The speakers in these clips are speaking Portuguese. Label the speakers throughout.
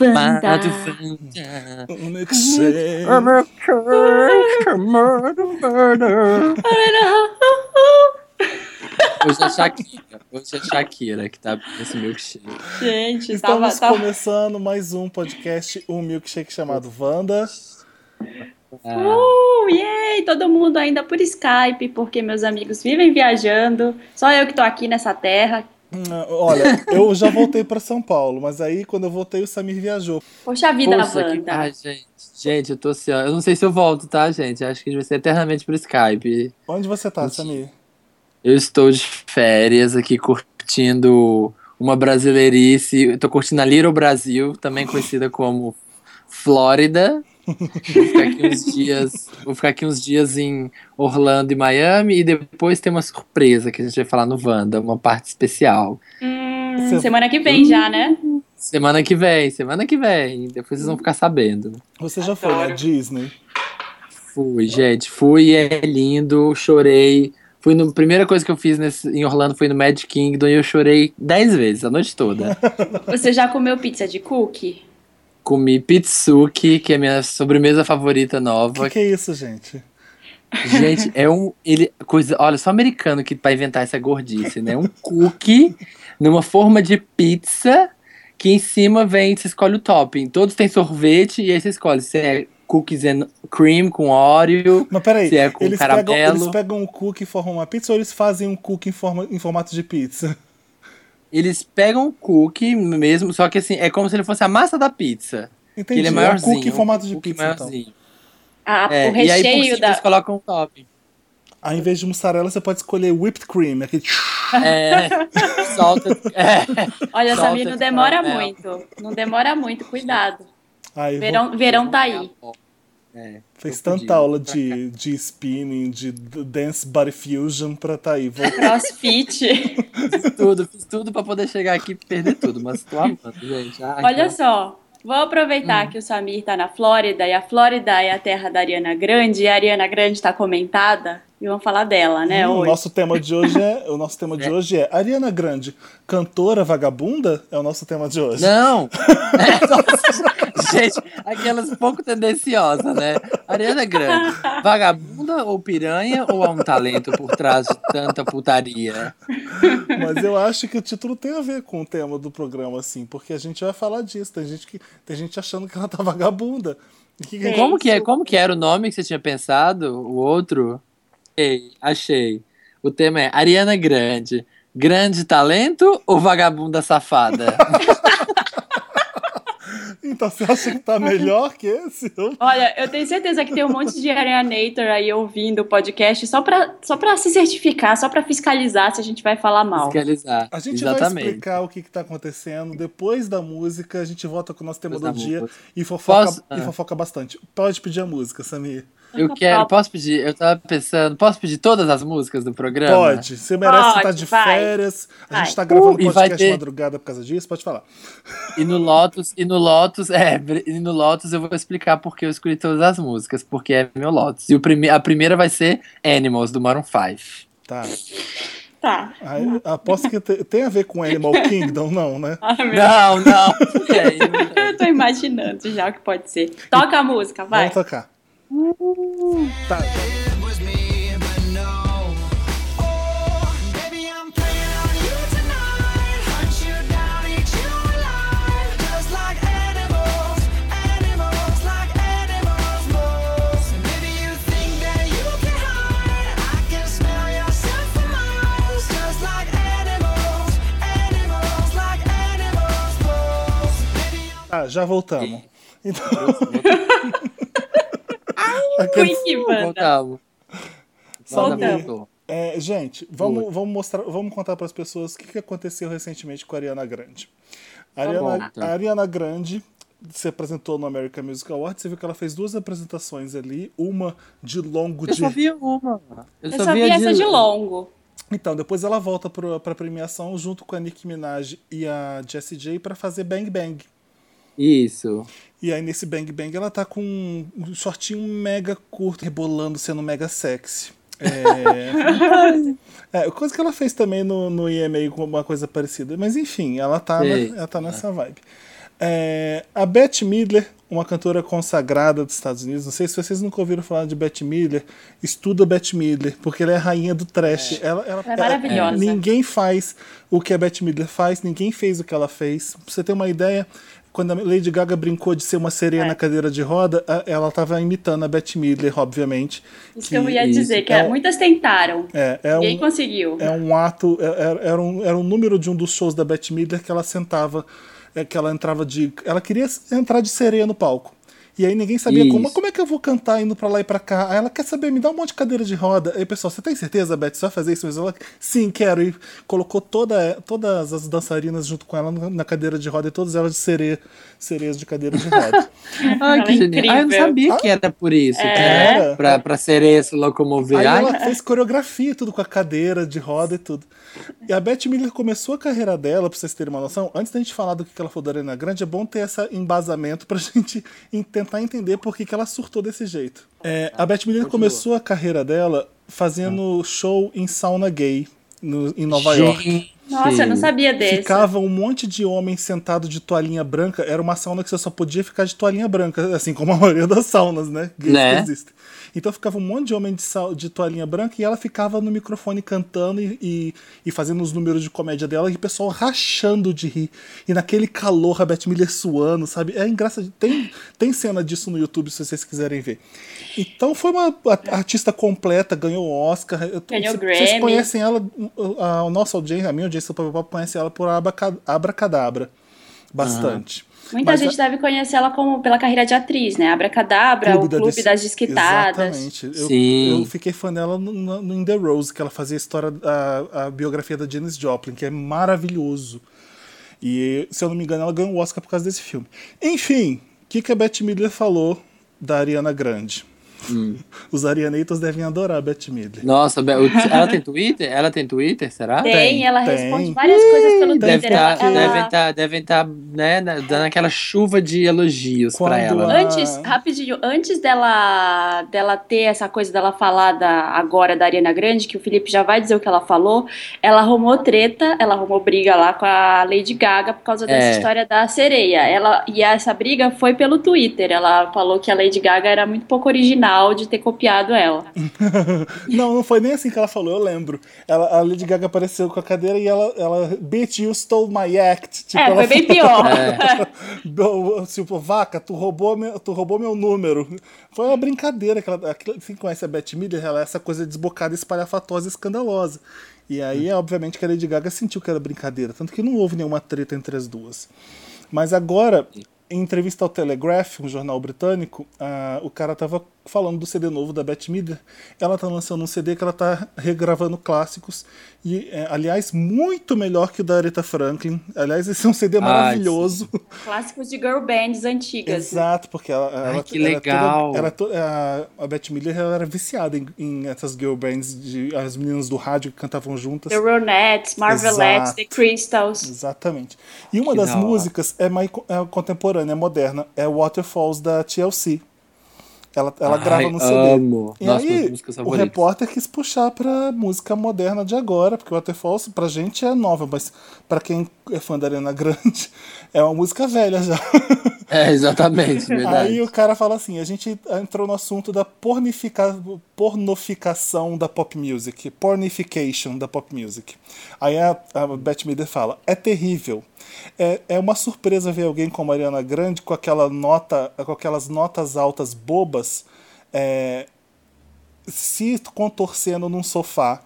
Speaker 1: Wanda.
Speaker 2: Wanda.
Speaker 3: Um milkshake.
Speaker 2: Hoje é Shakira. Hoje é Shakira que tá nesse milkshake.
Speaker 1: Gente, tava,
Speaker 3: Estamos
Speaker 1: tava...
Speaker 3: começando mais um podcast, um milkshake chamado Wanda.
Speaker 2: Ah,
Speaker 1: Uh, yay! Todo mundo ainda por Skype, porque meus amigos vivem viajando. Só eu que tô aqui nessa terra.
Speaker 3: Hum, Olha, eu já voltei para São Paulo, mas aí quando eu voltei o Samir viajou.
Speaker 1: Poxa vida,
Speaker 2: Poxa, que...
Speaker 1: Wanda.
Speaker 2: Ai, gente. Gente, eu tô assim, ó, Eu não sei se eu volto, tá, gente? Acho que vai ser eternamente por Skype.
Speaker 3: Onde você tá. Samir?
Speaker 2: Eu estou de férias aqui curtindo uma brasileirice. Eu tô curtindo a Little Brasil, também conhecida como Flórida. Vou ficar aqui uns dias, vou ficar aqui uns dias em Orlando e Miami e depois tem uma surpresa que a gente vai falar no Wanda, uma parte especial.
Speaker 1: Hum,
Speaker 3: Você-
Speaker 1: semana que vem já, né?
Speaker 2: Semana que vem, semana que vem. Depois vocês vão ficar sabendo.
Speaker 3: Você já foi na. Disney?
Speaker 2: Fui, gente, fui, é lindo, chorei. Fui no, primeira coisa que eu fiz nesse, em Orlando foi no Magic Kingdom e eu chorei dez vezes a noite toda.
Speaker 1: Você já comeu pizza de cookie?
Speaker 2: Comi pitsuki, que é a minha sobremesa favorita
Speaker 3: O
Speaker 2: nova.
Speaker 3: que, que é isso, gente?
Speaker 2: Gente, é um. Ele, coisa, olha, só americano que vai inventar essa gordice, né? Um cookie numa forma de pizza que em cima vem, você escolhe o topping. Todos têm sorvete e aí você escolhe se é cookies and cream com Oreo.
Speaker 3: Mas peraí,
Speaker 2: Se é com
Speaker 3: eles,
Speaker 2: caramelo.
Speaker 3: pegam, eles pegam um cookie e formam uma pizza ou eles fazem um cookie em, forma, em formato de pizza?
Speaker 2: Eles pegam o cookie mesmo, só que assim, é como se ele fosse a massa da pizza. Que
Speaker 3: Entendi,
Speaker 2: ele é
Speaker 3: um
Speaker 2: maiorzinho.
Speaker 3: cookie em formato de
Speaker 2: um
Speaker 3: pizza, então.
Speaker 2: maiorzinho.
Speaker 1: Ah,
Speaker 2: É,
Speaker 1: o
Speaker 2: e aí por
Speaker 1: recheio
Speaker 2: cima
Speaker 1: da.
Speaker 2: eles colocam o topping.
Speaker 3: Ao invés de mussarela, você pode escolher whipped cream, aquele...
Speaker 2: É, solta. É,
Speaker 1: Olha,
Speaker 2: Solta
Speaker 1: Samir, não demora
Speaker 2: caramelo.
Speaker 1: muito. Não demora muito, cuidado.
Speaker 3: Aí, vou-
Speaker 1: Verão, verão tá aí.
Speaker 2: É,
Speaker 3: Fez tanta
Speaker 2: podia,
Speaker 3: aula de, de spinning, de dance body fusion pra tá aí. Vou...
Speaker 1: Crossfit.
Speaker 2: Fiz tudo, fiz tudo pra poder chegar aqui e perder tudo, mas tô amando, gente. Ai,
Speaker 1: Olha só, vou aproveitar
Speaker 2: Hum.
Speaker 1: que o Samir tá na Flórida e a Flórida é a terra da Ariana Grande e a Ariana Grande tá comentada e vamos falar dela, né,
Speaker 3: Hum, o nosso tema de hoje é o nosso tema de
Speaker 2: É.
Speaker 3: hoje é Ariana Grande, cantora vagabunda? É o nosso tema de hoje.
Speaker 2: Não! É, nossa, gente, aquelas pouco tendenciosas, né? Ariana Grande, vagabunda ou piranha ou há um talento por trás de tanta putaria?
Speaker 3: Mas eu acho que o título tem a ver com o tema do programa, assim, porque a gente vai falar disso. Tem gente que tem gente achando que ela tá vagabunda. E que-
Speaker 1: Sim.
Speaker 2: Como que, é, como que era o nome que você tinha pensado? O outro? Ei, achei. O tema é Ariana Grande. Grande talento ou vagabunda safada?
Speaker 3: Então você acha que tá melhor que esse?
Speaker 1: Olha, eu tenho certeza que tem um monte de Arianator aí ouvindo o podcast só pra, só pra se certificar, só pra fiscalizar se a gente vai falar mal.
Speaker 2: Fiscalizar.
Speaker 3: A gente vai
Speaker 2: Exatamente.
Speaker 3: explicar o que, que tá acontecendo. Depois da música, a gente volta com o nosso tema
Speaker 2: Depois
Speaker 3: do dia
Speaker 2: música.
Speaker 3: e fofoca,
Speaker 2: Posso-
Speaker 3: e
Speaker 2: ah.
Speaker 3: fofoca bastante. Pode pedir a música, Samir.
Speaker 2: Eu quero, posso pedir, eu tava pensando, posso pedir todas as músicas do programa?
Speaker 3: Pode. Você merece
Speaker 1: Pode,
Speaker 3: estar de
Speaker 1: vai.
Speaker 3: férias. A
Speaker 1: Vai.
Speaker 3: gente tá gravando
Speaker 2: Uh,
Speaker 3: podcast de
Speaker 2: ter-
Speaker 3: madrugada por causa disso. Pode falar.
Speaker 2: E no Lotus, e no Lotus, é, e no Lotus eu vou explicar porque eu escolhi todas as músicas, porque é meu Lotus. E o prime a primeira vai ser Animals, do Maroon 5.
Speaker 3: Tá.
Speaker 1: Tá.
Speaker 3: Aí, aposto que te- tem a ver com Animal Kingdom, não, né?
Speaker 1: Ai,
Speaker 2: Não, não.
Speaker 1: Eu tô imaginando já o que pode ser. Toca a música, vai.
Speaker 3: Vamos tocar. Tá.
Speaker 4: It was me, but no. Baby, I'm playing on you tonight. Hunt you down, eat you alive. Just like animals, animals, like animals most. Baby, you think that you can hide. I can smell yourself for miles. Just like animals, animals, like animals most. Baby, I'm
Speaker 3: Tá, já voltamos. Então,
Speaker 1: Ui,
Speaker 3: aquele-
Speaker 1: que banda.
Speaker 2: Voltamos.
Speaker 3: Voltamos. É, gente, vamos, vamos mostrar, vamos contar para as pessoas o que, que aconteceu recentemente com a Ariana Grande. A
Speaker 1: Tá
Speaker 3: Ariana,
Speaker 2: bom, tá.
Speaker 3: a Ariana Grande se apresentou no American Music Awards. Você viu que ela fez duas apresentações ali, uma de longo
Speaker 2: Eu
Speaker 3: de.
Speaker 2: só vi uma. Eu,
Speaker 1: Eu só vi essa de longo.
Speaker 3: Então, depois ela volta para a premiação junto com a Nicki Minaj e a Jessie J para fazer Bang Bang.
Speaker 2: Isso.
Speaker 3: E aí nesse Bang Bang ela tá com um shortinho mega curto, rebolando, sendo mega sexy. É, é, coisa que ela fez também no, no EMA com uma coisa parecida. Mas enfim, ela tá, na- ela tá nessa vibe. É, a Bette Midler, uma cantora consagrada dos Estados Unidos, não sei se vocês nunca ouviram falar de Bette Midler, estuda Bette Midler, porque ela é a rainha do trash. Ela, ela,
Speaker 1: Ela é maravilhosa.
Speaker 3: ninguém faz o que a Bette Midler faz, ninguém fez o que ela fez. Pra você ter uma ideia, quando a Lady Gaga brincou de ser uma sereia
Speaker 1: É.
Speaker 3: na cadeira de roda, ela estava imitando a Bette Midler, obviamente.
Speaker 1: Isso que eu ia dizer, que
Speaker 3: É-
Speaker 1: muitas tentaram.
Speaker 3: É, é
Speaker 1: Ninguém
Speaker 3: um,
Speaker 1: conseguiu.
Speaker 3: é um ato, é- era, era, um, era um número de um dos shows da Bette Midler que ela sentava, é, que ela entrava de. Ela queria entrar de sereia no palco. E aí ninguém sabia como,
Speaker 2: Isso.
Speaker 3: como é que eu vou cantar indo pra lá e pra cá. Aí ela quer saber, me dá um monte de cadeira de roda. Aí pessoal, você tem certeza, Beth, você vai fazer isso mesmo? Ela, Sim, quero. E colocou toda, todas as dançarinas junto com ela na cadeira de roda e todas elas de sereia, sereias de cadeira de roda.
Speaker 2: Ai, que
Speaker 1: é
Speaker 2: genial. Ah, eu não sabia que era por isso.
Speaker 1: É.
Speaker 2: que era. Pra, pra sereia se locomover.
Speaker 3: Aí
Speaker 2: Ai,
Speaker 3: ela fez coreografia e tudo com a cadeira de roda e tudo. E a Beth Miller começou a carreira dela, pra vocês terem uma noção, antes da gente falar do que ela falou da Arena Grande, é bom ter esse embasamento pra gente em- tentar entender por que, que ela surtou desse jeito. É, a Beth Miller começou a carreira dela fazendo show em sauna gay no- em Nova York.
Speaker 2: gente.
Speaker 1: Nossa, eu não sabia desse.
Speaker 3: Ficava um monte de homem sentado de toalhinha branca. Era uma sauna que você só podia ficar de toalhinha branca, assim como a maioria das saunas, né? Gays
Speaker 2: Né?
Speaker 3: que existem. Então ficava um monte de homem de, sal- de toalhinha branca e ela ficava no microfone cantando e, e, e fazendo os números de comédia dela e o pessoal rachando de rir. E naquele calor, a Beth Miller suando, sabe? É engraçado. Tem, tem cena disso no YouTube se vocês quiserem ver. Então foi uma artista completa, ganhou Oscar.
Speaker 1: Ganhou Grammy.
Speaker 3: Vocês conhecem ela, a, a nossa audiência, a minha audiência do Pop conhece ela por Abraca- Abracadabra. Bastante.
Speaker 1: Muita
Speaker 3: Mas
Speaker 1: gente
Speaker 3: a-
Speaker 1: deve conhecer ela como pela carreira de atriz, né? Abracadabra, o Clube
Speaker 3: Dis-
Speaker 1: das Desquitadas.
Speaker 3: Exatamente. Eu,
Speaker 2: Sim.
Speaker 3: eu fiquei fã dela no, no, In The Rose, que ela fazia a história, a, a biografia da Janis Joplin, que é maravilhoso. E, se eu não me engano, ela ganhou o Oscar por causa desse filme. Enfim, o que, que a Bette Midler falou da Ariana Grande?
Speaker 2: Hum.
Speaker 3: Os Arianators devem adorar a Bette Midler.
Speaker 2: Nossa, ela tem Twitter? Ela tem Twitter, será?
Speaker 1: Tem,
Speaker 3: Tem,
Speaker 1: ela
Speaker 3: tem.
Speaker 1: responde várias coisas pelo
Speaker 3: Deve
Speaker 1: Twitter.
Speaker 2: Deve
Speaker 1: Ela-
Speaker 2: tá,
Speaker 1: ela-
Speaker 2: devem estar devem tá, né, dando aquela chuva de elogios
Speaker 3: Quando
Speaker 2: pra ela.
Speaker 3: a-?
Speaker 1: Antes, rapidinho, antes dela, dela ter essa coisa dela falar da, agora da Ariana Grande, que o Felipe já vai dizer o que ela falou, ela arrumou treta, ela arrumou briga lá com a Lady Gaga por causa dessa
Speaker 2: É.
Speaker 1: história da sereia. Ela, e essa briga foi pelo Twitter. Ela falou que a Lady Gaga era muito pouco original de ter copiado ela.
Speaker 3: Não, não foi nem assim que ela falou, eu lembro. Ela, a Lady Gaga apareceu com a cadeira e ela, ela Bitch, you stole my act. Tipo,
Speaker 1: é,
Speaker 3: ela
Speaker 1: foi bem pior.
Speaker 3: Do- Tipo, vaca, tu roubou, meu, tu roubou meu número. Foi uma brincadeira. Que ela, aquilo- quem conhece a Bette Midler, ela é essa coisa desbocada, espalhafatosa e escandalosa. E aí, obviamente, que a Lady Gaga sentiu que era brincadeira. Tanto que não houve nenhuma treta entre as duas. Mas agora, em entrevista ao Telegraph, um jornal britânico, ah, o cara tava falando do CD novo da Bette Midler. Ela tá lançando um CD que ela tá regravando clássicos. E, é, aliás, muito melhor que o da Aretha Franklin. Aliás, esse é um CD maravilhoso.
Speaker 1: Clássicos de girl bands antigas.
Speaker 3: Exato, porque ela, ela,
Speaker 2: que
Speaker 3: ela é
Speaker 2: legal.
Speaker 3: toda- ela é to- a, a Bette Midler ela era viciada em, em essas girl bands, de, as meninas do rádio que cantavam juntas.
Speaker 1: The Ronettes, Marvelettes. The Crystals.
Speaker 3: Exatamente. E uma
Speaker 2: Que
Speaker 3: das músicas é mais é contemporânea, é moderna, é Waterfalls da TLC. Ela, ela
Speaker 2: Ai,
Speaker 3: grava no CD.
Speaker 2: amo.
Speaker 3: E
Speaker 2: Nossa,
Speaker 3: aí, o repórter quis puxar pra música moderna de agora, porque Waterfalls pra gente é nova, mas pra quem é fã da Arena Grande, é uma música velha já.
Speaker 2: É, exatamente, verdade.
Speaker 3: Aí o cara fala assim: a gente entrou no assunto da pornifica... pornoficação da pop music, pornification da pop music. Aí a, a Beth Midler fala: é terrível. É, é uma surpresa ver alguém como a Ariana Grande com aquela nota, com aquelas notas altas bobas, é, se contorcendo num sofá.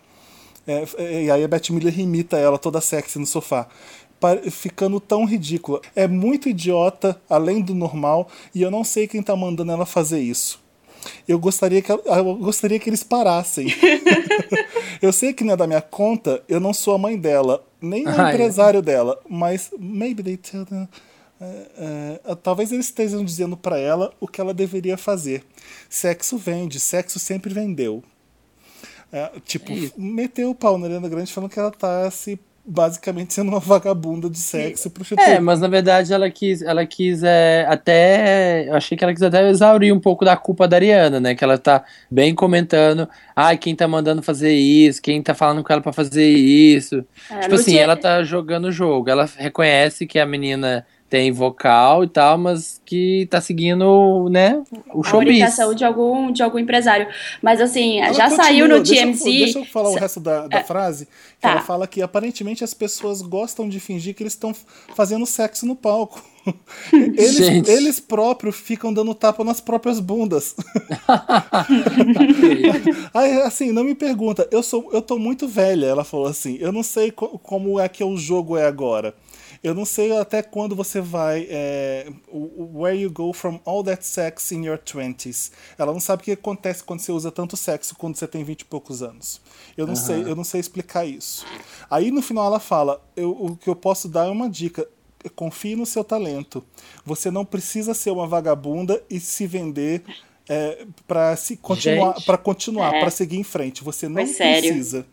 Speaker 3: É, é, e aí a Beth Miller imita ela toda sexy no sofá. Ficando tão ridícula. É muito idiota, além do normal, e eu não sei quem tá mandando ela fazer isso. Eu gostaria que, eu gostaria que eles parassem. eu sei que não é da minha conta, eu não sou a mãe dela, nem o
Speaker 2: Ai.
Speaker 3: empresário dela, mas maybe they tell them. É, é, talvez eles estejam dizendo pra ela o que ela deveria fazer. Sexo vende, sexo sempre vendeu. É, tipo, meteu o pau na Ariana Grande falando que ela tá se basicamente sendo uma vagabunda de sexo pro
Speaker 2: É, mas na verdade ela quis, ela quis é, até. Eu achei que ela quis até exaurir um pouco da culpa da Ariana, né? Que ela tá bem comentando. Ai, quem tá mandando fazer isso, quem tá falando com ela pra fazer isso.
Speaker 1: É,
Speaker 2: tipo assim,
Speaker 1: dia-
Speaker 2: ela tá jogando o jogo. Ela reconhece que a menina tem vocal e tal, mas que tá seguindo, né, o
Speaker 1: A
Speaker 2: showbiz.
Speaker 1: orientação de algum, de algum empresário. Mas assim,
Speaker 3: Ela
Speaker 1: já
Speaker 3: continua,
Speaker 1: saiu no
Speaker 3: deixa eu-
Speaker 1: TMZ.
Speaker 3: Deixa eu falar o resto da, da frase. Que
Speaker 1: Tá.
Speaker 3: ela fala que aparentemente as pessoas gostam de fingir que eles estão fazendo sexo no palco. Eles,
Speaker 2: Gente.
Speaker 3: eles próprios ficam dando tapa nas próprias bundas. Aí, assim, não me pergunta. Eu sou, eu tô muito velha, ela falou assim. Eu não sei co- como é que o jogo é agora. Eu não sei até quando você vai. É, where you go from all that sex in your 20s. Ela não sabe o que acontece quando você usa tanto sexo quando você tem 20 e poucos anos. Eu não sei, eu não sei explicar isso. Aí no final ela fala: eu, o que eu posso dar é uma dica. Confie no seu talento. Você não precisa ser uma vagabunda e se vender é, para se continuar, para continuar,
Speaker 1: É.
Speaker 3: para seguir em frente. Você não
Speaker 1: Foi sério.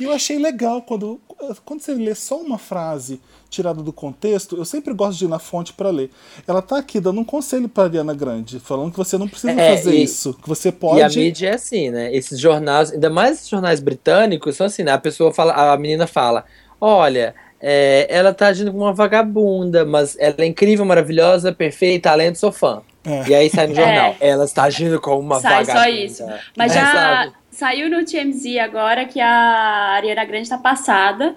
Speaker 3: E eu achei legal quando quando você lê só uma frase tirada do contexto, eu sempre gosto de ir na fonte para ler. Ela tá aqui dando um conselho para Ariana Grande, falando que você não precisa
Speaker 2: É,
Speaker 3: fazer
Speaker 2: e-
Speaker 3: isso, que você
Speaker 2: E a
Speaker 3: pode
Speaker 2: mídia é assim, né? Esses jornais, ainda mais esses jornais britânicos, são assim, né? A pessoa fala, a menina fala, olha, é, ela tá agindo como uma vagabunda, mas ela é incrível, maravilhosa, perfeita, talento, sou fã.
Speaker 3: É.
Speaker 2: E aí sai no jornal,
Speaker 1: É.
Speaker 2: ela está agindo como uma
Speaker 1: Sai só
Speaker 2: vagabunda.
Speaker 1: isso. Mas
Speaker 2: É,
Speaker 1: já
Speaker 2: sabe?
Speaker 1: Saiu no TMZ agora que a Ariana Grande tá passada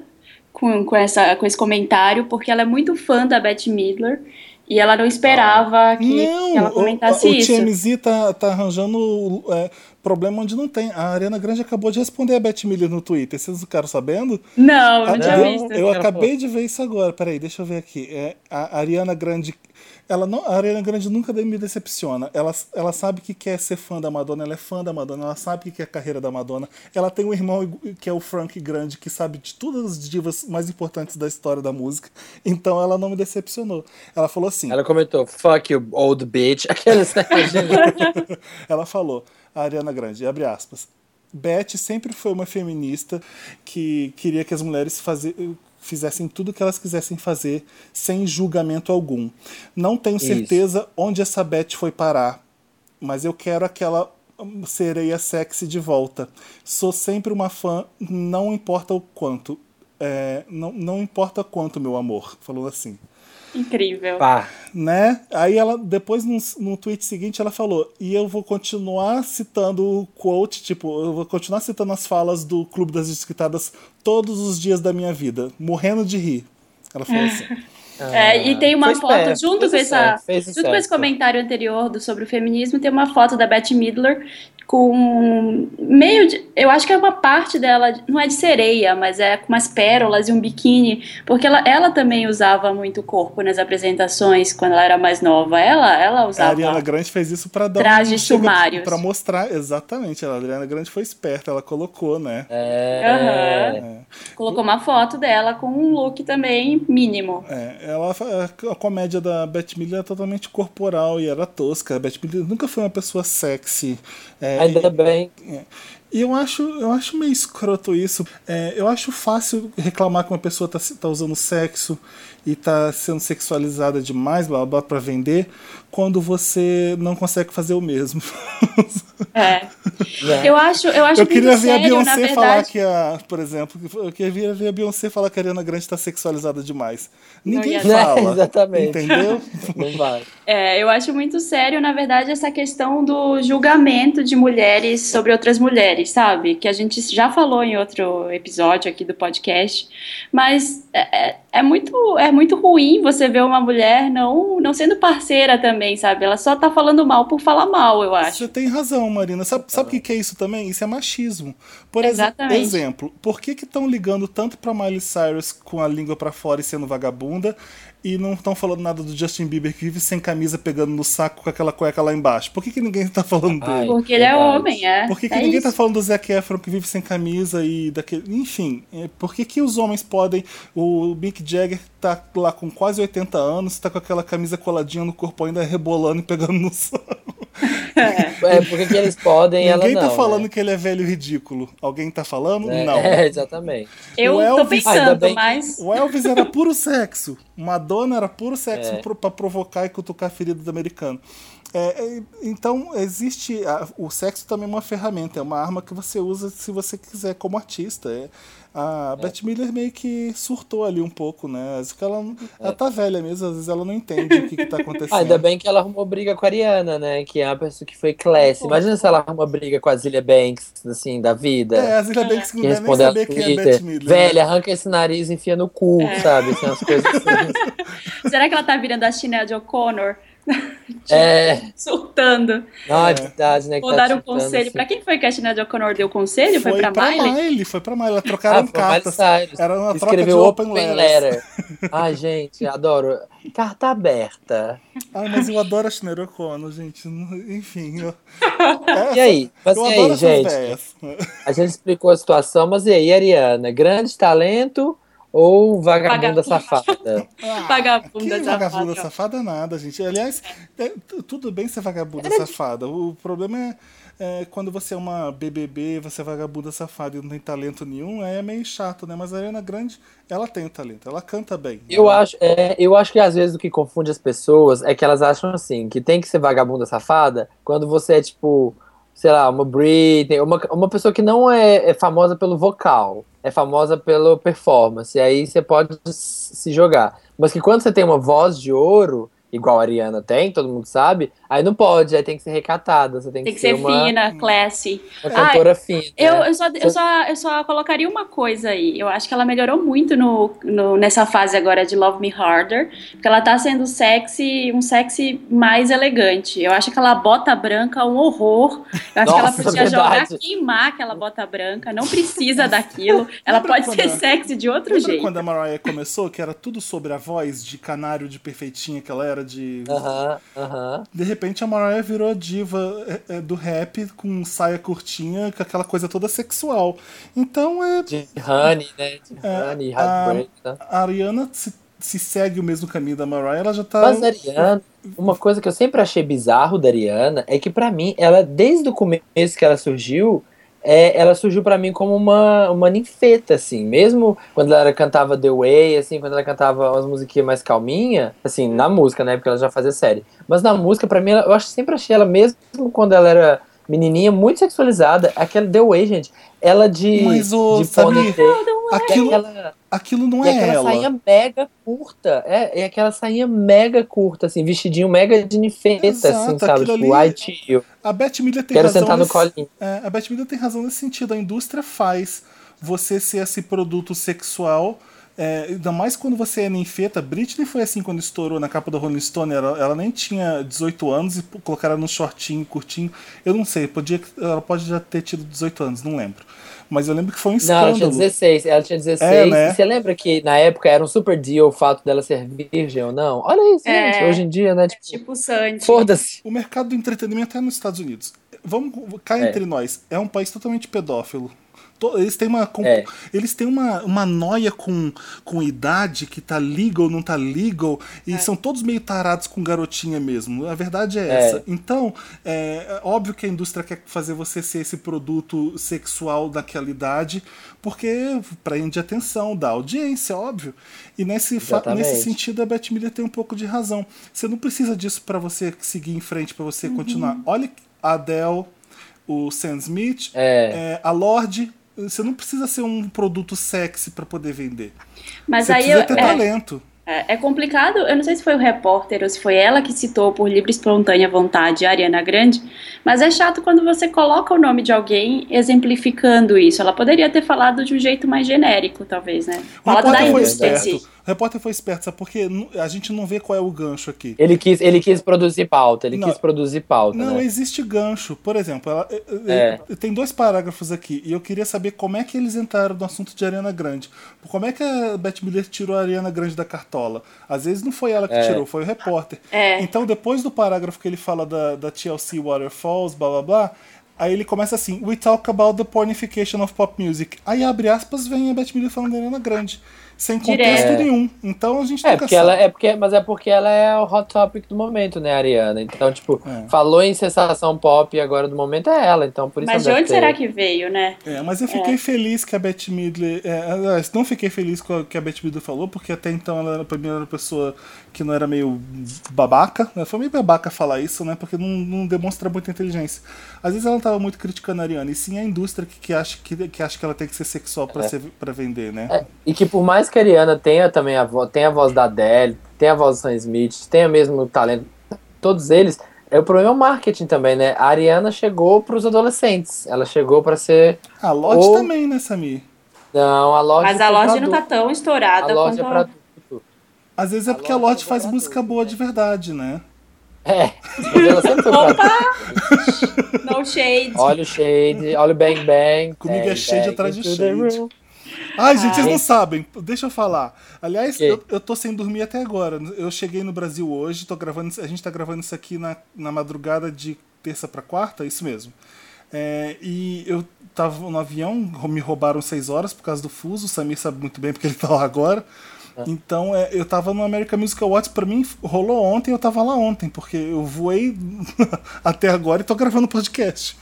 Speaker 1: com, com, essa, com esse comentário, porque ela é muito fã da Bette Midler e ela não esperava que,
Speaker 3: Não,
Speaker 1: que ela
Speaker 3: o,
Speaker 1: comentasse
Speaker 3: o
Speaker 1: isso.
Speaker 3: TMZ tá, tá arranjando é, problema onde não tem. A Ariana Grande acabou de responder a Beth Miller no Twitter. Vocês ficaram sabendo?
Speaker 1: Não, não
Speaker 3: Ah,
Speaker 1: tinha
Speaker 3: eu-
Speaker 1: visto.
Speaker 3: Eu acabei de ver isso agora. Peraí, deixa eu ver aqui. É, a Ariana Grande. Ela não, a Ariana Grande nunca me decepciona. Ela, ela sabe que quer ser fã da Madonna, ela é fã da Madonna, ela sabe que quer a carreira da Madonna. Ela tem um irmão que é o Frank Grande, que sabe de todas as divas mais importantes da história da música. Então ela não me decepcionou. Ela falou assim:
Speaker 2: Ela comentou, fuck you, old bitch. Aqueles, né?
Speaker 3: Ela falou, a Ariana Grande, abre aspas. Beth sempre foi uma feminista que queria que as mulheres faze- fizessem tudo o que elas quisessem fazer sem julgamento algum. Não tenho
Speaker 2: Isso.
Speaker 3: certeza onde essa Beth foi parar, mas eu quero aquela sereia sexy de volta. Sou sempre uma fã, não importa o quanto. É, não, não importa quanto, meu amor. Falou assim
Speaker 1: Incrível.
Speaker 2: Pá.
Speaker 3: né? Aí ela, depois no, no tweet seguinte, ela falou: e eu vou continuar citando o quote, tipo, eu vou continuar citando as falas do Clube das Desquitadas todos os dias da minha vida, morrendo de rir. Ela falou assim.
Speaker 1: É, e tem uma foto,
Speaker 2: esperto,
Speaker 1: junto com,
Speaker 2: o
Speaker 1: essa,
Speaker 2: certo, o
Speaker 1: junto com esse comentário anterior do, sobre o feminismo, tem uma foto da Bette Midler com meio de. Eu acho que é uma parte dela, não é de sereia, mas é com umas pérolas e um biquíni, porque ela, ela também usava muito corpo nas apresentações quando ela era mais nova. Ela, ela
Speaker 3: A
Speaker 1: usava.
Speaker 3: Ariana Grande fez isso pra dar
Speaker 1: Trajes sumários.
Speaker 3: Pra mostrar, exatamente. A Ariana Grande foi esperta, ela colocou, né?
Speaker 2: É.
Speaker 1: Colocou uma foto dela com um look também mínimo.
Speaker 3: É, ela, a comédia da Beth Miller é totalmente corporal e era tosca. A Beth Miller nunca foi uma pessoa sexy. É,
Speaker 2: Ainda bem.
Speaker 3: E eu acho, eu acho meio escroto isso. É, eu acho fácil reclamar que uma pessoa tá, tá usando sexo e tá sendo sexualizada demais, blá, blá, pra vender, quando você não consegue fazer o mesmo.
Speaker 1: É.
Speaker 2: Né?
Speaker 1: Eu acho, eu acho
Speaker 3: eu queria
Speaker 1: muito
Speaker 3: ver a
Speaker 1: sério, na
Speaker 3: Beyoncé
Speaker 1: verdade.
Speaker 3: falar que a, por exemplo, eu queria ver a Beyoncé falar que a Ariana Grande tá sexualizada demais. Ninguém
Speaker 1: ia-
Speaker 3: fala.
Speaker 2: Exatamente.
Speaker 3: Entendeu?
Speaker 2: Não vai.
Speaker 1: É, eu acho muito sério, na verdade, essa questão do julgamento de mulheres sobre outras mulheres, sabe? Que a gente já falou em outro episódio aqui do podcast, mas é, é- muito, é muito ruim você ver uma mulher não, não sendo parceira também, sabe? Ela só tá falando mal por falar mal, eu acho.
Speaker 3: Você tem razão, Marina. Sabe, sabe o que, que é isso também? Isso é machismo. Por exemplo, por que estão ligando tanto pra Miley Cyrus com a língua pra fora e sendo vagabunda e não estão falando nada do Justin Bieber que vive sem camisa pegando no saco com aquela cueca lá embaixo? Por que, que ninguém tá falando
Speaker 2: Ai,
Speaker 3: dele?
Speaker 1: Porque ele é homem, é.
Speaker 3: Por que, que
Speaker 1: é
Speaker 3: ninguém
Speaker 1: isso.
Speaker 3: tá falando do Zac Efron que vive sem camisa e daquele. Enfim, é, por que, que os homens podem. O Mick Jagger tá lá com quase 80 anos, tá com aquela camisa coladinha no corpo ainda rebolando e pegando no saco.
Speaker 2: É, porque que eles podem ela
Speaker 3: Ninguém
Speaker 2: não.
Speaker 3: tá falando
Speaker 2: né?
Speaker 3: que ele é velho e ridículo. Alguém tá falando?
Speaker 2: É,
Speaker 3: Não.
Speaker 2: É, exatamente.
Speaker 1: Eu tô
Speaker 3: Elvis-
Speaker 2: Ainda
Speaker 1: pensando,
Speaker 2: que-
Speaker 1: mas.
Speaker 3: O Elvis era puro sexo. Madonna era puro sexo
Speaker 2: É.
Speaker 3: pra provocar e cutucar a ferida do americano. É, é, então, existe. a- o sexo também é uma ferramenta, é uma arma que você usa se você quiser como artista. É, a Beth Miller meio que surtou ali um pouco, né? Acho que ela, ela tá velha mesmo, às vezes ela não entende o que, que tá acontecendo.
Speaker 2: Ah, ainda bem que ela arrumou briga com a Ariana, né? Que é uma pessoa que foi classe. Imagina se ela arruma briga com a Zilia Banks, assim, da vida.
Speaker 3: É, a Zilia Banks não
Speaker 2: que
Speaker 3: deve nem saber quem é
Speaker 2: Twitter.
Speaker 3: Beth Miller. né?
Speaker 2: Velha, arranca esse nariz e enfia no cu, sabe? Assim, umas coisas assim.
Speaker 1: Será que ela tá virando a Sinead O'Connor?
Speaker 2: É,
Speaker 1: Surtando.
Speaker 2: não, é verdade, né? que
Speaker 1: Vou
Speaker 2: tá
Speaker 1: dar um conselho.
Speaker 2: assim.
Speaker 1: Pra quem foi que a Sinead O'Connor deu conselho? Foi, pra, Miley?
Speaker 3: Foi pra Miley. Trocaram
Speaker 2: Ah, foi Miley
Speaker 3: cartas. Era uma troca de
Speaker 2: Escreveu
Speaker 3: open,
Speaker 2: open letter. Ai, gente, adoro. Carta aberta.
Speaker 3: Ah, mas eu adoro a Sinead O'Connor, gente. Enfim. Eu,
Speaker 2: E aí? Mas
Speaker 3: eu
Speaker 2: e
Speaker 3: adoro
Speaker 2: aí, gente?
Speaker 3: véias.
Speaker 2: A gente explicou a situação, mas e aí, Ariana? Grande talento ou vagabunda
Speaker 1: Vagabunda.
Speaker 2: safada?
Speaker 3: Ah,
Speaker 1: Vagabunda
Speaker 3: que
Speaker 1: safada.
Speaker 3: vagabunda safada nada, gente. Aliás, é, tudo bem ser vagabunda safada. O problema é, é quando você é uma BBB, você é vagabunda safada e não tem talento nenhum, aí é meio chato, né? Mas a Ariana Grande, ela tem o talento, ela canta bem.
Speaker 2: Eu
Speaker 3: Ela-
Speaker 2: acho, é, eu acho que às vezes o que confunde as pessoas é que elas acham assim, que tem que ser vagabunda safada quando você é tipo, sei lá, uma Britney, uma, uma pessoa que não é, é famosa pelo vocal, é famosa pelo performance, e aí você pode se jogar. Mas que quando você tem uma voz de ouro, igual a Ariana tem, todo mundo sabe, aí não pode, aí tem que ser recatada, você tem,
Speaker 1: Tem que ser
Speaker 2: uma,
Speaker 1: fina, classy.
Speaker 2: uma cantora fina.
Speaker 1: Eu,
Speaker 2: né?
Speaker 1: eu, só, eu, só, eu só colocaria uma coisa aí. Eu acho que ela melhorou muito no, no- nessa fase agora de Love Me Harder. Porque ela tá sendo sexy, um sexy mais elegante. Eu acho que aquela bota branca é um horror. Eu acho que ela
Speaker 2: Nossa,
Speaker 1: podia jogar, queimar aquela bota branca. Não precisa daquilo. Ela
Speaker 3: Lembra
Speaker 1: pode ser
Speaker 3: a-
Speaker 1: sexy de outro
Speaker 3: Lembra
Speaker 1: jeito.
Speaker 3: quando a Mariah começou, que era tudo sobre a voz de canário de perfeitinha que ela era de.
Speaker 2: Aham, aham.
Speaker 3: De repente a Mariah virou a diva é, é, do rap com saia curtinha, com aquela coisa toda sexual. Então é,
Speaker 2: De Honey, né? De
Speaker 3: É,
Speaker 2: Honey,
Speaker 3: a-
Speaker 2: Heartbreak, né?
Speaker 3: a Ariana se, se segue o mesmo caminho da Mariah, ela já tá.
Speaker 2: Mas a Ariana, uma coisa que eu sempre achei bizarro da Ariana é que pra mim, ela desde o começo que ela surgiu, é, ela surgiu pra mim como uma, uma ninfeta, assim. Mesmo quando ela cantava The Way, assim, quando ela cantava umas musiquinhas mais calminha, assim, na música, né? Porque ela já fazia série. Mas na música, pra mim, ela- eu acho, sempre achei ela, mesmo quando ela era menininha, muito sexualizada. Aquela The Way, gente, ela de,
Speaker 3: Mas, ô,
Speaker 2: de
Speaker 3: Samir,
Speaker 2: ponytail,
Speaker 3: aquilo,
Speaker 2: e aquela...
Speaker 3: aquilo não é
Speaker 2: aquela
Speaker 3: ela.
Speaker 2: sainha mega curta. É, é aquela sainha mega curta, assim, vestidinho mega de nifeta,
Speaker 3: Exato,
Speaker 2: assim, sabe? Tipo,
Speaker 3: ali-
Speaker 2: ai tio,
Speaker 3: A Beth Miller tem
Speaker 2: quero
Speaker 3: razão.
Speaker 2: sentar no
Speaker 3: nesse-
Speaker 2: colinho.
Speaker 3: É, a Beth Miller tem razão nesse sentido. A indústria faz você ser esse produto sexual. É, ainda mais quando você é ninfeta. Britney foi assim quando estourou na capa do Rolling Stone. Ela, ela nem tinha 18 anos e colocaram num shortinho curtinho. Eu não sei, podia, ela pode já ter tido 18 anos, não lembro. Mas eu lembro que foi um
Speaker 2: Não, ela tinha
Speaker 3: escândalo.
Speaker 2: 16, ela tinha 16.
Speaker 3: É, né?
Speaker 2: E você lembra que na época era um super deal o fato dela ser virgem ou não? Olha isso,
Speaker 1: É.
Speaker 2: gente. Hoje em dia, né? Tipo,
Speaker 1: Tipo Sandy.
Speaker 2: foda-se.
Speaker 3: O mercado do entretenimento é nos Estados Unidos. Vamos cá
Speaker 2: É.
Speaker 3: entre nós. É um país totalmente pedófilo. Eles têm uma,
Speaker 2: É.
Speaker 3: eles têm uma, uma noia com, com idade que tá legal, não tá legal, e são todos meio tarados com garotinha mesmo. A verdade é
Speaker 2: É.
Speaker 3: essa. Então, é é óbvio que a indústria quer fazer você ser esse produto sexual daquela idade, porque prende atenção, dá audiência, óbvio. E nesse, nesse sentido, a Beth Miller tem um pouco de razão. Você não precisa disso para você seguir em frente, para você continuar. Olha a Adele, o Sam Smith,
Speaker 2: É.
Speaker 3: é, a Lorde. Você não precisa ser um produto sexy para poder vender.
Speaker 1: Mas
Speaker 3: você
Speaker 1: aí
Speaker 3: precisa
Speaker 1: eu,
Speaker 3: ter
Speaker 1: é,
Speaker 3: talento.
Speaker 1: É, é complicado, eu não sei se foi o repórter ou se foi ela que citou por livre e espontânea vontade a Ariana Grande, mas é chato quando você coloca o nome de alguém exemplificando isso. Ela poderia ter falado de um jeito mais genérico, talvez, né? Falado da indústria
Speaker 3: esperto. O repórter foi esperto, sabe? Porque a gente não vê qual é o gancho aqui.
Speaker 2: Ele quis, ele quis produzir pauta, ele
Speaker 3: Não.
Speaker 2: quis produzir pauta,
Speaker 3: Não,
Speaker 2: né?
Speaker 3: existe gancho. Por exemplo, ela- eh,
Speaker 2: É.
Speaker 3: eh, tem dois parágrafos aqui e eu queria saber como é que eles entraram no assunto de Ariana Grande. Como é que a Beth Miller tirou a Ariana Grande da cartola? Às vezes não foi ela que
Speaker 2: É.
Speaker 3: tirou, foi o repórter.
Speaker 1: É.
Speaker 3: Então, depois do parágrafo que ele fala da, da TLC Waterfalls, blá blá blá, Aí ele começa assim: We talk about the pornification of pop music. Aí abre aspas, vem a Beth Miller falando da Ariana Grande. Sem contexto
Speaker 1: Direto.
Speaker 3: nenhum. Então a gente
Speaker 2: É,
Speaker 3: nunca
Speaker 2: porque
Speaker 3: sabe.
Speaker 2: ela é porque, mas é porque ela é o hot topic do momento, né, Ariana? Então, tipo,
Speaker 3: É.
Speaker 2: falou em sensação pop e agora do momento é ela, então por isso
Speaker 1: Mas de onde
Speaker 2: deve
Speaker 1: será
Speaker 2: ter-
Speaker 1: que veio, né?
Speaker 3: É, mas eu fiquei feliz que a Beth Midler. É, não fiquei feliz com o que a Beth Midler falou, porque até então ela era, pra mim, era uma pessoa que não era meio babaca. Né? Foi meio babaca falar isso, né? Porque não, não demonstra muita inteligência. Às vezes ela não tava muito criticando a Ariana, e sim a indústria que, que, acha, que, que acha que ela tem que ser sexual pra, ser, pra vender, né?
Speaker 2: É, e que por mais que a Ariana tenha também a voz, tem a voz da Adele, tem a voz do Sam Smith, tenha mesmo o talento, todos eles, é o problema é o marketing também, né? A Ariana chegou pros adolescentes, ela chegou pra ser
Speaker 3: A Lorde
Speaker 2: Ou-
Speaker 3: também, né, Samir?
Speaker 2: não, a loja
Speaker 1: Mas a
Speaker 2: pra
Speaker 1: loja não tá tão estourada
Speaker 2: a é
Speaker 1: quanto
Speaker 2: pra adulto.
Speaker 3: Às vezes é
Speaker 2: A
Speaker 3: porque a
Speaker 2: Lorde
Speaker 3: Lorde
Speaker 2: foi
Speaker 3: faz
Speaker 2: pra
Speaker 3: música
Speaker 2: adulto,
Speaker 3: boa
Speaker 2: né?
Speaker 3: de verdade, né?
Speaker 2: É, pra adulto.
Speaker 1: No shade.
Speaker 2: Olha o shade, olha o bang bang.
Speaker 3: Comigo é
Speaker 2: bang,
Speaker 3: shade
Speaker 2: bang
Speaker 3: atrás de shade. Ai, gente, vocês
Speaker 2: Ai.
Speaker 3: não sabem. Deixa eu falar. Aliás, eu, eu tô sem dormir até agora. Eu cheguei no Brasil hoje, tô gravando, a gente tá gravando isso aqui na, na madrugada de terça pra quarta, isso mesmo. É, e eu tava no avião, me roubaram seis horas por causa do fuso. O Samir sabe muito bem porque ele tá lá agora. Então, é, eu tava no American Music Awards, pra mim rolou ontem, eu tava lá ontem, porque eu voei até agora e tô gravando podcast.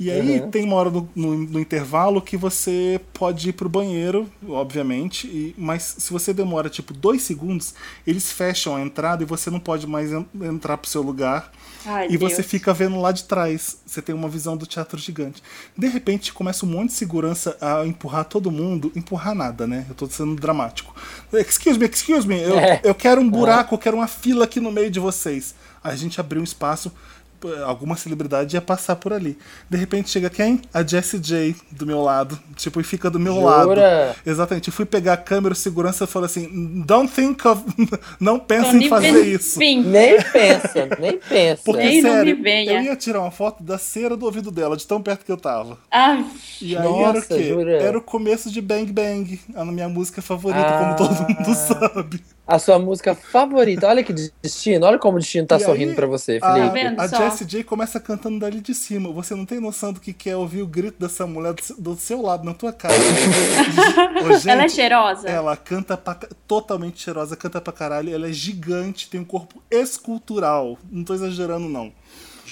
Speaker 3: E aí tem uma hora no, no- no intervalo que você pode ir pro banheiro, obviamente, e- mas se você demora tipo dois segundos, eles fecham a entrada e você não pode mais en- entrar pro seu lugar.
Speaker 1: Ai,
Speaker 3: e
Speaker 1: Deus.
Speaker 3: você fica vendo lá de trás. Você tem uma visão do teatro gigante. De repente começa um monte de segurança a empurrar todo mundo. Empurrar nada, né? Eu tô sendo dramático. Excuse me, excuse me. Eu,
Speaker 2: É.
Speaker 3: eu quero um buraco, eu quero uma fila aqui no meio de vocês. A gente abriu um espaço. P- Alguma celebridade ia passar por ali. De repente chega quem? A Jessie J do meu lado. Tipo, e fica do meu lado.
Speaker 2: Jura?
Speaker 3: Exatamente. Eu fui pegar a câmera, o segurança falou assim: Don't think of. Não pense
Speaker 1: Então,
Speaker 3: em fazer isso.
Speaker 1: Enfim,
Speaker 2: Nem pensa, nem pensa.
Speaker 3: Porque,
Speaker 1: Nem não
Speaker 3: sério,
Speaker 1: me venha.
Speaker 3: eu ia tirar uma foto da cera do ouvido dela, de tão perto que eu tava.
Speaker 1: ai,
Speaker 3: E aí era o
Speaker 2: Nossa,
Speaker 3: quê?
Speaker 2: jura?
Speaker 3: Era o começo de Bang Bang, a minha música favorita,
Speaker 2: Ah.
Speaker 3: como todo mundo sabe.
Speaker 2: A sua música favorita. Olha que destino. Olha como o destino tá
Speaker 3: E
Speaker 2: sorrindo
Speaker 3: aí,
Speaker 2: pra você,
Speaker 3: a,
Speaker 2: Felipe.
Speaker 1: vendo
Speaker 3: a
Speaker 1: só?
Speaker 3: Jessie J começa cantando dali de cima. Você não tem noção do que que é ouvir o grito dessa mulher do seu- do seu lado, na tua cara. Ô, gente,
Speaker 1: ela é cheirosa.
Speaker 3: Ela canta pra, totalmente cheirosa, canta pra caralho. Ela é gigante, tem um corpo escultural. Não tô exagerando, não.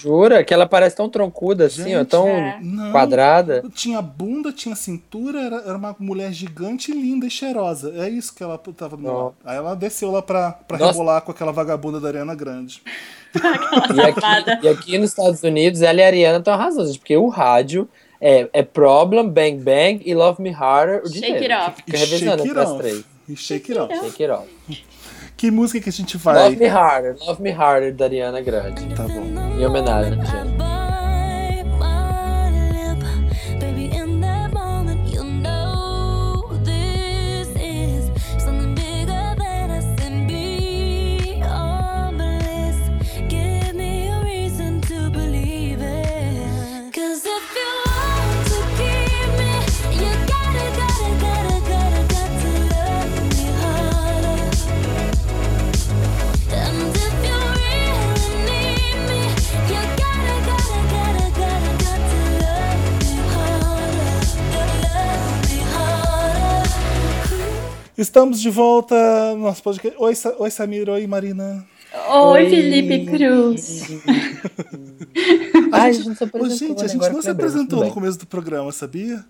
Speaker 2: Jura? Que ela parece tão troncuda assim, ó,
Speaker 3: Gente,
Speaker 2: tão
Speaker 1: é.
Speaker 3: Não.
Speaker 2: quadrada.
Speaker 3: Tinha bunda, tinha cintura, era, era uma mulher gigante, linda e cheirosa. É isso que ela tava
Speaker 2: Ó.
Speaker 3: lado. Aí ela desceu lá pra, pra
Speaker 2: Nossa.
Speaker 3: rebolar com aquela vagabunda da Ariana Grande.
Speaker 2: E aqui, e aqui nos Estados Unidos, ela e a Ariana estão arrasando, porque o rádio é, é Problem, Bang Bang e Love Me Harder o dia
Speaker 1: Shake
Speaker 2: inteiro.
Speaker 1: it off.
Speaker 2: Fica revezando as três.
Speaker 3: E Shake It Off.
Speaker 2: Shake it off.
Speaker 3: Que música que a gente
Speaker 2: Love
Speaker 3: vai?
Speaker 2: Me Harder, Love Me Harder da Ariana Grande.
Speaker 3: Tá bom.
Speaker 2: Em homenagem, gente.
Speaker 3: Estamos de volta no nosso podcast. Oi, Sa- oi Samir, oi Marina.
Speaker 1: Oi, Felipe Cruz.
Speaker 2: Ai, a gente se
Speaker 3: Ô,
Speaker 2: apresentou,
Speaker 3: gente,
Speaker 2: né?
Speaker 3: a gente
Speaker 2: Agora
Speaker 3: não se apresentou no começo do programa, sabia?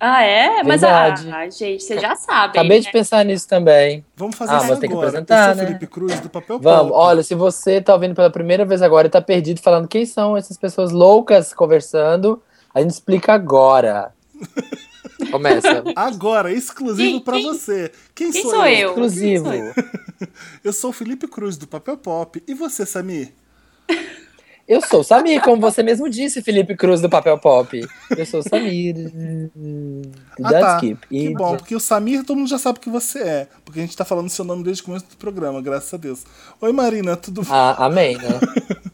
Speaker 1: Ah, é? Mas, ah,
Speaker 2: Verdade.
Speaker 1: gente, vocês já sabem.
Speaker 2: Acabei de
Speaker 1: né?
Speaker 2: pensar nisso também.
Speaker 3: Vamos fazer
Speaker 2: Ah,
Speaker 3: isso
Speaker 2: mas tem que
Speaker 3: agora.
Speaker 2: apresentar,
Speaker 3: Eu sou
Speaker 2: né?
Speaker 3: Felipe Cruz, do Papel
Speaker 2: Vamos,
Speaker 3: Pop.
Speaker 2: olha, se você tá ouvindo pela primeira vez agora e tá perdido falando quem são essas pessoas loucas conversando, a gente explica agora. Começa.
Speaker 3: Agora, exclusivo
Speaker 1: quem-
Speaker 3: você. Quem,
Speaker 1: Quem
Speaker 3: sou,
Speaker 1: sou
Speaker 3: eu?
Speaker 1: eu?
Speaker 2: Exclusivo.
Speaker 1: Quem sou eu?
Speaker 3: Eu sou o Felipe Cruz, do Papel Pop. E você, Samir?
Speaker 2: Eu sou o Samir, como você mesmo disse, Felipe Cruz do Papel Pop. Eu sou o Samir.
Speaker 3: Ah, tá.
Speaker 2: Skip.
Speaker 3: Que
Speaker 2: E-
Speaker 3: bom, porque o Samir todo mundo já sabe que você é. Porque a gente tá falando seu nome desde o começo do programa, graças a Deus. Oi, Marina, tudo bem?
Speaker 2: Ah, amém, né?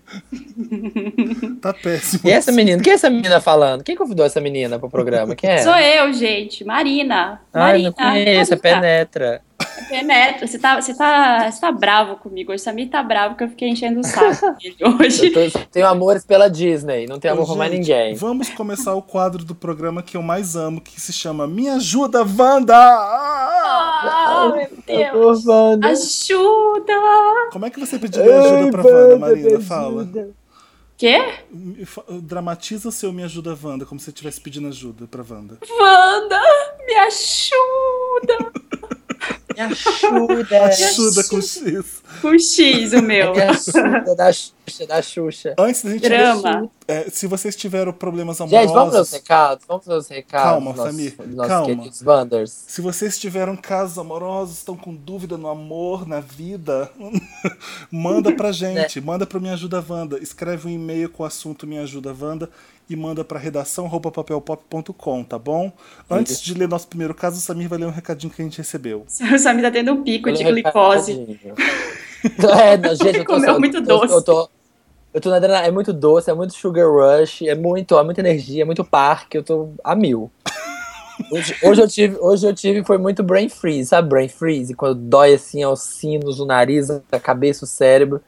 Speaker 3: Tá péssimo.
Speaker 2: E essa menina? Quem é essa menina falando? Quem convidou essa menina pro programa? Quem é?
Speaker 1: Sou eu, gente. Marina.
Speaker 2: Ai,
Speaker 1: Marina.
Speaker 2: não conheço, é
Speaker 1: Marina.
Speaker 2: penetra.
Speaker 1: penetra. Você tá, você, tá, você tá bravo comigo hoje. Samir tá bravo que eu fiquei enchendo o saco dele hoje.
Speaker 2: Eu tô- tenho amores pela Disney, não tenho amor por mais ninguém.
Speaker 3: Vamos começar o quadro do programa que eu mais amo, que se chama Me Ajuda, Wanda! Ah!
Speaker 1: Ah, meu Deus.
Speaker 2: Wanda.
Speaker 1: Ajuda!
Speaker 3: Como é que você pediria ajuda pra Wanda, Marina? Fala.
Speaker 1: Quê?
Speaker 3: Me Dramatiza o seu Me Ajuda, Wanda, como se você estivesse pedindo ajuda pra Wanda.
Speaker 1: Wanda, me ajuda!
Speaker 2: Me ajuda.
Speaker 3: Ajuda com X.
Speaker 1: Com X, o meu.
Speaker 2: Me ajuda da Xuxa, da Xuxa.
Speaker 3: Antes da gente
Speaker 1: Drama.
Speaker 3: É, se vocês tiveram problemas amorosos.
Speaker 2: Gente, vamos os recados? Vamos os recados.
Speaker 3: Calma,
Speaker 2: dos nossos-
Speaker 3: Samir,
Speaker 2: dos Nossos
Speaker 3: calma.
Speaker 2: Wanders.
Speaker 3: Se vocês tiveram casos amorosos, estão com dúvida no amor, na vida, manda pra gente, manda pro Me Ajuda Wanda. Escreve um e-mail com o assunto Me Ajuda Wanda e manda pra redação papelpop.com, tá bom? Antes de ler nosso primeiro caso, o Samir vai ler um recadinho que a gente recebeu.
Speaker 1: O Samir tá tendo um pico de glicose.
Speaker 2: É, não, gente, eu tô,
Speaker 1: Comeu
Speaker 2: eu
Speaker 1: muito doce.
Speaker 2: Eu tô, eu tô na adrenalina, é muito doce, é muito sugar rush, é muito, é muita energia, é muito parque, eu tô a mil. Hoje, hoje eu tive, hoje eu tive, foi muito brain freeze, sabe brain freeze? Quando dói assim aos sinos, o nariz, a cabeça, o cérebro,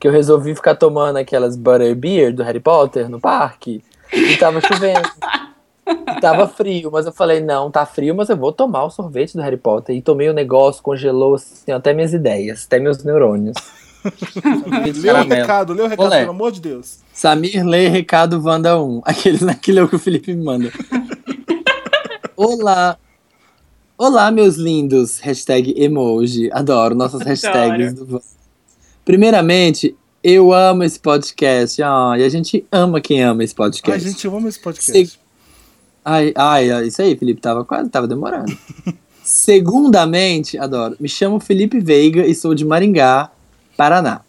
Speaker 2: que eu resolvi ficar tomando aquelas butterbeer do Harry Potter no parque, e tava chovendo. E tava frio, mas eu falei, não, tá frio, mas eu vou tomar o sorvete do Harry Potter. E tomei o negócio, congelou assim, até minhas ideias, até meus neurônios.
Speaker 3: Lê o recado, lê o recado,
Speaker 2: Olé.
Speaker 3: pelo amor de Deus.
Speaker 2: Samir lê recado Wanda 1. Aqueles naquele é o que o Felipe me manda. Olá. Olá, meus lindos. Hashtag emoji. Adoro nossas hashtags do Wanda. Primeiramente, eu amo esse podcast. Ah, e a gente ama quem ama esse podcast.
Speaker 3: gente, eu amo esse podcast.
Speaker 2: Ai, ai, ai, isso aí, Felipe, tava quase, tava demorando. Segundamente, adoro, me chamo Felipe Veiga e sou de Maringá, Paraná.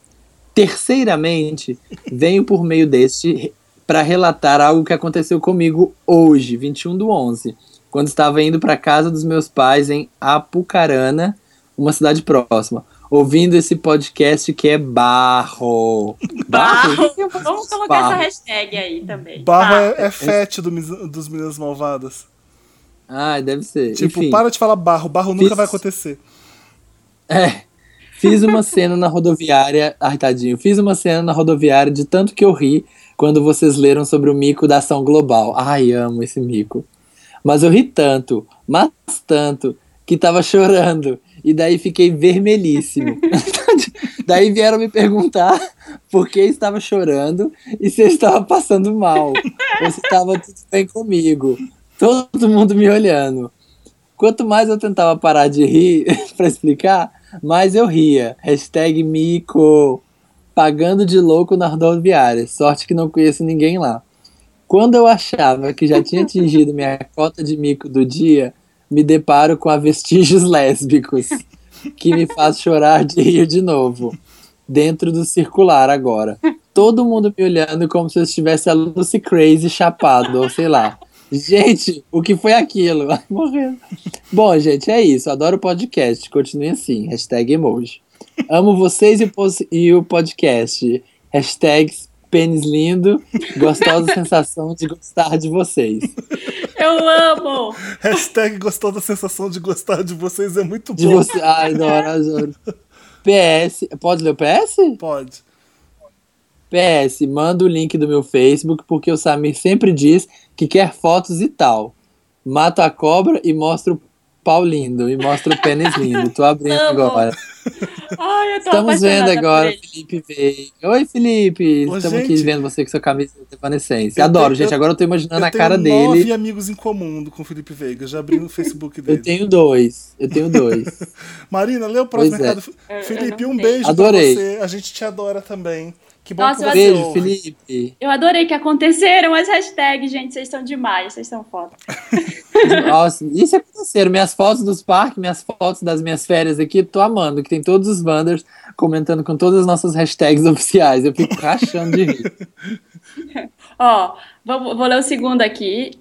Speaker 2: Terceiramente, venho por meio deste para relatar algo que aconteceu comigo hoje, 21 do 11, quando estava indo para casa dos meus pais em Apucarana, uma cidade próxima, ouvindo esse podcast que é barro.
Speaker 1: Barro. Vamos colocar
Speaker 2: Barro.
Speaker 1: essa hashtag aí também.
Speaker 3: Barro
Speaker 1: Barro.
Speaker 3: é, é fete do, dos Meninas Malvadas.
Speaker 2: Ai, deve ser.
Speaker 3: Tipo,
Speaker 2: Enfim.
Speaker 3: para de falar barro, barro nunca
Speaker 2: Fiz-
Speaker 3: vai acontecer.
Speaker 2: É. Fiz uma cena na rodoviária. Ai, tadinho. Fiz uma cena na rodoviária de tanto que eu ri quando vocês leram sobre o mico da ação global. Ai, amo esse mico. Mas eu ri tanto, mas tanto, que tava chorando. E daí fiquei vermelhíssimo. daí vieram me perguntar por que estava chorando e se eu estava passando mal. Ou se estava tudo bem comigo. Todo mundo me olhando. Quanto mais eu tentava parar de rir pra explicar, mais eu ria. Hashtag mico. Pagando de louco na rodoviária. Sorte que não conheço ninguém lá. Quando eu achava que já tinha atingido minha cota de mico do dia, me deparo com a vestígios lésbicos, que me faz chorar de rir de novo. Dentro do circular agora. Todo mundo me olhando como se eu estivesse a Lucy Crazy chapado, ou sei lá. Gente, o que foi aquilo? Ai, morrendo. Bom, gente, é isso. Adoro o podcast. Continue assim. Hashtag emoji. Amo vocês e, e o podcast. Hashtags pênis lindo. Gostosa sensação de gostar de vocês.
Speaker 1: Eu amo!
Speaker 3: Hashtag gostou da sensação de gostar de vocês é muito
Speaker 2: De
Speaker 3: bom.
Speaker 2: você. Ai, adoro, adoro. PS. Pode ler o PS?
Speaker 3: Pode.
Speaker 2: PS, manda o link do meu Facebook, porque o Samir sempre diz que quer fotos e tal. Mata a cobra e mostra o pau lindo, e mostra o pênis lindo. Tô abrindo
Speaker 1: Amo.
Speaker 2: agora.
Speaker 1: Ai, eu tô
Speaker 2: Estamos vendo agora
Speaker 1: ele.
Speaker 2: Felipe Veiga. Oi, Felipe.
Speaker 3: Ô,
Speaker 2: Estamos aqui
Speaker 3: gente.
Speaker 2: vendo você com sua camisa de Evanescence.
Speaker 3: Eu
Speaker 2: Adoro,
Speaker 3: tenho-
Speaker 2: gente.
Speaker 3: eu-
Speaker 2: Agora eu tô imaginando
Speaker 3: eu
Speaker 2: a cara
Speaker 3: tenho nove
Speaker 2: dele.
Speaker 3: amigos em comum com o Felipe Veiga. Já abri no Facebook dele.
Speaker 2: Eu tenho dois. Eu tenho dois.
Speaker 3: Marina, lê o próximo
Speaker 2: Pois é.
Speaker 3: recado.
Speaker 1: eu
Speaker 3: Felipe, um beijo
Speaker 2: Adorei.
Speaker 3: pra você. A gente te adora também. Que bom
Speaker 1: Nossa,
Speaker 3: que
Speaker 1: eu
Speaker 3: você
Speaker 2: Beijo. Felipe.
Speaker 1: Eu adorei que aconteceram as hashtags, gente. Vocês estão demais, vocês são foda.
Speaker 2: Nossa, isso aconteceram. Minhas fotos dos parques, minhas fotos das minhas férias aqui, tô amando. Que tem todos os Wanders comentando com todas as nossas hashtags oficiais. Eu fico rachando de rir.
Speaker 1: Ó, vou, vou ler o segundo aqui.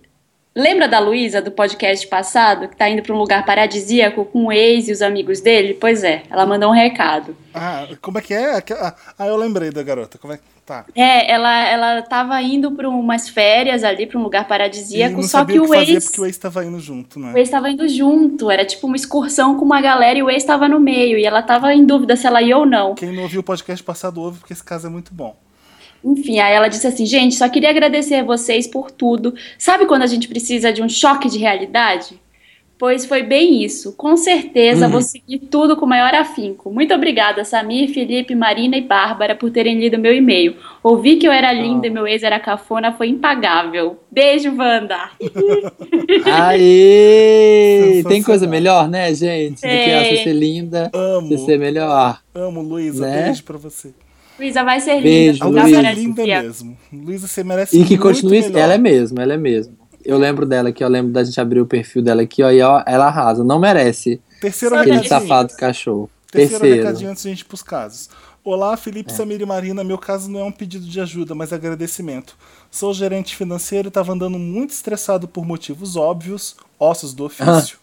Speaker 1: Lembra da Luísa do podcast passado, que tá indo pra um lugar paradisíaco com o ex e os amigos dele? Pois é, ela mandou um recado.
Speaker 3: Ah, como é que é? Ah, ah, eu lembrei da garota. Como é que tá?
Speaker 1: É, ela, ela tava indo pra umas férias ali, pra um lugar paradisíaco, só que
Speaker 3: o que
Speaker 1: o ex.
Speaker 3: porque o ex tava indo junto, né?
Speaker 1: O ex tava indo junto, era tipo uma excursão com uma galera e o ex tava no meio. E ela tava em dúvida se ela ia ou não.
Speaker 3: Quem não ouviu o podcast passado ouve porque esse caso é muito bom.
Speaker 1: Enfim, aí ela disse assim: gente, só queria agradecer a vocês por tudo. Sabe quando a gente precisa de um choque de realidade? Pois foi bem isso. Com certeza vou seguir tudo com o maior afinco. Muito obrigada, Samir, Felipe, Marina e Bárbara, por terem lido meu e-mail. Ouvi que eu era linda e meu ex era cafona, foi impagável. Beijo, Wanda.
Speaker 2: Aê! Tem coisa melhor, né, gente? Do que essa ser linda,
Speaker 3: Amo.
Speaker 2: você ser melhor.
Speaker 3: Amo, Luísa.
Speaker 2: Né?
Speaker 3: Beijo pra você.
Speaker 1: Luísa vai ser
Speaker 2: Beijo,
Speaker 1: linda.
Speaker 3: Luísa é linda mesmo. Luísa, você merece
Speaker 2: E que
Speaker 3: muito
Speaker 2: continue.
Speaker 3: melhor.
Speaker 2: Ela é mesmo, ela é mesmo. Eu lembro dela aqui, eu lembro da gente abrir o perfil dela aqui, ó, e ó, ela arrasa. Não merece
Speaker 3: Terceiro
Speaker 2: aquele
Speaker 1: Recadinho.
Speaker 2: safado cachorro.
Speaker 3: Terceiro,
Speaker 2: Terceiro.
Speaker 3: recadinho antes de a gente ir pros casos. Olá, Felipe, Samir e Marina. Meu caso não é um pedido de ajuda, mas agradecimento. Sou gerente financeiro e estava andando muito estressado por motivos óbvios, ossos do ofício.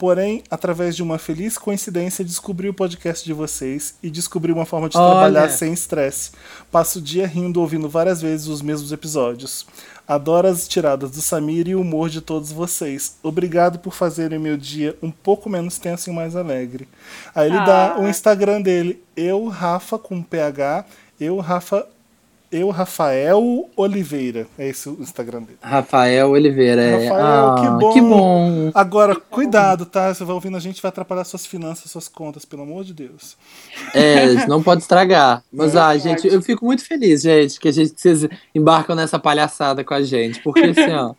Speaker 3: Porém, através de uma feliz coincidência, descobri o podcast de vocês e descobri uma forma de
Speaker 2: Olha.
Speaker 3: trabalhar sem estresse. Passo o dia rindo, ouvindo várias vezes os mesmos episódios. Adoro as tiradas do Samir e o humor de todos vocês. Obrigado por fazerem meu dia um pouco menos tenso e mais alegre. Aí ele dá
Speaker 1: Ah.
Speaker 3: o Instagram dele, eu, Rafa, com PH, eu, Rafa, eu, Rafael Oliveira. É esse o Instagram dele.
Speaker 2: Rafael Oliveira. é.
Speaker 3: Rafael,
Speaker 2: Ah,
Speaker 3: que bom.
Speaker 2: Que bom.
Speaker 3: Agora, cuidado, tá? Você vai ouvindo a gente, vai atrapalhar suas finanças, suas contas, pelo amor de Deus.
Speaker 2: É, não pode estragar. Mas,
Speaker 3: Não
Speaker 2: ah, gente, eu fico muito feliz, gente, que a gente, vocês embarcam nessa palhaçada com a gente. Porque, assim, ó,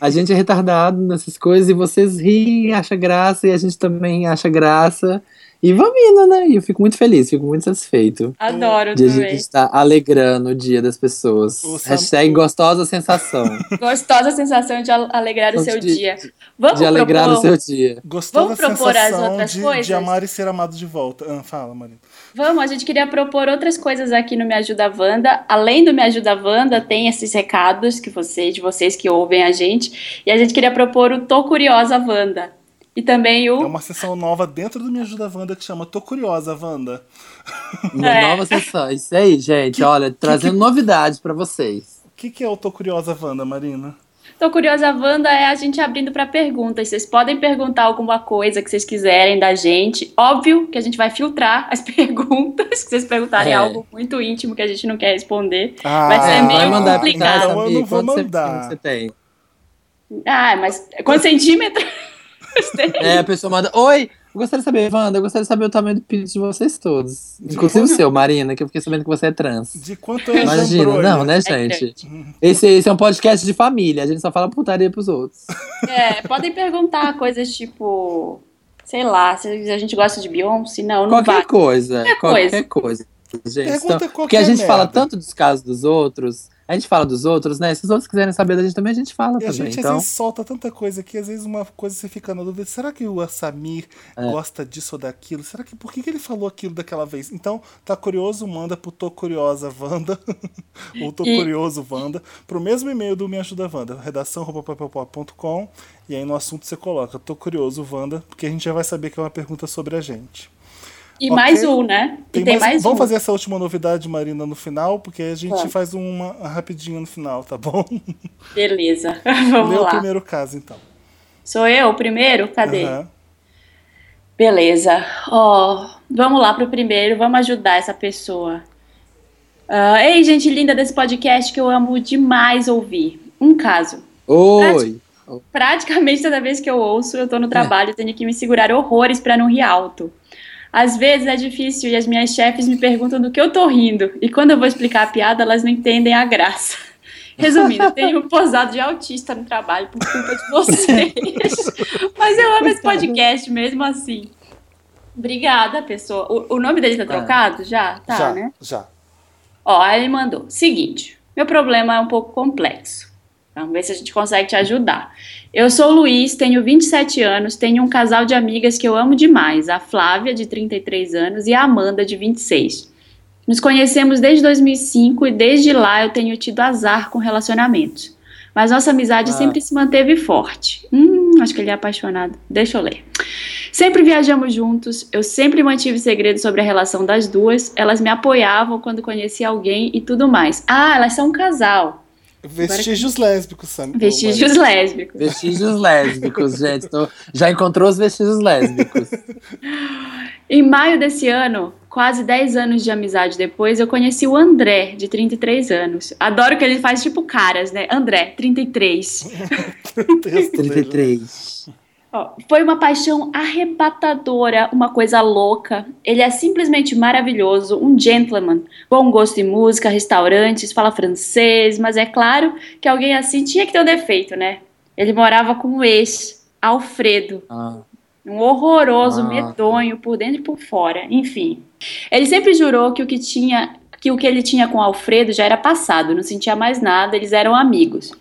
Speaker 2: a gente é retardado nessas coisas e vocês riem, acham graça, e a gente também acha graça. E vamos indo, né? E eu fico muito feliz, fico muito satisfeito
Speaker 1: Adoro
Speaker 2: de a
Speaker 1: também.
Speaker 2: gente estar alegrando o dia das pessoas.
Speaker 3: O
Speaker 2: Hashtag gostosa sensação
Speaker 1: Gostosa sensação de al- alegrar o seu
Speaker 2: De-
Speaker 1: dia. Vamos
Speaker 2: de alegrar
Speaker 1: propor,
Speaker 2: o seu dia.
Speaker 3: Gostou
Speaker 1: Vamos propor as
Speaker 3: sensação
Speaker 1: outras
Speaker 3: de,
Speaker 1: coisas?
Speaker 3: de amar e ser amado de volta? Ah, fala, Marina.
Speaker 1: Vamos, a gente queria propor outras coisas aqui no Me Ajuda Wanda. Além do Me Ajuda Wanda, tem esses recados que vocês, de vocês que ouvem a gente. E a gente queria propor o Tô Curiosa Wanda. E também
Speaker 3: É
Speaker 1: o.
Speaker 3: uma sessão nova dentro do Me Ajuda Wanda que chama Tô Curiosa, Wanda.
Speaker 2: Uma
Speaker 1: É.
Speaker 2: nova sessão. Isso aí, gente. Olha, trazendo novidades pra vocês.
Speaker 3: O que, que é o Tô Curiosa, Wanda, Marina?
Speaker 1: Tô Curiosa Wanda é a gente abrindo para perguntas. Vocês podem perguntar alguma coisa que vocês quiserem da gente. Óbvio que a gente vai filtrar as perguntas. Se vocês perguntarem
Speaker 2: É.
Speaker 1: algo muito íntimo que a gente não quer responder.
Speaker 3: Ah,
Speaker 1: Vai ser
Speaker 2: É,
Speaker 1: meio
Speaker 2: vai mandar pra
Speaker 1: complicado.
Speaker 2: casa,
Speaker 3: Então eu não vou
Speaker 2: Quantos
Speaker 3: mandar.
Speaker 2: centímetros você tem?
Speaker 1: Ah, mas quantos centímetros?
Speaker 2: É, a pessoa manda. Oi, eu gostaria de saber, Wanda, eu gostaria de saber o tamanho do pinto de vocês todos. Inclusive o seu, Marina, que eu fiquei sabendo que você é trans.
Speaker 3: De quanto é a
Speaker 2: Imagina, não, né,
Speaker 1: É
Speaker 2: gente? Esse, esse é um podcast de família, a gente só fala putaria pros outros.
Speaker 1: É, podem perguntar coisas tipo, sei lá, se a gente gosta de Beyoncé, não, não
Speaker 2: Qualquer
Speaker 1: vai.
Speaker 2: coisa,
Speaker 1: Qualquer
Speaker 2: qualquer coisa. Gente,
Speaker 3: Pergunta
Speaker 2: Então,
Speaker 3: qualquer
Speaker 2: porque a gente fala
Speaker 3: merda.
Speaker 2: tanto dos casos dos outros, a gente fala dos outros, né? Se os outros quiserem saber da gente também, a gente fala
Speaker 3: E a
Speaker 2: também.
Speaker 3: gente às
Speaker 2: Então,
Speaker 3: vezes solta tanta coisa que às vezes uma coisa você fica na dúvida, será que o Samir
Speaker 2: É.
Speaker 3: gosta disso ou daquilo? Será que por que, que ele falou aquilo daquela vez? Então, tá curioso, manda pro Tô Curiosa Wanda, ou Tô
Speaker 1: E-
Speaker 3: Curioso Wanda, pro mesmo e-mail do Me Ajuda Wanda, redação@papelpop.com, e aí no assunto você coloca Tô Curioso Wanda, porque a gente já vai saber que é uma pergunta sobre a gente.
Speaker 1: E
Speaker 3: Ok.
Speaker 1: mais um, né?
Speaker 3: Tem
Speaker 1: e tem
Speaker 3: mais-
Speaker 1: mais,
Speaker 3: vamos
Speaker 1: um.
Speaker 3: fazer essa última novidade, Marina, no final, porque a gente faz uma rapidinho no final, tá bom?
Speaker 1: Beleza,
Speaker 3: Lê
Speaker 1: vamos
Speaker 3: o
Speaker 1: lá.
Speaker 3: primeiro caso, então.
Speaker 1: Sou eu o primeiro? Cadê?
Speaker 3: Aham.
Speaker 1: Beleza. Ó, vamos lá pro primeiro, vamos ajudar essa pessoa. Ah, Ei, gente linda desse podcast que eu amo demais ouvir. Um caso.
Speaker 2: oi.
Speaker 1: Praticamente toda vez que eu ouço, eu tô no trabalho tenho que me segurar horrores pra não rir alto. Às vezes é difícil e as minhas chefes me perguntam do que eu tô rindo. E quando eu vou explicar a piada, elas não entendem a graça. Resumindo, tenho um posado de autista no trabalho por culpa de vocês. Mas eu amo esse podcast mesmo assim. Obrigada, pessoa. O, o nome dele tá trocado? Já? Tá,
Speaker 3: já,
Speaker 1: né?
Speaker 3: já.
Speaker 1: Ó, aí ele mandou. Seguinte, meu problema é um pouco complexo. Vamos ver se a gente consegue te ajudar. Eu sou o Luiz, tenho 27 anos, tenho um casal de amigas que eu amo demais, a Flávia, de 33 anos, e a Amanda, de 26. Nos conhecemos desde 2005 e desde lá eu tenho tido azar com relacionamentos. Mas nossa amizade
Speaker 2: Ah.
Speaker 1: sempre se manteve forte. Hum, acho que ele é apaixonado. Deixa eu ler. Sempre viajamos juntos, eu sempre mantive segredo sobre a relação das duas, elas me apoiavam quando conhecia alguém e tudo mais. Ah, elas são um casal.
Speaker 3: Vestígios lésbicos, Sam.
Speaker 1: Vestígios lésbicos.
Speaker 2: Vestígios lésbicos, gente. Tô- Já encontrou os vestígios lésbicos.
Speaker 1: Em maio desse ano, quase 10 anos de amizade depois, eu conheci o André, de 33 anos. Adoro que ele faz tipo caras, né? André, 33.
Speaker 2: 33.
Speaker 1: Foi uma paixão arrebatadora, uma coisa louca. Ele é simplesmente maravilhoso, um gentleman, bom gosto em música, restaurantes, fala francês, mas é claro que alguém assim tinha que ter um defeito, né? Ele morava com o ex, Alfredo,
Speaker 2: Ah,
Speaker 1: um horroroso,
Speaker 2: Ah.
Speaker 1: medonho, por dentro e por fora, enfim. Ele sempre jurou que o que tinha, que o que ele tinha com Alfredo já era passado, não sentia mais nada, eles eram amigos.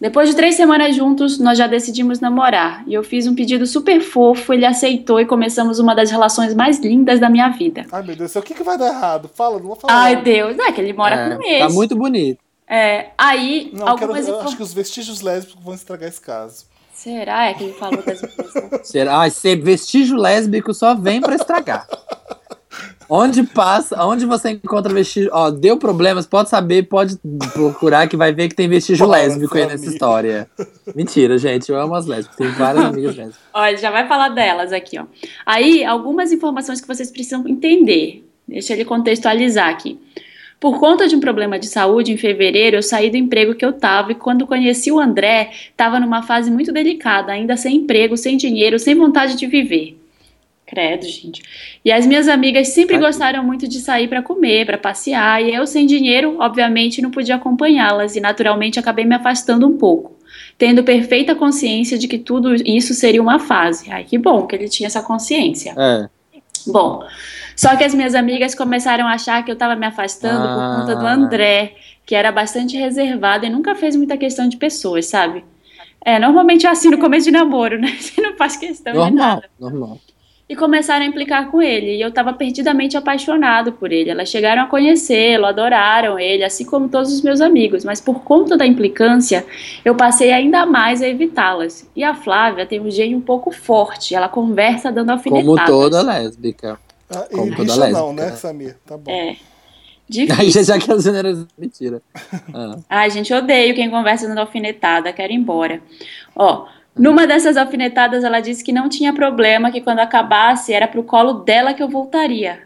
Speaker 1: Depois de três semanas juntos, nós já decidimos namorar. E eu fiz um pedido super fofo, ele aceitou e começamos uma das relações mais lindas da minha vida.
Speaker 3: Ai, meu Deus, o que, que vai dar errado? Fala, não vou falar.
Speaker 1: Ai, Deus, é que ele mora
Speaker 2: é,
Speaker 1: com ele.
Speaker 2: Tá muito bonito.
Speaker 1: É, aí,
Speaker 3: Não, eu quero,
Speaker 1: algumas
Speaker 3: eu acho que os vestígios lésbicos vão estragar esse caso.
Speaker 1: Será é que ele falou das?
Speaker 2: Será? Ai, ser vestígio lésbico só vem pra estragar. Onde passa, onde você encontra vestígio. Ó, deu problemas, pode saber, pode procurar que vai ver que tem vestígio
Speaker 3: Para,
Speaker 2: lésbico aí nessa história. Mentira, gente, eu amo as lésbicas, tenho várias amigas lésbicas.
Speaker 1: Olha, já vai falar delas aqui, ó. Aí, algumas informações que vocês precisam entender. Deixa ele contextualizar aqui. Por conta de um problema de saúde, em fevereiro, eu saí do emprego que eu tava e quando conheci o André, tava numa fase muito delicada, ainda sem emprego, sem dinheiro, sem vontade de viver. Credo, gente. E as minhas amigas sempre
Speaker 2: Ai.
Speaker 1: gostaram muito de sair para comer, para passear, e eu sem dinheiro, obviamente, não podia acompanhá-las e naturalmente acabei me afastando um pouco, tendo perfeita consciência de que tudo isso seria uma fase. Ai, que bom que ele tinha essa consciência.
Speaker 2: É.
Speaker 1: Bom, só que as minhas amigas começaram a achar que eu estava me afastando
Speaker 2: Ah.
Speaker 1: por conta do André, que era bastante reservado e nunca fez muita questão de pessoas, sabe? É, normalmente é assim no começo de namoro, né? Você não faz questão de
Speaker 2: Normal,
Speaker 1: nada.
Speaker 2: normal.
Speaker 1: E começaram a implicar com ele, e eu estava perdidamente apaixonado por ele. Elas chegaram a conhecê-lo, adoraram ele, assim como todos os meus amigos, mas por conta da implicância, eu passei ainda mais a evitá-las. E a Flávia tem um gênio um pouco forte, ela conversa dando alfinetadas.
Speaker 2: Como toda lésbica.
Speaker 3: Ah, e
Speaker 2: Como toda
Speaker 3: bicha não,
Speaker 2: lésbica,
Speaker 3: né,
Speaker 2: né?
Speaker 3: Samir? Tá bom.
Speaker 1: É.
Speaker 2: Aí
Speaker 1: Difícil.
Speaker 2: já que as generas. Mentira. Ah.
Speaker 1: Ai, gente, odeio quem conversa dando alfinetada, quero ir embora. Ó, numa dessas alfinetadas ela disse que não tinha problema, que quando acabasse era pro colo dela que eu voltaria.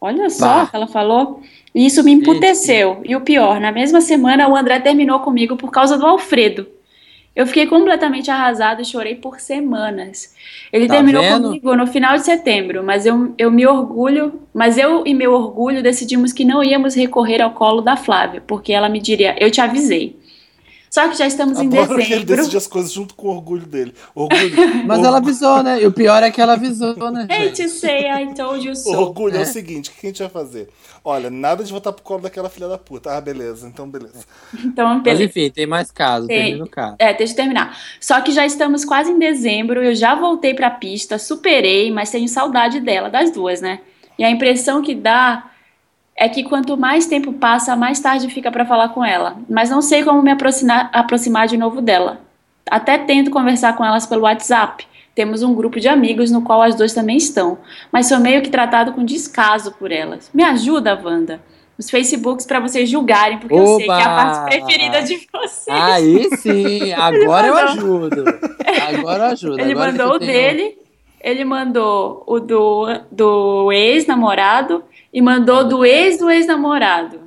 Speaker 1: Olha só
Speaker 2: Bah.
Speaker 1: o que ela falou. E isso me emputeceu. E o pior, na mesma semana o André terminou comigo por causa do Alfredo. Eu fiquei completamente arrasada e chorei por semanas. Ele
Speaker 2: Tá
Speaker 1: terminou
Speaker 2: vendo?
Speaker 1: comigo no final de setembro, mas eu, eu me orgulho, mas eu e meu orgulho decidimos que não íamos recorrer ao colo da Flávia, porque ela me diria, eu te avisei. Só que já estamos em
Speaker 3: Adoro que ele
Speaker 1: dezembro.
Speaker 3: decide as coisas junto com o orgulho dele. Orgulho,
Speaker 2: Mas
Speaker 3: or-
Speaker 2: ela avisou, né? E o pior é que ela avisou, né? gente?
Speaker 1: To say I told you so.
Speaker 3: Orgulho é.
Speaker 2: É.
Speaker 3: o seguinte, o que a gente vai fazer? Olha, nada de voltar pro colo daquela filha da puta. Ah, beleza, então beleza.
Speaker 1: Então,
Speaker 2: Mas
Speaker 1: beleza.
Speaker 2: enfim, tem mais casos,
Speaker 1: Tem.
Speaker 2: termina o caso.
Speaker 1: É, deixa eu terminar. Só que já estamos quase em dezembro, eu já voltei pra pista, superei, mas tenho saudade dela, das duas, né? E a impressão que dá é que quanto mais tempo passa, mais tarde fica pra falar com ela. Mas não sei como me aproximar, aproximar de novo dela. Até tento conversar com elas pelo WhatsApp. Temos um grupo de amigos no qual as duas também estão, mas sou meio que tratado com descaso por elas. Me ajuda, Wanda. Os Facebooks pra vocês julgarem, porque eu sei que é a
Speaker 2: Oba!
Speaker 1: parte preferida de vocês.
Speaker 2: Aí sim, agora eu ajudo. Agora eu ajudo.
Speaker 1: Ele
Speaker 2: Agora
Speaker 1: mandou o
Speaker 2: tenho-
Speaker 1: dele, ele mandou o do, do ex-namorado e mandou do ex do ex-namorado.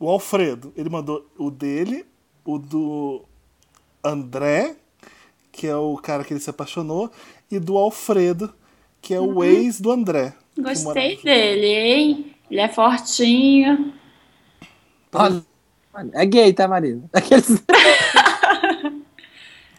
Speaker 3: O Alfredo, ele mandou o dele, o do André, que é o cara que ele se apaixonou, e do Alfredo, que é o ex do André.
Speaker 1: Uhum. Gostei dele, hein? Ele é fortinho.
Speaker 2: Olha, é gay, tá, Marina? Aqueles...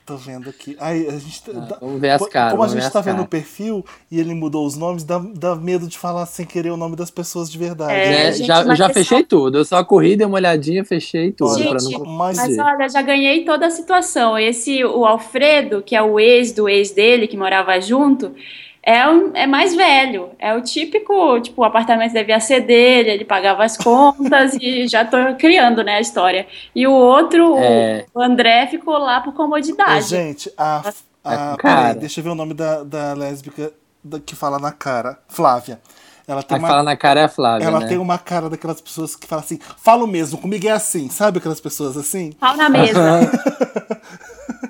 Speaker 3: Tô vendo aqui. Ai, a gente tá-
Speaker 2: Ah,
Speaker 3: dá-
Speaker 2: vamos ver as caras,
Speaker 3: Como a gente tá vendo o perfil e ele mudou os nomes, dá, dá medo de falar sem querer o nome das pessoas de verdade.
Speaker 1: É,
Speaker 2: né?
Speaker 1: gente,
Speaker 2: já, já
Speaker 1: é
Speaker 2: fechei tudo. Eu só corri, dei uma olhadinha, fechei tudo.
Speaker 1: Gente,
Speaker 2: não
Speaker 3: mas-
Speaker 1: Mas
Speaker 2: confundir.
Speaker 1: olha, já ganhei toda a situação. Esse, o Alfredo, que é o ex do ex dele, que morava junto, é, um- é mais velho. É o típico, tipo, o apartamento devia ser dele, ele pagava as contas e já tô criando, né, a história. E o outro, o-
Speaker 2: É.
Speaker 1: o André, ficou lá por
Speaker 3: Ô,
Speaker 1: comodidade.
Speaker 3: gente, a. a
Speaker 2: É, cara.
Speaker 3: peraí, deixa eu ver o nome da, da lésbica da- que fala na cara. Flávia. Ela
Speaker 2: A
Speaker 3: tem
Speaker 2: que
Speaker 3: uma.
Speaker 2: fala na cara é a Flávia,
Speaker 3: Ela
Speaker 2: né?
Speaker 3: tem uma cara daquelas pessoas que falam assim, falo mesmo, comigo é assim, sabe aquelas pessoas assim?
Speaker 1: Pau na mesa.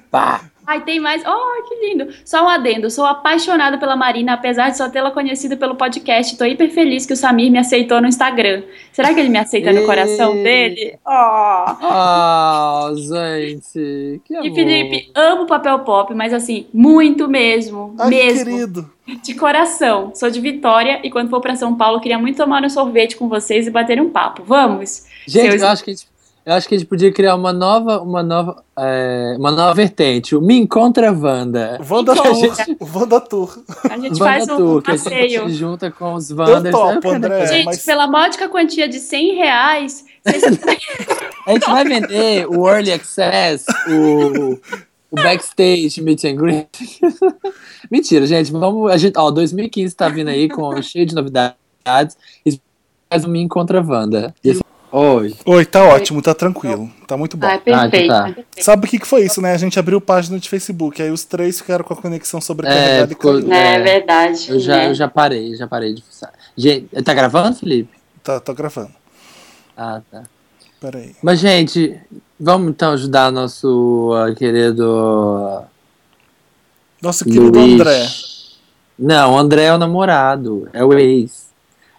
Speaker 2: Pá.
Speaker 1: Ai, tem mais. Oh, que lindo. Só um adendo. Sou apaixonada pela Marina, apesar de só tê-la conhecido pelo podcast. Tô hiper feliz que o Samir me aceitou no Instagram. Será que ele me aceita no coração dele? Oh.
Speaker 2: Ah, gente. Que amor.
Speaker 1: E Felipe, amo papel pop, mas assim, muito mesmo.
Speaker 3: Ai,
Speaker 1: mesmo.
Speaker 3: querido.
Speaker 1: De coração. Sou de Vitória e quando for pra São Paulo, queria muito tomar um sorvete com vocês e bater um papo. Vamos?
Speaker 2: Gente,
Speaker 1: Seus-
Speaker 2: eu acho que a gente, eu acho que a gente podia criar uma nova, uma nova, é, uma nova vertente. O Me Encontra Wanda.
Speaker 3: Wanda. Tour. Wanda Tour.
Speaker 1: A gente
Speaker 2: Wanda
Speaker 1: faz um
Speaker 2: Tour, que a
Speaker 1: passeio.
Speaker 2: gente junta com os Wanders.
Speaker 3: topo,
Speaker 2: né?
Speaker 3: André.
Speaker 1: Gente,
Speaker 3: mas-
Speaker 1: pela módica quantia de 100 reais, vocês
Speaker 2: A gente vai vender o Early Access, o, o Backstage Meet and Greet. Mentira, gente. Vamos, a gente, ó, 2015 tá vindo aí com cheio de novidades. E faz um Me Encontra Wanda. E esse- Oi.
Speaker 3: Oi, tá ótimo, tá tranquilo. Tá muito bom.
Speaker 1: Ah, perfeito.
Speaker 2: Ah, tá.
Speaker 3: Sabe o que, que foi isso, né? A gente abriu página de Facebook, aí os três ficaram com a conexão sobrecarregada
Speaker 2: É,
Speaker 3: e
Speaker 2: ficou-
Speaker 3: caiu.
Speaker 1: É,
Speaker 2: É,
Speaker 1: verdade.
Speaker 2: Eu já,
Speaker 1: né?
Speaker 2: eu já parei, já parei de fuçar. Gente, tá gravando, Felipe?
Speaker 3: Tá, tô gravando.
Speaker 2: Ah, tá.
Speaker 3: Peraí.
Speaker 2: Mas, gente, vamos então ajudar nosso ah, querido
Speaker 3: Nosso querido
Speaker 2: Luiz.
Speaker 3: André.
Speaker 2: Não, o André é o namorado, é o ex.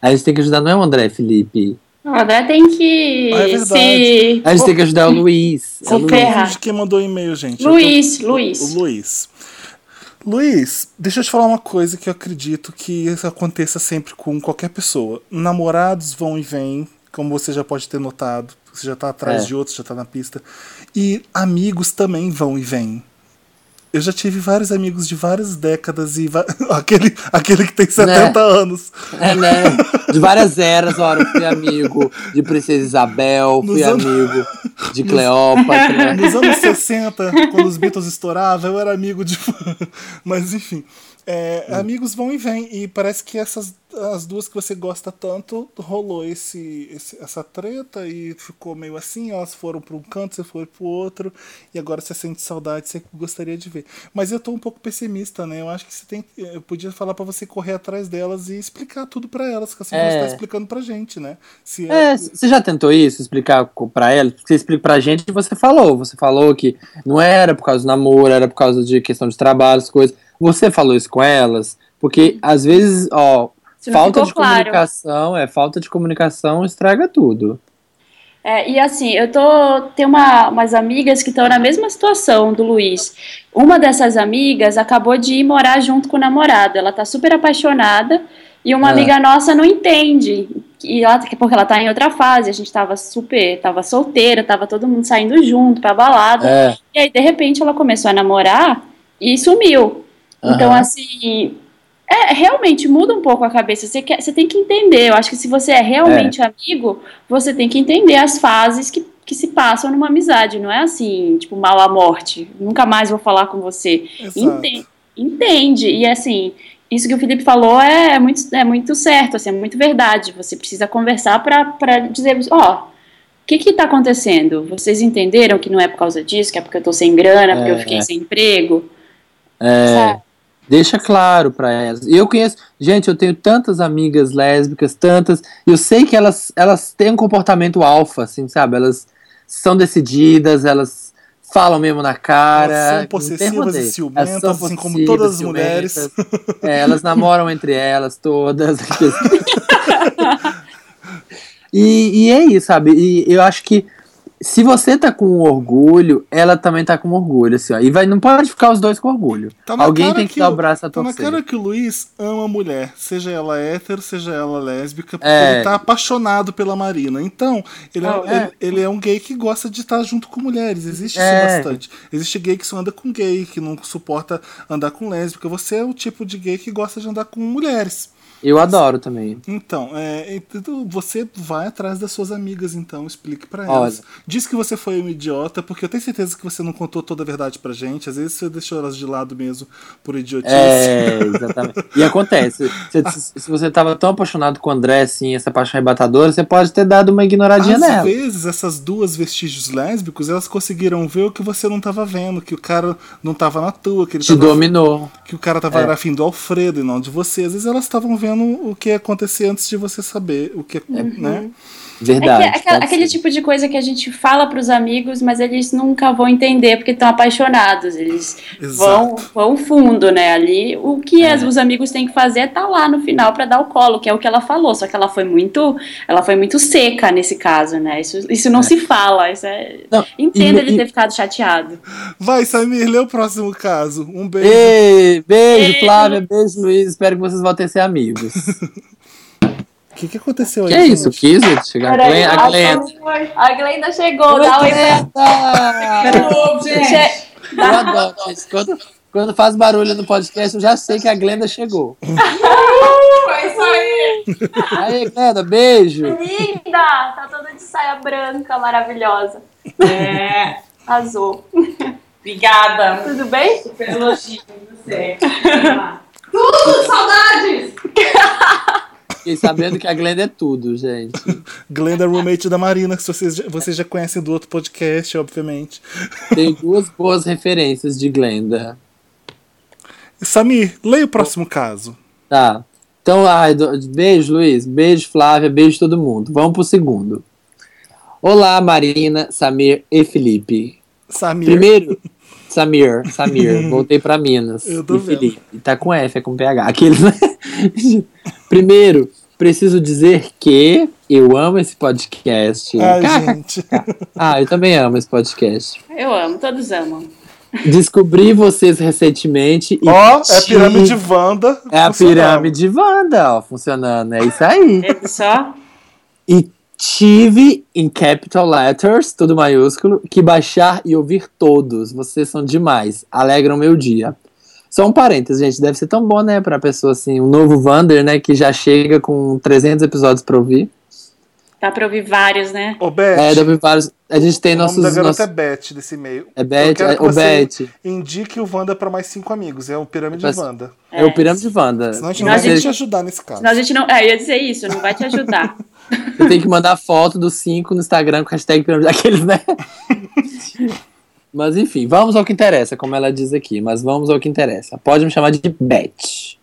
Speaker 2: Aí a gente tem que ajudar, não é o André, Felipe.
Speaker 1: André tem que
Speaker 3: Ah, é
Speaker 1: se.
Speaker 2: A gente tem que ajudar o Luiz. É o Luiz.
Speaker 3: De quem mandou e-mail, gente?
Speaker 1: Luiz,
Speaker 3: tô-
Speaker 1: Luiz.
Speaker 3: O Luiz. Luiz, deixa eu te falar uma coisa que eu acredito que isso aconteça sempre com qualquer pessoa. Namorados vão e vêm, como você já pode ter notado. Você já tá atrás
Speaker 2: É.
Speaker 3: de outros, já tá na pista. E amigos também vão e vêm. Eu já tive vários amigos de várias décadas e va- aquele, aquele que tem 70 anos.
Speaker 2: É, né? De várias eras, eu fui amigo de Princesa Isabel, fui
Speaker 3: anos-
Speaker 2: amigo de Cleópatra.
Speaker 3: Nos anos 60, quando os Beatles estouravam, eu era amigo de. Mas enfim. É, amigos vão e vêm. E parece que essas as duas que você gosta tanto, rolou esse, esse- essa treta e ficou meio assim, elas foram para um canto, você foi pro outro, e agora você sente saudade, você gostaria de ver. Mas eu tô um pouco pessimista, né? Eu acho que você tem. Eu podia falar para você correr atrás delas e explicar tudo para elas, que assim
Speaker 2: É.
Speaker 3: você tá explicando pra gente, né? Se
Speaker 2: É, você já tentou isso, explicar co- pra ela? Porque Você explica pra gente e você falou. Você falou que não era por causa do namoro, era por causa de questão de trabalho, as coisas. Você falou isso com elas? Porque às vezes, ó, falta de
Speaker 1: claro.
Speaker 2: comunicação, é, falta de comunicação estraga tudo.
Speaker 1: É, e assim, eu tô. Tem uma, umas amigas que estão na mesma situação do Luiz. Uma dessas amigas acabou de ir morar junto com o namorado. Ela tá super apaixonada e uma
Speaker 2: Ah.
Speaker 1: amiga nossa não entende. E ela, porque ela tá em outra fase, a gente tava super. tava solteira, tava todo mundo saindo junto pra balada.
Speaker 2: É,
Speaker 1: E aí, de repente, ela começou a namorar e sumiu. Então,
Speaker 2: Aham.
Speaker 1: assim, é, realmente muda um pouco a cabeça. Você, quer, você tem que entender. Eu acho que se você é realmente amigo, você tem que entender as fases que, que se passam numa amizade. Não é assim, tipo, mal à morte. Nunca mais vou falar com você.
Speaker 3: Exato.
Speaker 1: Enten- entende. E assim, isso que o Felipe falou é muito, é muito certo, assim, é muito verdade. Você precisa conversar para dizer, ó. O que que tá acontecendo? Vocês entenderam que não é por causa disso, que é porque eu tô sem grana, porque
Speaker 2: É,
Speaker 1: eu fiquei
Speaker 2: é.
Speaker 1: sem emprego?
Speaker 2: é,
Speaker 1: Sabe?
Speaker 2: Deixa claro pra elas. E eu conheço, gente, eu tenho tantas amigas lésbicas, tantas, eu sei que elas, elas têm um comportamento alfa, assim, sabe? Elas são decididas, elas falam mesmo na cara.
Speaker 3: Elas são possessivas e ciumentas,
Speaker 2: Elas são
Speaker 3: assim como todas as mulheres.
Speaker 2: É, elas namoram entre elas todas. e, e é isso, sabe? E eu acho que se você tá com orgulho, ela também tá com orgulho, assim, ó. E vai, não pode ficar os dois com orgulho.
Speaker 3: Tá
Speaker 2: Alguém tem que, dar
Speaker 3: o-
Speaker 2: braço a
Speaker 3: Tá na
Speaker 2: torcer.
Speaker 3: cara que o Luiz ama a mulher, seja ela hétero, seja ela lésbica, porque
Speaker 2: É.
Speaker 3: ele tá apaixonado pela Marina. Então, ele é,
Speaker 2: é.
Speaker 3: ele, ele é um gay que gosta de estar junto com mulheres. Existe
Speaker 2: É.
Speaker 3: isso bastante. Existe gay que só anda com gay, que não suporta andar com lésbica. Você é o tipo de gay que gosta de andar com mulheres.
Speaker 2: Eu adoro também.
Speaker 3: Então, é, você vai atrás das suas amigas, então, explique pra
Speaker 2: Olha.
Speaker 3: elas. Diz que você foi um idiota, porque eu tenho certeza que você não contou toda a verdade pra gente. Às vezes você deixou elas de lado mesmo por idiotice.
Speaker 2: É, exatamente. E acontece, se, se você tava tão apaixonado com o André, assim, essa paixão arrebatadora, você pode ter dado uma ignoradinha
Speaker 3: Às
Speaker 2: nela.
Speaker 3: vezes, essas duas vestígios lésbicos, elas conseguiram ver o que você não tava vendo, que o cara não tava na tua, que ele
Speaker 2: Te
Speaker 3: tava,
Speaker 2: dominou.
Speaker 3: que o cara tava
Speaker 2: É.
Speaker 3: afim do Alfredo e não de você. Às vezes elas estavam vendo o que ia acontecer antes de você saber o que, né?
Speaker 1: É
Speaker 2: Verdade.
Speaker 1: que, aquela- aquele tipo de coisa que a gente fala pros amigos, mas eles nunca vão entender porque estão apaixonados. Eles vão,
Speaker 3: Exato.
Speaker 1: vão fundo, né? Ali, o que
Speaker 2: É.
Speaker 1: as- os amigos têm que fazer é estar lá no final pra dar o colo, que é o que ela falou. Só que ela foi muito, ela foi muito seca nesse caso, né? Isso, isso não se fala. Isso é...
Speaker 2: Não,
Speaker 1: Entendo
Speaker 2: e-
Speaker 1: ele
Speaker 2: e-
Speaker 1: ter ficado chateado.
Speaker 3: Vai, Samir, lê o próximo caso. Um beijo.
Speaker 2: Ei, beijo,
Speaker 1: Beijo.
Speaker 2: Flávia, beijo, Luiz. Espero que vocês voltem a ser amigos.
Speaker 3: O que, que aconteceu aí?
Speaker 2: que é isso?
Speaker 3: gente?
Speaker 2: Quis chegar a
Speaker 1: Peraí,
Speaker 2: Glenda? A Glenda.
Speaker 1: A Glenda chegou, dá
Speaker 2: Glenda!
Speaker 1: Che-
Speaker 2: Eu adoro, gente. Quando, quando faz barulho no podcast, eu já sei que a Glenda chegou.
Speaker 5: É isso aí.
Speaker 2: Aí, Glenda, beijo.
Speaker 1: Linda! Tá toda de saia branca, maravilhosa.
Speaker 5: É.
Speaker 1: Arrasou.
Speaker 5: Obrigada.
Speaker 1: Tudo bem?
Speaker 5: Super elogio, você. Tudo, saudades!
Speaker 2: Fiquei sabendo que a Glenda é tudo, gente.
Speaker 3: Glenda, roommate da Marina, que vocês, já- vocês já conhecem do outro podcast, obviamente.
Speaker 2: Tem duas boas referências de Glenda.
Speaker 3: Samir, leia o próximo caso.
Speaker 2: Tá. Então, ai, beijo, Luiz. Beijo, Flávia. Beijo todo mundo. Vamos pro segundo. Olá, Marina, Samir e Felipe.
Speaker 3: Samir.
Speaker 2: Primeiro, Samir, Samir, voltei pra Minas.
Speaker 3: Eu tô
Speaker 2: e
Speaker 3: vendo.
Speaker 2: Felipe. Tá com F, é com PH. Aqueles, né? Primeiro, preciso dizer que eu amo esse podcast.
Speaker 3: Ai, gente.
Speaker 2: Ah, eu também amo esse podcast.
Speaker 1: Eu amo, todos amam.
Speaker 2: Descobri vocês recentemente e.
Speaker 3: Ó, é a pirâmide Wanda.
Speaker 2: É a pirâmide Wanda, ó, funcionando. É isso aí.
Speaker 1: É só?
Speaker 2: E tive, em capital letters, tudo maiúsculo, que baixar e ouvir todos. Vocês são demais. Alegram meu dia. Só um parênteses, gente. Deve ser tão bom, né, pra pessoa assim, um novo Wander, né, que já chega com 300 episódios pra ouvir.
Speaker 1: Dá pra ouvir vários, né?
Speaker 3: Ô, Beth.
Speaker 2: É, deve vários. A gente tem
Speaker 3: o nome
Speaker 2: nossos.
Speaker 3: da garota
Speaker 2: nossos
Speaker 3: é Beth desse e-mail.
Speaker 2: é
Speaker 3: Eu
Speaker 2: Beth, é, o
Speaker 3: você
Speaker 2: Beth.
Speaker 3: Indique o Wanda pra mais cinco amigos. É o Pirâmide
Speaker 2: Mas-
Speaker 3: Wanda.
Speaker 2: É, o Pirâmide Wanda.
Speaker 3: Senão a gente não
Speaker 1: a
Speaker 3: vai
Speaker 1: gente-
Speaker 3: te ajudar nesse caso.
Speaker 1: Senão a gente não. É, eu ia dizer isso, não vai te ajudar.
Speaker 2: Eu tenho que mandar foto dos cinco no Instagram com hashtag pirâmide daqueles, né? mas enfim, vamos ao que interessa, como ela diz aqui. Mas vamos ao que interessa. Pode me chamar de Beth.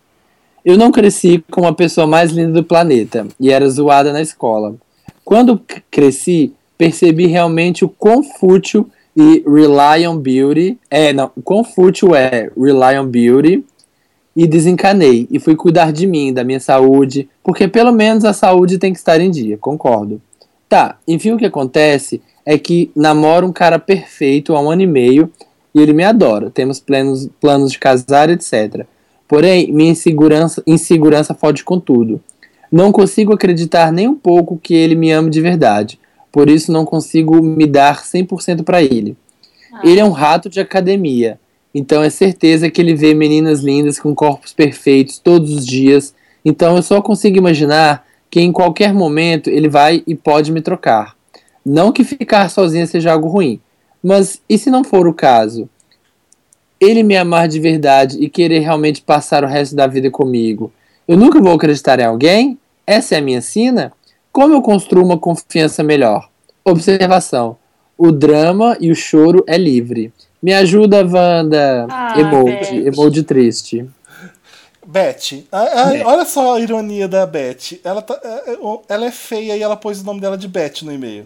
Speaker 2: Eu não cresci com a pessoa mais linda do planeta e era zoada na escola. Quando cresci, percebi realmente o quão fútil e rely on beauty. É, não, o quão fútil é rely on beauty e desencanei e fui cuidar de mim, da minha saúde, porque pelo menos a saúde tem que estar em dia, concordo. Tá, enfim, o que acontece é que namoro um cara perfeito há um ano e meio e ele me adora. Temos planos, planos de casar, etc. Porém, minha insegurança, insegurança fode com tudo. Não consigo acreditar nem um pouco que ele me ama de verdade. Por isso não consigo me dar 100% para ele. Ele é um rato de academia. Então é certeza que ele vê meninas lindas com corpos perfeitos todos os dias. Então eu só consigo imaginar que em qualquer momento ele vai e pode me trocar. Não que ficar sozinha seja algo ruim, mas e se não for o caso? Ele me amar de verdade e querer realmente passar o resto da vida comigo. Eu nunca vou acreditar em alguém? Essa é a minha sina? Como eu construo uma confiança melhor? Observação: o drama e o choro é livre. Me ajuda, Wanda.
Speaker 1: Ah,
Speaker 2: emoji,
Speaker 1: Beth.
Speaker 2: emoji triste.
Speaker 3: Beth, a- a- olha só a ironia da Beth. Ela, tá- é, é, ela é feia e ela pôs o nome dela de Beth no e-mail.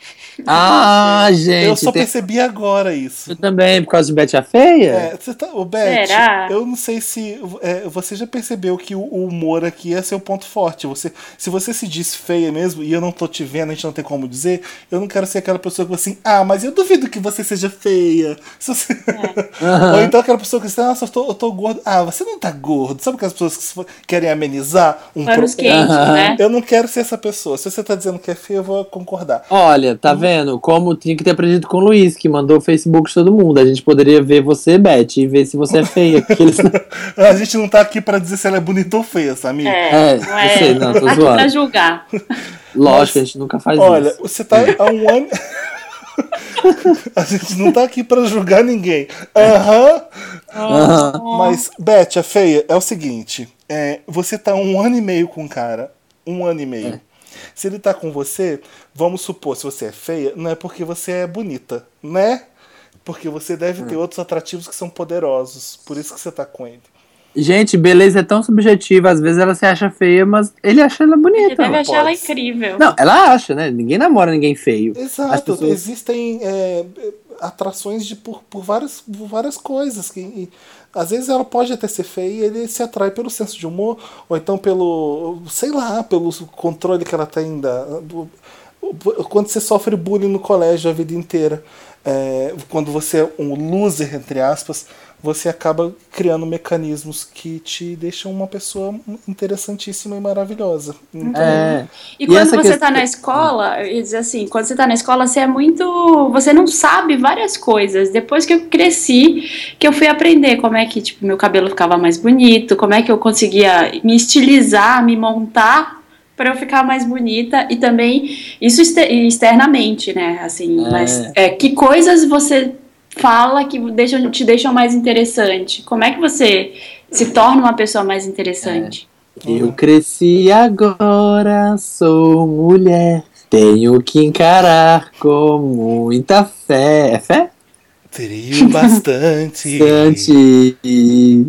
Speaker 2: Ah, gente.
Speaker 3: eu só
Speaker 2: tem-
Speaker 3: percebi agora isso.
Speaker 2: Eu também, por causa de Betty a Feia?
Speaker 3: É, você tá, o Beth,
Speaker 1: Será?
Speaker 3: eu não sei se é, você já percebeu que o, humor aqui é seu ponto forte. Você, se você se diz feia mesmo e eu não tô te vendo, a gente não tem como dizer, eu não quero ser aquela pessoa que fala assim, ah, mas eu duvido que você seja feia. Se você- Ou então aquela pessoa que diz, nossa, eu tô, eu tô gordo. Ah, você não tá gordo. Sabe aquelas pessoas que querem amenizar um
Speaker 1: Panos
Speaker 3: pro-
Speaker 1: quentes,
Speaker 2: Aham.
Speaker 1: né?
Speaker 3: Eu não quero ser essa pessoa. Se você tá dizendo que é feia, eu vou concordar.
Speaker 2: Olha, tá vendo? Vendo? Como tinha que ter aprendido com o Luiz, que mandou o Facebook de todo mundo. A gente poderia ver você, Beth, e ver se você é feia. que eles-
Speaker 3: A gente não tá aqui pra dizer se ela é bonita ou feia, Samir.
Speaker 1: É,
Speaker 2: É,
Speaker 1: não
Speaker 2: eu
Speaker 1: é.
Speaker 2: sei, não, tô
Speaker 1: aqui
Speaker 2: zoando.
Speaker 1: pra julgar.
Speaker 2: Lógico, a gente nunca faz
Speaker 3: Olha,
Speaker 2: isso.
Speaker 3: você tá há um ano. A gente não tá aqui pra julgar ninguém. Aham.
Speaker 2: Aham.
Speaker 3: Mas, Beth, a feia, é o seguinte: é, você tá um ano e meio com o cara. Um ano e meio. Se ele tá com você, vamos supor, se você é feia, não é porque você é bonita, né? Porque você deve ter outros atrativos que são poderosos. Por isso que você tá com ele.
Speaker 2: Gente, beleza é tão subjetiva. Às vezes ela se acha feia, mas ele acha ela
Speaker 1: Ele
Speaker 2: bonita.
Speaker 1: deve achar ela incrível.
Speaker 2: Não, ela acha, né? Ninguém namora ninguém feio.
Speaker 3: Exato,
Speaker 2: pessoas-
Speaker 3: existem é, atrações de, por, por, várias, por várias coisas. Que, e, às vezes ela pode até ser feia e ele se atrai pelo senso de humor, ou então pelo, sei lá, pelo controle que ela tem da. do- quando você sofre bullying no colégio a vida inteira, é, quando você é um loser, entre aspas, você acaba criando mecanismos que te deixam uma pessoa interessantíssima e maravilhosa. Então,
Speaker 2: É.
Speaker 1: E quando
Speaker 2: essa
Speaker 1: você
Speaker 2: questão-
Speaker 1: tá na escola, dizer assim, quando você tá na escola, você é muito. Você não sabe várias coisas. Depois que eu cresci, que eu fui aprender como é que, tipo, meu cabelo ficava mais bonito, como é que eu conseguia me estilizar, me montar para eu ficar mais bonita e também isso exter- externamente, né? Assim,
Speaker 2: É.
Speaker 1: mas é, que coisas você fala que deixam, te deixam mais interessante? Como é que você se torna uma pessoa mais interessante?
Speaker 2: Eu cresci agora, sou mulher. Tenho que encarar com muita fé. É fé?
Speaker 3: Teria bastante.
Speaker 2: Bastante.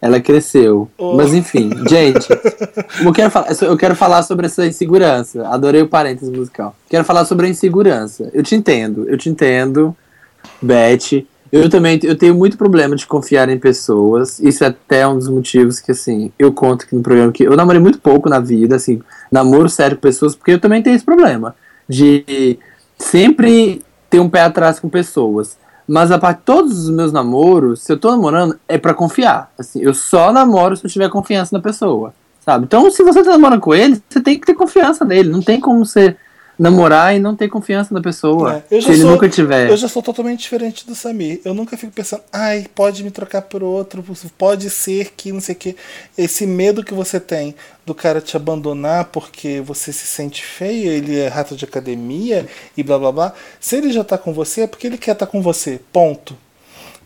Speaker 2: Ela cresceu.
Speaker 3: Oh.
Speaker 2: Mas enfim, gente. Eu quero, falar, eu quero falar sobre essa insegurança. Adorei o parênteses musical. Quero falar sobre a insegurança. Eu te entendo, eu te entendo, Beth. Eu também eu tenho muito problema de confiar em pessoas. Isso é até um dos motivos que, assim, eu conto aqui no programa que eu namorei muito pouco na vida, assim, namoro sério com pessoas, porque eu também tenho esse problema de sempre ter um pé atrás com pessoas. Mas a parte todos os meus namoros, se eu tô namorando, é pra confiar. Assim, eu só namoro se eu tiver confiança na pessoa, sabe? Então, se você tá namorando com ele, você tem que ter confiança nele. Não tem como você namorar e não ter confiança na pessoa.
Speaker 3: É,
Speaker 2: se ele
Speaker 3: sou-
Speaker 2: nunca tiver.
Speaker 3: Eu já sou totalmente diferente do Samir. Eu nunca fico pensando, ai, pode me trocar por outro, pode ser que não sei o que. Esse medo que você tem do cara te abandonar porque você se sente feia, ele é rato de academia e blá blá blá. Se ele já tá com você, é porque ele quer estar com você. Ponto.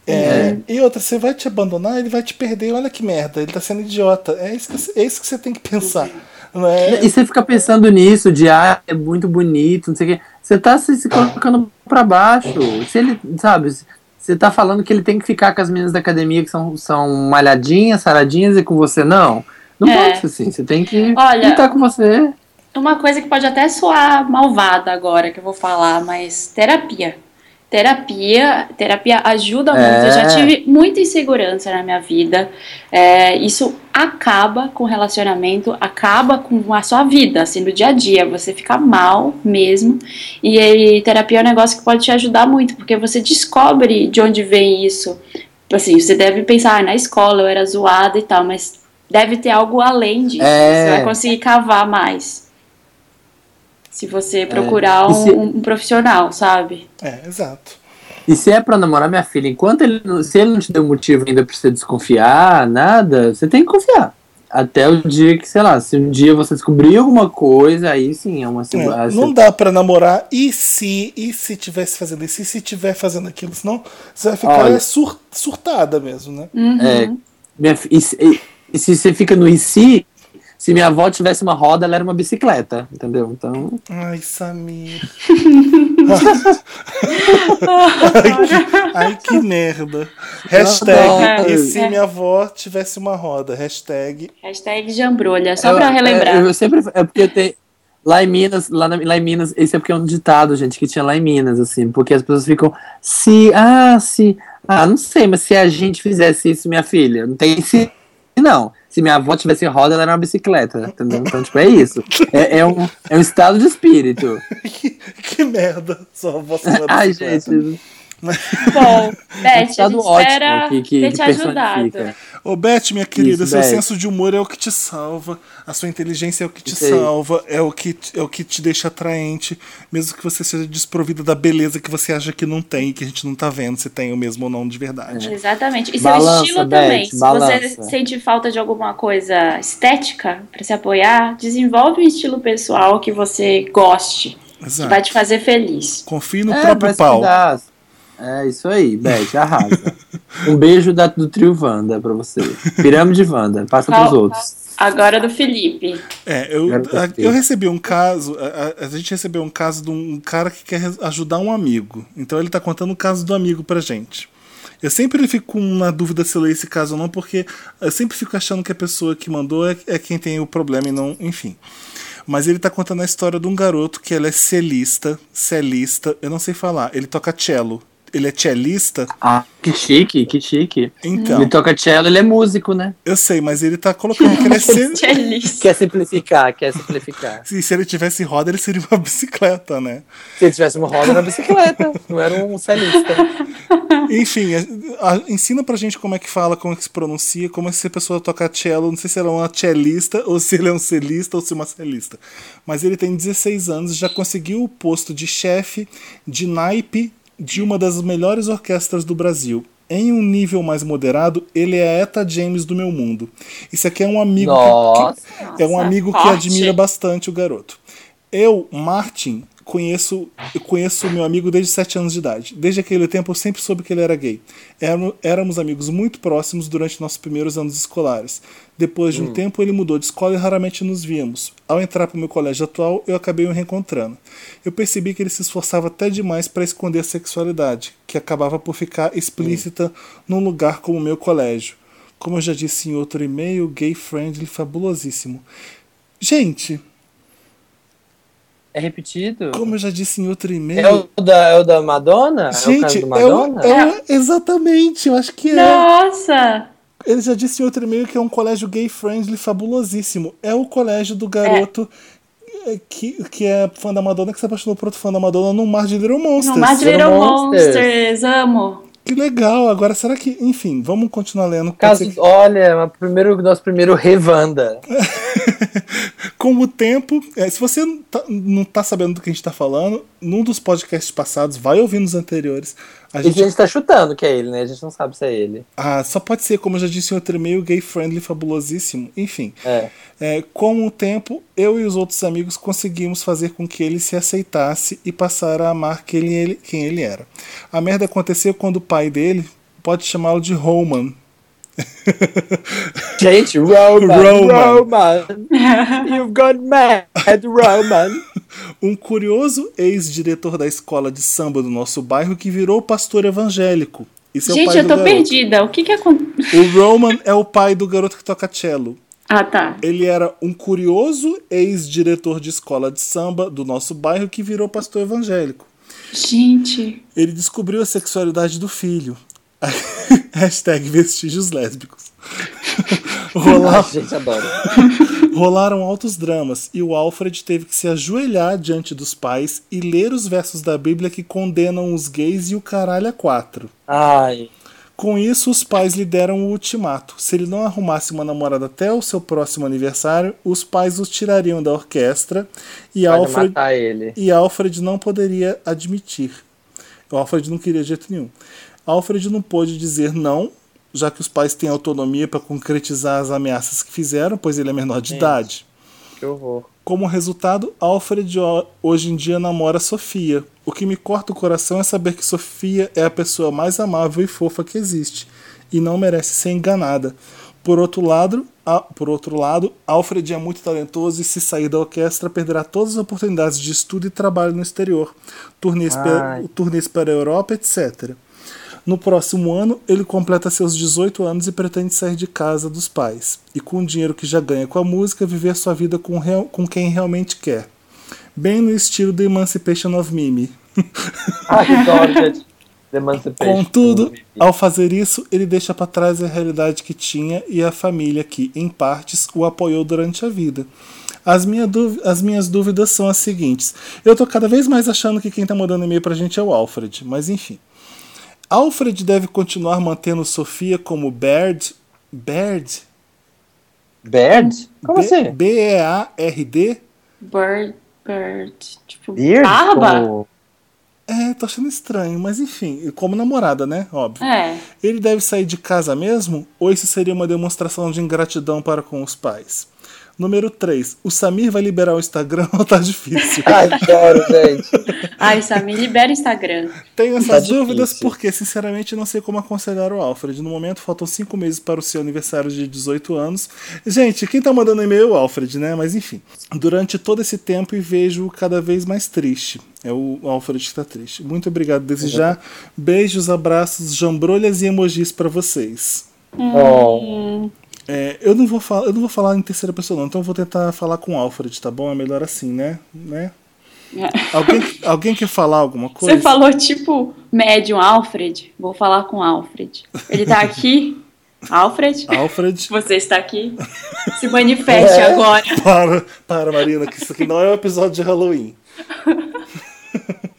Speaker 3: É, E outra, você vai te abandonar, ele vai te perder. Olha que merda, ele tá sendo idiota. É isso que, é isso que você tem que pensar. É?
Speaker 2: E você fica pensando nisso, de ah, é muito bonito, não sei o quê. Você tá se, se colocando pra baixo. Se ele, sabe, você tá falando que ele tem que ficar com as meninas da academia que são, são malhadinhas, saradinhas e com você não. Não
Speaker 1: É.
Speaker 2: pode ser assim. Você tem que
Speaker 1: Olha,
Speaker 2: estar com você.
Speaker 1: Uma coisa que pode até soar malvada agora que eu vou falar, mas terapia. Terapia, terapia ajuda muito.
Speaker 2: É.
Speaker 1: Eu já tive muita insegurança na minha vida. É, isso acaba com o relacionamento, acaba com a sua vida, assim, no dia a dia. Você fica mal mesmo. E aí, terapia é um negócio que pode te ajudar muito, porque você descobre de onde vem isso. Assim, você deve pensar, ah, na escola eu era zoada e tal, mas deve ter algo além disso.
Speaker 2: É.
Speaker 1: Você vai conseguir cavar mais. Se você procurar
Speaker 2: E se-
Speaker 1: um, um profissional, sabe?
Speaker 3: É, exato.
Speaker 2: E se é pra namorar minha filha, enquanto ele não, se ele não te deu motivo ainda pra você desconfiar, nada, você tem que confiar. Até o dia que, sei lá, se um dia você descobrir alguma coisa, aí sim é uma
Speaker 3: É,
Speaker 2: segurança.
Speaker 3: não dá pra namorar e se e se tivesse fazendo isso, e se tiver fazendo aquilo, senão você vai ficar
Speaker 2: Olha.
Speaker 3: sur- surtada mesmo, né?
Speaker 2: É, minha e, se- e- e se você fica no e se, se minha avó tivesse uma roda, ela era uma bicicleta, entendeu? Então,
Speaker 3: Ai, Samir. ai, que, ai, que merda. Hashtag e se
Speaker 1: É.
Speaker 3: minha avó tivesse uma roda. Hashtag.
Speaker 1: Hashtag jambrolha, só
Speaker 2: eu-
Speaker 1: pra relembrar.
Speaker 2: é, Eu, sempre, é porque tem. Lá em Minas, lá, na- lá em Minas, esse é porque é um ditado, gente, que tinha lá em Minas, assim, porque as pessoas ficam, se, ah, se, ah, não sei, mas se a gente fizesse isso, minha filha, não tem se, não. Se minha avó tivesse roda, ela era uma bicicleta, entendeu? Então, tipo, é isso. É, é um, é um estado de espírito.
Speaker 3: que, que merda. Sua avó
Speaker 2: Ai, gente,
Speaker 1: Bom, Beth, a
Speaker 2: Estado
Speaker 1: gente espera
Speaker 2: que, que,
Speaker 1: ter
Speaker 2: que
Speaker 1: te ajudado.
Speaker 3: Ô, Beth, minha querida,
Speaker 2: Isso,
Speaker 3: seu
Speaker 2: Beth.
Speaker 3: senso de humor é o que te salva, a sua inteligência é o que te
Speaker 2: Isso aí.
Speaker 3: salva, é o que, é o que te deixa atraente, mesmo que você seja desprovida da beleza que você acha que não tem e que a gente não tá vendo se tem o mesmo ou não de verdade.
Speaker 1: Exatamente. E seu
Speaker 2: Balança,
Speaker 1: estilo
Speaker 2: Beth,
Speaker 1: também. Se
Speaker 2: balança.
Speaker 1: você sente falta de alguma coisa estética pra se apoiar, desenvolve um estilo pessoal que você goste, que
Speaker 3: Exato.
Speaker 1: vai te fazer feliz.
Speaker 3: Confie no
Speaker 2: É,
Speaker 3: próprio pau.
Speaker 2: cuidar. É isso aí, Beth, arrasa. um beijo da, do trio Wanda pra você. Pirâmide Wanda, passa
Speaker 1: Qual-
Speaker 2: pros outros.
Speaker 1: Agora do Felipe.
Speaker 3: É, eu, a- eu recebi um caso, a, a- a gente recebeu um caso de um cara que quer ajudar um amigo. Então ele tá contando o caso do amigo pra gente. Eu sempre fico na dúvida se eu leio esse caso ou não, porque eu sempre fico achando que a pessoa que mandou é, é quem tem o problema e não, enfim. Mas ele tá contando a história de um garoto que ele é celista, celista, eu não sei falar, ele toca cello. Ele é cellista,
Speaker 2: Ah, que chique, que chique.
Speaker 3: então,
Speaker 2: Ele toca cello, ele é músico, né?
Speaker 3: eu sei, mas ele tá colocando que ele é cel...
Speaker 1: Feliz.
Speaker 2: Quer simplificar, quer simplificar.
Speaker 3: se, se ele tivesse roda, ele seria uma bicicleta, né?
Speaker 2: Se ele tivesse uma roda na bicicleta, não era um celista.
Speaker 3: Enfim, a- a- ensina pra gente como é que fala, como é que se pronuncia, como é que se a pessoa toca cello. Não sei se ela é uma cellista, ou se ele é um celista, ou se é uma celista. Mas ele tem 16 anos e já conseguiu o posto de chefe de naipe de uma das melhores orquestras do Brasil. Em um nível mais moderado, ele é a Eta James do meu mundo. Isso aqui é um amigo que-
Speaker 2: Nossa.
Speaker 3: que, é um
Speaker 1: Nossa,
Speaker 3: amigo que
Speaker 1: forte.
Speaker 3: admira bastante o garoto. Eu, Martin, conheço eu conheço o meu amigo desde 7 anos de idade. Desde aquele tempo eu sempre soube que ele era gay. Éramos, amigos muito próximos durante nossos primeiros anos escolares. Depois de um tempo ele mudou de escola e raramente nos víamos. Ao entrar para o meu colégio atual, eu acabei o reencontrando. Eu percebi que ele se esforçava até demais para esconder a sexualidade, que acabava por ficar explícita num lugar como o meu colégio. Como eu já disse em outro e-mail, gay friendly fabulosíssimo. Gente,
Speaker 2: É repetido?
Speaker 3: como eu já disse em outro e-mail.
Speaker 2: É o da, é o da Madonna? é o caso
Speaker 3: Gente,
Speaker 2: do
Speaker 3: é o-
Speaker 2: Madonna?
Speaker 3: é o- exatamente, eu acho que é.
Speaker 1: Nossa!
Speaker 3: Ele já disse em outro e-mail que é um colégio gay friendly fabulosíssimo. É o colégio do garoto eh, que, que é fã da Madonna, que se apaixonou por outro fã da Madonna no Mar de Little Monsters.
Speaker 1: No Mar de
Speaker 2: Little
Speaker 1: Little
Speaker 2: Monsters.
Speaker 1: Monsters, amo.
Speaker 3: Que legal. Agora, será que. Enfim, vamos continuar lendo.
Speaker 2: Caso,
Speaker 3: que-
Speaker 2: olha, primeiro, nosso primeiro Revanda.
Speaker 3: Com o tempo, é, se você não tá, não tá sabendo do que a gente tá falando, num dos podcasts passados, vai ouvir nos anteriores. A
Speaker 2: E a
Speaker 3: gente,
Speaker 2: gente tá chutando que é ele, né? A gente não sabe se é ele.
Speaker 3: ah, só pode ser, como eu já disse em outro e-mail, gay friendly fabulosíssimo. Enfim.
Speaker 2: É.
Speaker 3: É, com o tempo, eu e os outros amigos conseguimos fazer com que ele se aceitasse e passar a amar quem ele, quem ele era. A merda aconteceu quando o pai dele, pode chamá-lo de Roman.
Speaker 2: Gente, Roman,
Speaker 3: Roman.
Speaker 2: Roman. You've got mad, Roman.
Speaker 3: Um curioso ex-diretor da escola de samba do nosso bairro que virou pastor evangélico. É
Speaker 1: Gente,
Speaker 3: pai
Speaker 1: eu tô
Speaker 3: garoto.
Speaker 1: perdida. O que que aconteceu?
Speaker 3: O Roman é o pai do garoto que toca cello.
Speaker 1: Ah, tá.
Speaker 3: Ele era um curioso ex-diretor de escola de samba do nosso bairro que virou pastor evangélico.
Speaker 1: Gente.
Speaker 3: Ele descobriu a sexualidade do filho. Hashtag vestígios lésbicos.
Speaker 2: A
Speaker 3: Rola-
Speaker 2: gente adora.
Speaker 3: rolaram altos dramas e o Alfred teve que se ajoelhar diante dos pais e ler os versos da Bíblia que condenam os gays e o caralho a quatro.
Speaker 2: Ai,
Speaker 3: Com isso, os pais lhe deram o ultimato. Se ele não arrumasse uma namorada até o seu próximo aniversário, os pais os tirariam da orquestra e Alfred, e Alfred não poderia admitir. O Alfred não queria de jeito nenhum. Alfred não pôde dizer não, já que os pais têm autonomia para concretizar as ameaças que fizeram, pois ele é menor de idade.
Speaker 2: Que horror.
Speaker 3: Como resultado, Alfred ho- hoje em dia namora Sofia. O que me corta o coração é saber que Sofia é a pessoa mais amável e fofa que existe e não merece ser enganada. Por outro lado, a- por outro lado, Alfred é muito talentoso e se sair da orquestra perderá todas as oportunidades de estudo e trabalho no exterior, turnês, pe- turnês para a Europa, etc. No próximo ano, ele completa seus 18 anos e pretende sair de casa dos pais. E com o dinheiro que já ganha com a música, viver sua vida com, real- com quem realmente quer. Bem no estilo do Emancipation of Mimi.
Speaker 2: Ai, que adoro, gente. The.
Speaker 3: Contudo, ao fazer isso, ele deixa para trás a realidade que tinha e a família que, em partes, o apoiou durante a vida. As, minha as minhas dúvidas são as seguintes. Eu tô cada vez mais achando que quem tá mandando e-mail pra gente é o Alfred, mas enfim. Alfred deve continuar mantendo Sofia como Baird. Baird?
Speaker 2: Bird? Como
Speaker 3: B-
Speaker 2: assim?
Speaker 3: B-E-A-R-D?
Speaker 1: Bird, bird. Tipo,
Speaker 2: Beard?
Speaker 1: barba?
Speaker 2: Como-
Speaker 3: É, tô achando estranho, mas enfim, como namorada, né? Óbvio.
Speaker 1: É.
Speaker 3: Ele deve sair de casa mesmo? Ou isso seria uma demonstração de ingratidão para com os pais? Número 3. O Samir vai liberar o Instagram ou tá difícil?
Speaker 2: Ai, adoro, gente.
Speaker 1: Ai, Samir, libera o Instagram.
Speaker 3: Tenho essas
Speaker 2: Tá difícil.
Speaker 3: dúvidas porque, sinceramente, não sei como aconselhar o Alfred. No momento, faltam 5 meses para o seu aniversário de 18 anos. Gente, quem tá mandando e-mail é o Alfred, né? Mas enfim. Durante todo esse tempo e vejo cada vez mais triste. É o Alfred que tá triste. Muito obrigado desde já. Beijos, abraços, jambrolhas e emojis para vocês.
Speaker 2: Oh,
Speaker 3: É, eu, não vou falar, eu não vou falar em terceira pessoa, não, então eu vou tentar falar com o Alfred, tá bom? É melhor assim, né? né? Alguém, alguém quer falar alguma coisa?
Speaker 1: Você falou tipo médium Alfred. Vou falar com Alfred. Ele tá aqui. Alfred,
Speaker 3: Alfred.
Speaker 1: você está aqui. Se manifeste
Speaker 2: É.
Speaker 1: agora.
Speaker 3: Para, para, Marina, que isso aqui não é um episódio de Halloween.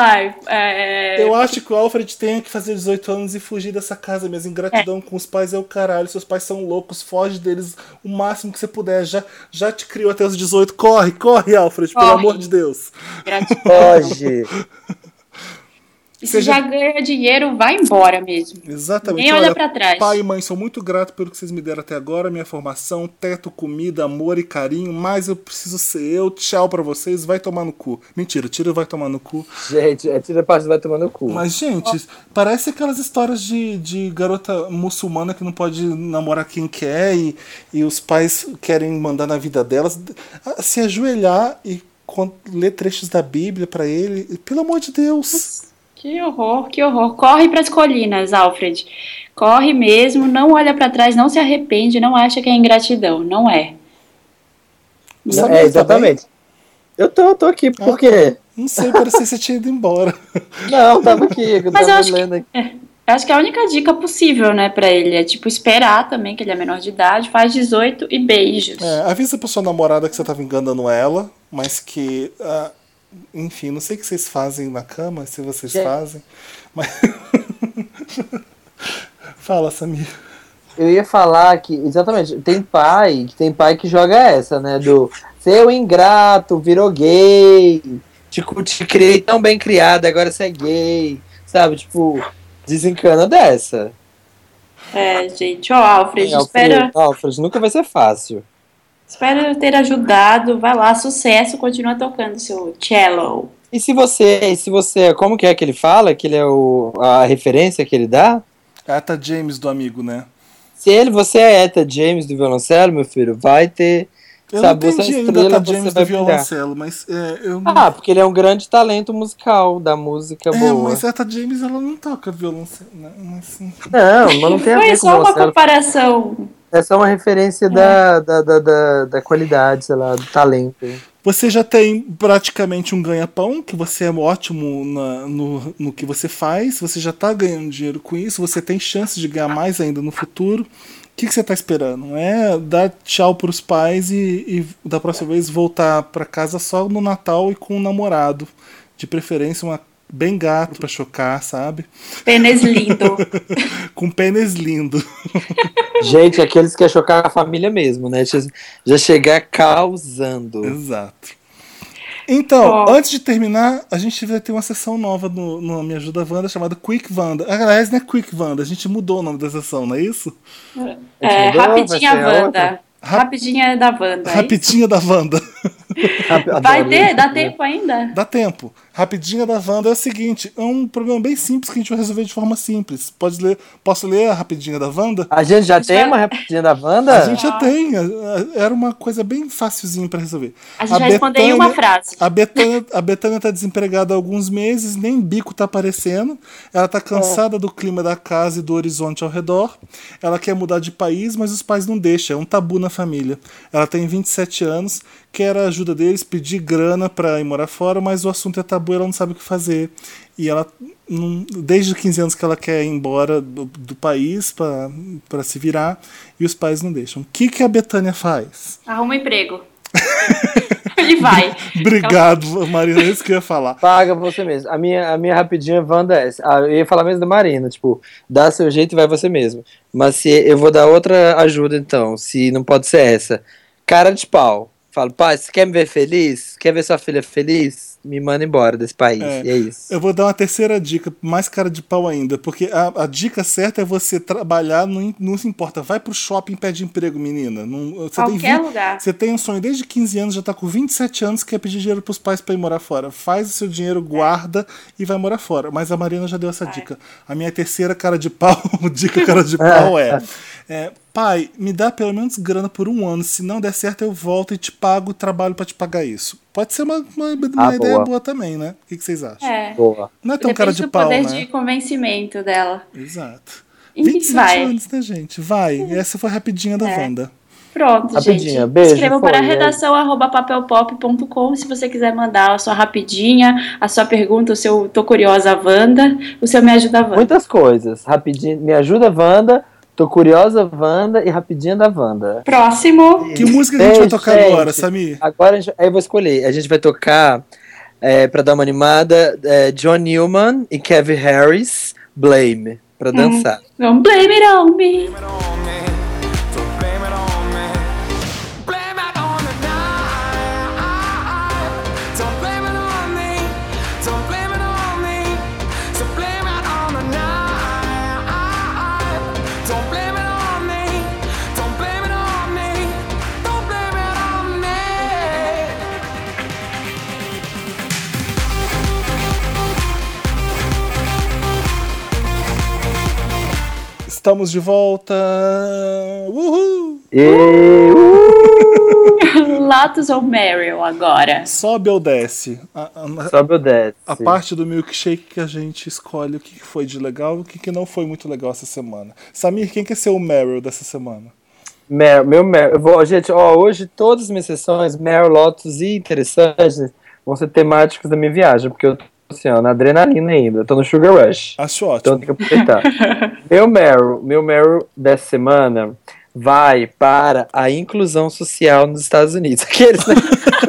Speaker 1: Vai. é,
Speaker 3: Eu acho que o Alfred tem que fazer 18 anos e fugir dessa casa mesmo. Ingratidão com os pais é o caralho. Seus pais são loucos, foge deles o máximo que você puder. Já, já te criou até os 18. Corre, corre, Alfred, pelo
Speaker 1: Corre.
Speaker 3: amor de Deus.
Speaker 1: gratidão.
Speaker 2: Foge.
Speaker 1: E se
Speaker 3: Seja-
Speaker 1: já ganha dinheiro, vai embora mesmo.
Speaker 3: Exatamente.
Speaker 1: Nem olha pra trás.
Speaker 3: Pai e mãe, sou muito grato pelo que vocês me deram até agora, minha formação, teto, comida, amor e carinho, mas eu preciso ser eu. Tchau pra vocês, vai tomar no cu. Mentira, tira vai tomar no cu.
Speaker 2: Gente, é tira a parte vai tomar no cu.
Speaker 3: Mas, gente, parece aquelas histórias de, de garota muçulmana que não pode namorar quem quer e, e os pais querem mandar na vida delas. Se ajoelhar e ler trechos da Bíblia pra ele, pelo amor de Deus.
Speaker 1: Que horror, que horror. Corre pras colinas, Alfred. Corre mesmo, não olha pra trás, não se arrepende, não acha que é ingratidão. Não é.
Speaker 3: Sabe
Speaker 2: é,
Speaker 3: tá
Speaker 2: exatamente. Eu tô, tô aqui, por quê?
Speaker 3: Não sei, parecia que você tinha ido embora.
Speaker 2: Não, tava aqui, eu
Speaker 1: Mas eu
Speaker 2: tava
Speaker 1: acho que-
Speaker 2: lendo aqui.
Speaker 1: Eu acho que a única dica possível, né, pra ele é, tipo, esperar também, que ele é menor de idade, faz 18 e beijos.
Speaker 3: É, avisa pra sua namorada que você tava enganando ela, mas que. ah, enfim, não sei o que vocês fazem na cama, se vocês
Speaker 2: Gente.
Speaker 3: fazem. Mas. Fala, Samir.
Speaker 2: Eu ia falar que, exatamente, tem pai, que tem pai que joga essa, né? Do seu ingrato, virou gay, te, te criei tão bem criado, agora você é gay, sabe? Tipo, desencana dessa.
Speaker 1: É, gente, ó, Alfred, espera,
Speaker 2: Alfred, Alfred, nunca vai ser fácil.
Speaker 1: Espero ter ajudado. Vai lá, sucesso, continua tocando seu cello.
Speaker 2: E se você, e se você, como que é que ele fala? Que ele é o, a referência que ele dá?
Speaker 3: Ata James do amigo, né?
Speaker 2: Se ele, você é Eta James do violoncelo, meu filho, vai ter.
Speaker 3: Eu
Speaker 2: sabe,
Speaker 3: não
Speaker 2: é
Speaker 3: entendi ainda
Speaker 2: estrela,
Speaker 3: Ata
Speaker 2: você
Speaker 3: James
Speaker 2: vai
Speaker 3: do violoncelo, mas é, eu não.
Speaker 2: Ah, porque ele é um grande talento musical da música
Speaker 3: é,
Speaker 2: boa.
Speaker 3: mas Ata James ela não toca violoncelo. Né? Assim.
Speaker 2: Não, mas não tem a
Speaker 1: Foi
Speaker 2: ver com
Speaker 1: só uma
Speaker 2: violoncelo.
Speaker 1: Comparação.
Speaker 2: É só uma referência da, da, da, da, da qualidade, sei lá, do talento.
Speaker 3: Você já tem praticamente um ganha-pão, que você é ótimo na- no, no que você faz, você já está ganhando dinheiro com isso, você tem chance de ganhar mais ainda no futuro. O que, que você está esperando? É dar tchau para os pais e, e da próxima vez voltar para casa só no Natal e com um namorado. De preferência, uma bem gato para chocar, sabe?
Speaker 1: Pênis lindo.
Speaker 3: Com pênis lindo.
Speaker 2: Gente, aqueles que querem chocar a família mesmo, né? Já- Já chegar causando.
Speaker 3: Exato. Então,
Speaker 1: Ó.
Speaker 3: antes de terminar, a gente vai ter uma sessão nova no, no Me Ajuda Wanda chamada Quick Wanda. Aliás, não é Quick Wanda, a gente mudou o nome da sessão, não é isso?
Speaker 1: É,
Speaker 2: mudou?
Speaker 1: rapidinha Wanda. Rapidinha da Wanda. hein?
Speaker 3: Rapidinha da Wanda.
Speaker 1: Vai ter? Dá tempo ainda?
Speaker 3: Dá tempo. Rapidinha da Wanda é o seguinte: é um problema bem simples que a gente vai resolver de forma simples. Pode ler, posso ler a Rapidinha da Wanda?
Speaker 2: A gente já tem uma rapidinha da Wanda?
Speaker 3: A gente já tem. é- é- Era uma coisa bem facilzinha pra resolver.
Speaker 1: A gente vai responder em uma frase.
Speaker 3: A Betânia, a Betânia tá desempregada há alguns meses, nem bico tá aparecendo. Ela tá cansada do clima da casa e do horizonte ao redor. Ela quer mudar de país, mas os pais não deixam. É um tabu na família. Ela tem 27 anos, quer a ajuda deles, pedir grana pra ir morar fora, mas o assunto é tabu, ela não sabe o que fazer. E ela, não- desde os 15 anos que ela quer ir embora do, do país pra pra se virar, e os pais não deixam. O que, que a Betânia faz?
Speaker 1: Arruma um emprego. ele vai.
Speaker 3: Obrigado, Marina, é isso que eu ia falar.
Speaker 2: Paga você mesmo. A minha, a minha rapidinha Wanda é essa. Ah, eu ia falar mesmo da Marina, tipo, dá seu jeito e vai você mesmo. Mas se eu vou dar outra ajuda então, se não pode ser essa. Cara de pau. Falo, pai, você quer me ver feliz? Quer ver sua filha feliz? Me manda embora desse país.
Speaker 3: É.
Speaker 2: E é isso.
Speaker 3: Eu vou dar uma terceira dica, mais cara de pau ainda, porque a, a dica certa é você trabalhar, não, não se importa. Vai pro shopping e pede emprego, menina. Não, você, tem
Speaker 1: Qualquer
Speaker 3: vi-
Speaker 1: lugar.
Speaker 3: você tem um sonho desde 15 anos, já tá com 27 anos, quer pedir dinheiro pros pais pra ir morar fora. Faz o seu dinheiro, guarda e vai morar fora. Mas a Marina já deu essa dica. A minha terceira cara de pau, dica cara de pau é, é, pai, me dá pelo menos grana por um ano. Se não der certo, eu volto e te pago, trabalho pra te pagar isso. Pode ser uma, uma, uma
Speaker 2: Ah,
Speaker 3: ideia
Speaker 2: boa.
Speaker 3: boa também, né? O que, que vocês acham?
Speaker 1: É.
Speaker 2: Boa.
Speaker 3: Não é tão cara
Speaker 1: Depende
Speaker 3: de
Speaker 1: do
Speaker 3: pau,
Speaker 1: poder
Speaker 3: né?
Speaker 1: de convencimento dela.
Speaker 3: Exato.
Speaker 1: Enfim,
Speaker 3: 27
Speaker 1: vai.
Speaker 3: anos, né, gente? Vai. Essa foi a rapidinha da
Speaker 1: É.
Speaker 3: Wanda.
Speaker 1: Pronto,
Speaker 2: Rapidinha,
Speaker 1: gente.
Speaker 2: beijo,
Speaker 1: Escrevam
Speaker 2: foi,
Speaker 1: para
Speaker 2: é.
Speaker 1: redação arroba papelpop.com se você quiser mandar a sua rapidinha, a sua pergunta, o seu Tô Curiosa Wanda, o seu Me Ajuda Wanda.
Speaker 2: Muitas coisas. Rapidinho. Me ajuda, Wanda. Tô curiosa, Wanda. E rapidinha da Wanda.
Speaker 1: Próximo.
Speaker 3: Que música a gente vai tocar
Speaker 2: gente.
Speaker 3: agora, Samir?
Speaker 2: Agora gente, aí eu vou escolher. A gente vai tocar, é, pra dar uma animada, é, John Newman e Kevin Harris, Blame, pra dançar.
Speaker 1: Don't blame it on me.
Speaker 6: Blame it on me.
Speaker 3: Estamos de volta. Uhul!
Speaker 2: E,
Speaker 1: Lotus ou Meryl agora?
Speaker 3: Sobe ou desce? A, a-
Speaker 2: sobe o desce.
Speaker 3: a parte do milkshake que a gente escolhe o que foi de legal e o que que não foi muito legal essa semana. Samir, quem quer ser o Meryl dessa semana?
Speaker 2: Mer, meu Mer, eu vou, gente, ó, hoje todas as minhas sessões, Mer, Lotus e interessantes, vão ser temáticas da minha viagem, porque eu assim, ó, na adrenalina ainda, eu tô no Sugar Rush.
Speaker 3: Acho
Speaker 2: Então
Speaker 3: ótimo.
Speaker 2: tem que aproveitar. meu Meryl, meu Meryl dessa semana vai para a inclusão social nos Estados Unidos. Aqueles, né?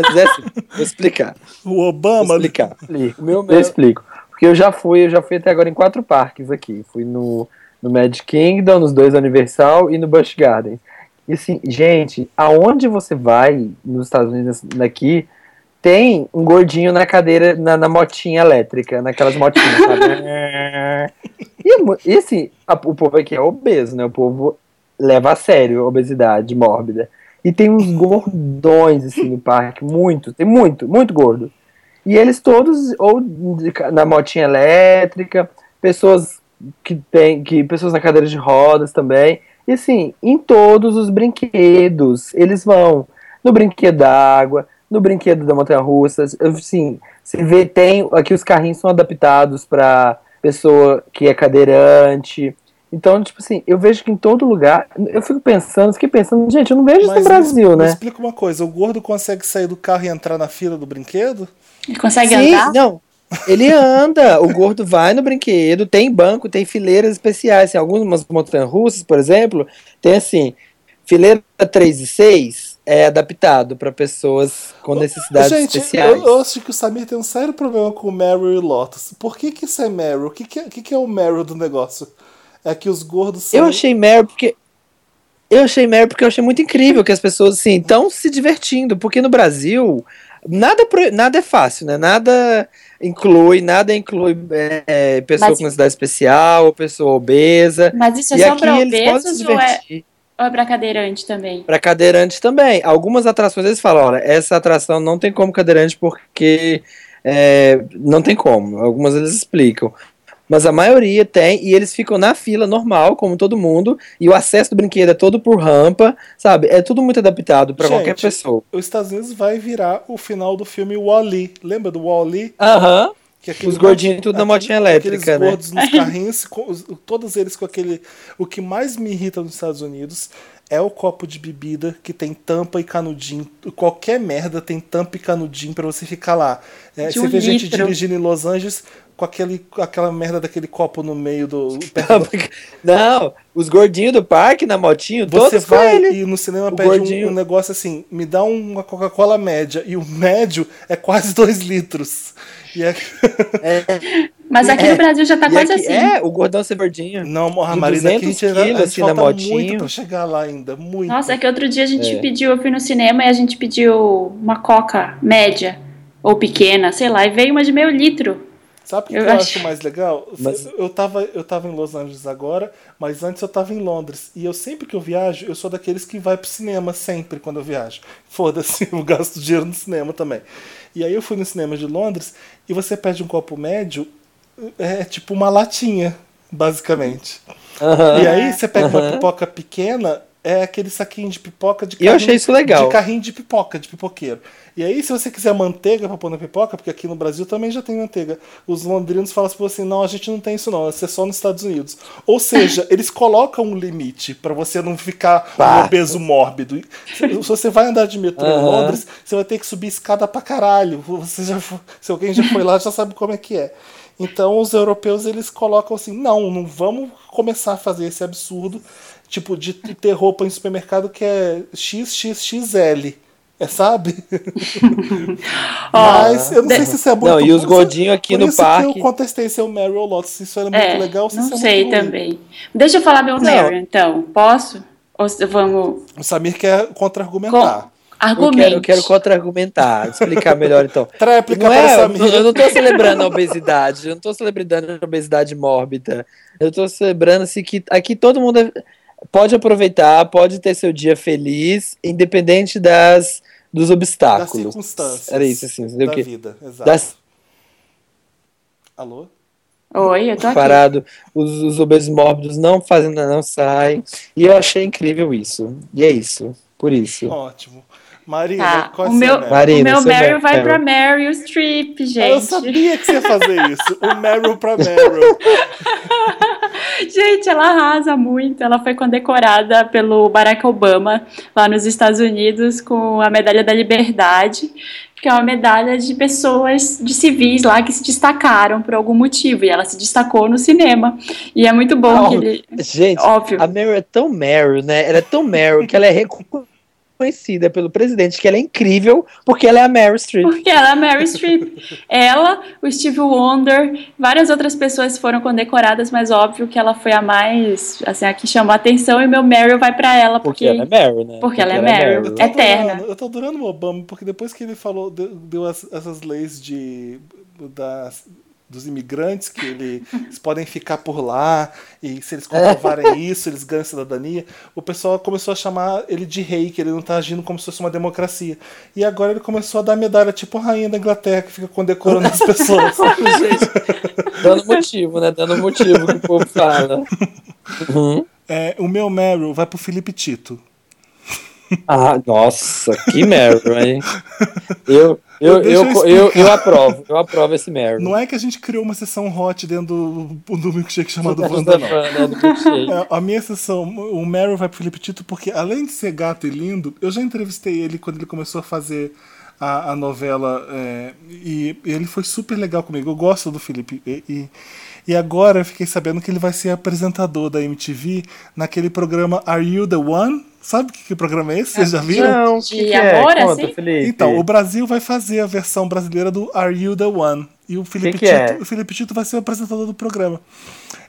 Speaker 2: Mas é assim, vou explicar.
Speaker 3: O
Speaker 2: Vou
Speaker 3: Obama.
Speaker 2: explicar. Explico. Eu explico. Porque eu já fui, eu já fui até agora em quatro parques aqui. Fui no, no Magic Kingdom, nos dois Universal e no Busch Gardens. E assim, gente, aonde você vai nos Estados Unidos daqui, tem um gordinho na cadeira, na, na motinha elétrica, naquelas motinhas, sabe? e, e assim, a- o povo aqui é obeso, né? O povo leva a sério a obesidade mórbida. E tem uns gordões, assim, no parque, muito, tem muito, muito gordo. E eles todos, ou na motinha elétrica, pessoas que tem, que pessoas na cadeira de rodas também. E assim, em todos os brinquedos, eles vão no brinquedo da água, no brinquedo da montanha russa, assim, você vê tem aqui os carrinhos são adaptados para pessoa que é cadeirante. Então, tipo assim, eu vejo que em todo lugar, eu fico pensando, fiquei pensando, gente, eu não vejo isso
Speaker 3: Mas
Speaker 2: no Brasil,
Speaker 3: me, me
Speaker 2: né?
Speaker 3: explica uma coisa: o gordo consegue sair do carro e entrar na fila do brinquedo?
Speaker 1: Ele consegue
Speaker 2: Sim,
Speaker 1: andar?
Speaker 2: não. Ele anda, o gordo vai no brinquedo, tem banco, tem fileiras especiais. Em algumas montanhas russas, por exemplo, tem assim, fileira 3 e 6 é adaptado para pessoas com necessidades
Speaker 3: Gente,
Speaker 2: especiais.
Speaker 3: eu, eu acho que o Samir tem um sério problema com o Meryl e Lotus. Por que, que isso é Meryl? O que, que, é, o que, que é o Meryl do negócio? É que os gordos são.
Speaker 2: Eu achei Meryl porque. Eu achei Meryl porque eu achei muito incrível que as pessoas assim estão se divertindo, porque no Brasil nada, nada é fácil, né? Nada inclui, nada inclui é, é, pessoa
Speaker 1: Mas-
Speaker 2: com necessidade especial, pessoa obesa.
Speaker 1: Mas isso é
Speaker 2: e
Speaker 1: só
Speaker 2: aqui
Speaker 1: pra
Speaker 2: eles podem se
Speaker 1: obesos ou é,
Speaker 2: divertir.
Speaker 1: Ou é pra cadeirante também?
Speaker 2: Para cadeirante também. Algumas atrações eles falam, olha, essa atração não tem como cadeirante porque é, não tem como. Algumas eles explicam. Mas a maioria tem, e eles ficam na fila normal, como todo mundo, e o acesso do brinquedo é todo por rampa, sabe? É tudo muito adaptado para qualquer pessoa.
Speaker 3: Os Estados Unidos vai virar o final do filme Wall-E. Lembra do Wall-E?
Speaker 2: Aham.
Speaker 3: É aquele
Speaker 2: Os gordinhos tudo na motinha elétrica,
Speaker 3: aqueles
Speaker 2: né?
Speaker 3: gordos nos carrinhos, todos eles com aquele. O que mais me irrita nos Estados Unidos é o copo de bebida que tem tampa e canudinho. Qualquer merda tem tampa e canudinho pra você ficar lá. É, você
Speaker 1: um
Speaker 3: vê gente
Speaker 1: litro.
Speaker 3: dirigindo em Los Angeles com aquele, aquela merda daquele copo no meio do.
Speaker 2: Não, os gordinhos do parque na motinho,
Speaker 3: Você vai e no cinema
Speaker 2: O
Speaker 3: pede
Speaker 2: gordinho.
Speaker 3: um, um negócio assim, me dá uma Coca-Cola média. E o médio é quase 2 litros. E é...
Speaker 1: Mas aqui
Speaker 2: É.
Speaker 1: no Brasil já tá
Speaker 2: E
Speaker 1: quase
Speaker 2: aqui-
Speaker 1: assim.
Speaker 2: É, o gordão ser gordinho.
Speaker 3: Não, a
Speaker 2: De
Speaker 3: Marina, aqui a
Speaker 2: 200
Speaker 3: gente,
Speaker 2: quilos, assim, na
Speaker 3: falta
Speaker 2: motinho.
Speaker 3: muito pra chegar lá ainda. Muito.
Speaker 1: Nossa, é que outro dia a gente
Speaker 2: É.
Speaker 1: pediu, eu fui no cinema e a gente pediu uma coca média ou pequena, sei lá, e veio uma de meio litro.
Speaker 3: Sabe o que
Speaker 1: Eu
Speaker 3: eu,
Speaker 1: acho-
Speaker 3: acho mais legal?
Speaker 2: Mas-
Speaker 3: Eu, tava, eu tava em Los Angeles agora, mas antes eu tava em Londres. E eu sempre que eu viajo, eu sou daqueles que vai pro cinema sempre quando eu viajo. Foda-se, eu gasto dinheiro no cinema também. E aí eu fui no cinema de Londres e você pede um copo médio, é tipo uma latinha, basicamente.
Speaker 2: Aham.
Speaker 3: E aí você pega uma
Speaker 2: Aham.
Speaker 3: pipoca pequena, é aquele saquinho de pipoca de
Speaker 2: E eu achei isso legal.
Speaker 3: De carrinho de pipoca, de pipoqueiro. E aí, se você quiser manteiga pra pôr na pipoca, porque aqui no Brasil também já tem manteiga, os londrinos falam assim, assim, não, a gente não tem isso não, isso é só nos Estados Unidos. Ou seja, eles colocam um limite pra você não ficar um
Speaker 2: Pá.
Speaker 3: obeso mórbido. Se você vai andar de metrô em
Speaker 2: Aham.
Speaker 3: Londres, você vai ter que subir escada pra caralho. Você já, se alguém já foi lá, já sabe como é que é. Então os europeus eles colocam assim, não, não vamos começar a fazer esse absurdo, tipo de ter roupa em supermercado que é XXXL. É, sabe? Mas eu não sei se isso é muito
Speaker 2: Não, e os gordinhos aqui
Speaker 3: Por
Speaker 2: no
Speaker 3: isso que
Speaker 2: parque.
Speaker 3: eu contestei se é o Meryl Lotus, se isso era muito
Speaker 1: É,
Speaker 3: legal, se
Speaker 1: não
Speaker 3: isso é
Speaker 1: sei
Speaker 3: muito ruim.
Speaker 1: também. Deixa eu falar meu Mary, então. Posso? Ou vamos...
Speaker 3: O Samir quer contra-argumentar.
Speaker 1: Com...
Speaker 2: Eu
Speaker 1: Argumente.
Speaker 2: quero, eu quero contra-argumentar, explicar melhor então.
Speaker 3: Tréplica
Speaker 2: Não
Speaker 3: para
Speaker 2: é,
Speaker 3: Samir.
Speaker 2: eu não tô celebrando a obesidade, eu não tô celebrando a obesidade mórbida. Eu tô celebrando assim que aqui todo mundo é- pode aproveitar, pode ter seu dia feliz, independente das dos
Speaker 3: das
Speaker 2: obstáculos.
Speaker 3: circunstâncias.
Speaker 2: Era isso assim, entendeu
Speaker 3: da
Speaker 2: o quê?
Speaker 3: vida, exato.
Speaker 2: Das
Speaker 3: Alô?
Speaker 1: Oi, eu tô aqui.
Speaker 2: parado, os, os obesos mórbidos não fazem, não saem. E eu achei incrível isso. E é isso, por isso.
Speaker 3: Ótimo. Marina,
Speaker 1: Tá,
Speaker 3: qual é
Speaker 1: o meu,
Speaker 3: Meryl?
Speaker 2: Marina,
Speaker 1: o meu Meryl
Speaker 2: Meryl.
Speaker 1: vai pra Meryl Streep, gente.
Speaker 3: Ah, Eu sabia que você ia fazer isso. O Meryl pra Meryl.
Speaker 1: Gente, ela arrasa muito. Ela foi condecorada pelo Barack Obama lá nos Estados Unidos com a Medalha da Liberdade, que é uma medalha de pessoas, de civis lá que se destacaram por algum motivo. E ela se destacou no cinema. E é muito bom
Speaker 2: Ah,
Speaker 1: que ele.
Speaker 2: Gente,
Speaker 1: Óbvio.
Speaker 2: a Meryl é tão Meryl, né? Ela é tão Meryl que ela é reconhecida pelo presidente, que ela é incrível, porque ela é a Meryl Streep.
Speaker 1: Porque ela é a Mary Streep. Ela, o Steve Wonder, várias outras pessoas foram condecoradas, mas óbvio que ela foi a mais, assim, a que chamou a atenção e meu Meryl vai pra ela,
Speaker 2: Porque
Speaker 1: porque,
Speaker 2: ela é Meryl, né?
Speaker 1: porque ela é Meryl.
Speaker 3: Eu tô
Speaker 1: Eterna.
Speaker 3: adorando- eu tô adorando o Obama, porque depois que ele falou, deu, deu as- essas leis de das, dos imigrantes, que ele, eles podem ficar por lá, e se eles comprovarem isso, eles ganham cidadania, o pessoal começou a chamar ele de rei, que ele não tá agindo como se fosse uma democracia. E agora ele começou a dar medalha, tipo a rainha da Inglaterra, que fica condecorando as pessoas.
Speaker 2: Gente, dando motivo, né? Dando motivo que o povo fala. Uhum.
Speaker 3: É, o meu Meryl vai pro Felipe Tito.
Speaker 2: Ah, nossa, que Meryl, hein? Eu, eu, eu,
Speaker 3: eu
Speaker 2: eu, eu, aprovo, eu aprovo esse Meryl.
Speaker 3: Não é que a gente criou uma sessão hot dentro do, do milkshake chamado
Speaker 2: Da
Speaker 3: Wanda, não. É, a minha sessão, o Meryl vai pro Felipe Tito, porque além de ser gato e lindo, eu já entrevistei ele quando ele começou a fazer a, a novela é, e ele foi super legal comigo. Eu gosto do Felipe. E, e, e agora eu fiquei sabendo que ele vai ser apresentador da MTV naquele programa Are You the One? Sabe que, que programa é esse? Vocês já viram?
Speaker 2: Não, que que
Speaker 1: amor,
Speaker 2: é? Conta,
Speaker 1: assim?
Speaker 2: Felipe.
Speaker 3: Então, o Brasil vai fazer a versão brasileira do Are You the One? E o Felipe,
Speaker 2: que
Speaker 3: Tito,
Speaker 2: é?
Speaker 3: o Felipe Tito vai ser o apresentador do programa.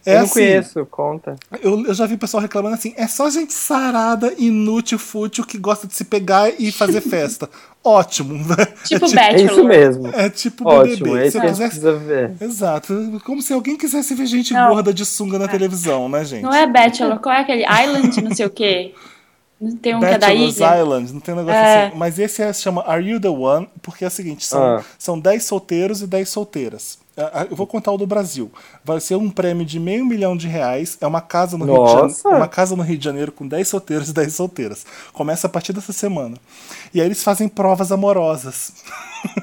Speaker 3: É
Speaker 2: eu não
Speaker 3: assim,
Speaker 2: conheço, conta.
Speaker 3: eu, eu já vi o pessoal reclamando assim: é só gente sarada, inútil, fútil, que gosta de se pegar e fazer festa. Ótimo, né?
Speaker 1: Tipo
Speaker 3: é,
Speaker 1: Bachelor.
Speaker 2: É isso mesmo.
Speaker 3: é tipo
Speaker 2: Ótimo,
Speaker 3: BBB.
Speaker 2: é isso
Speaker 3: Se
Speaker 2: que
Speaker 3: eu quisesse...
Speaker 2: precisa ver.
Speaker 3: Exato. Como se alguém quisesse ver gente
Speaker 1: Não.
Speaker 3: gorda de sunga na televisão, né, gente?
Speaker 1: Não é Bachelor, qual é aquele? Island, não sei o quê. Não tem um que é da
Speaker 3: Bachelor's
Speaker 1: ilha?
Speaker 3: Island, não tem um negócio
Speaker 1: É.
Speaker 3: assim. Mas esse é, se chama Are You the One? Porque é o seguinte: são,
Speaker 2: Ah.
Speaker 3: são 10 solteiros e 10 solteiras. Ah, Eu vou contar o do Brasil. Vai ser um prêmio de meio milhão de reais. É uma casa no, Rio de! Janeiro, uma casa no Rio de Janeiro com 10 solteiros e 10 solteiras. Começa a partir dessa semana. E aí eles fazem provas amorosas.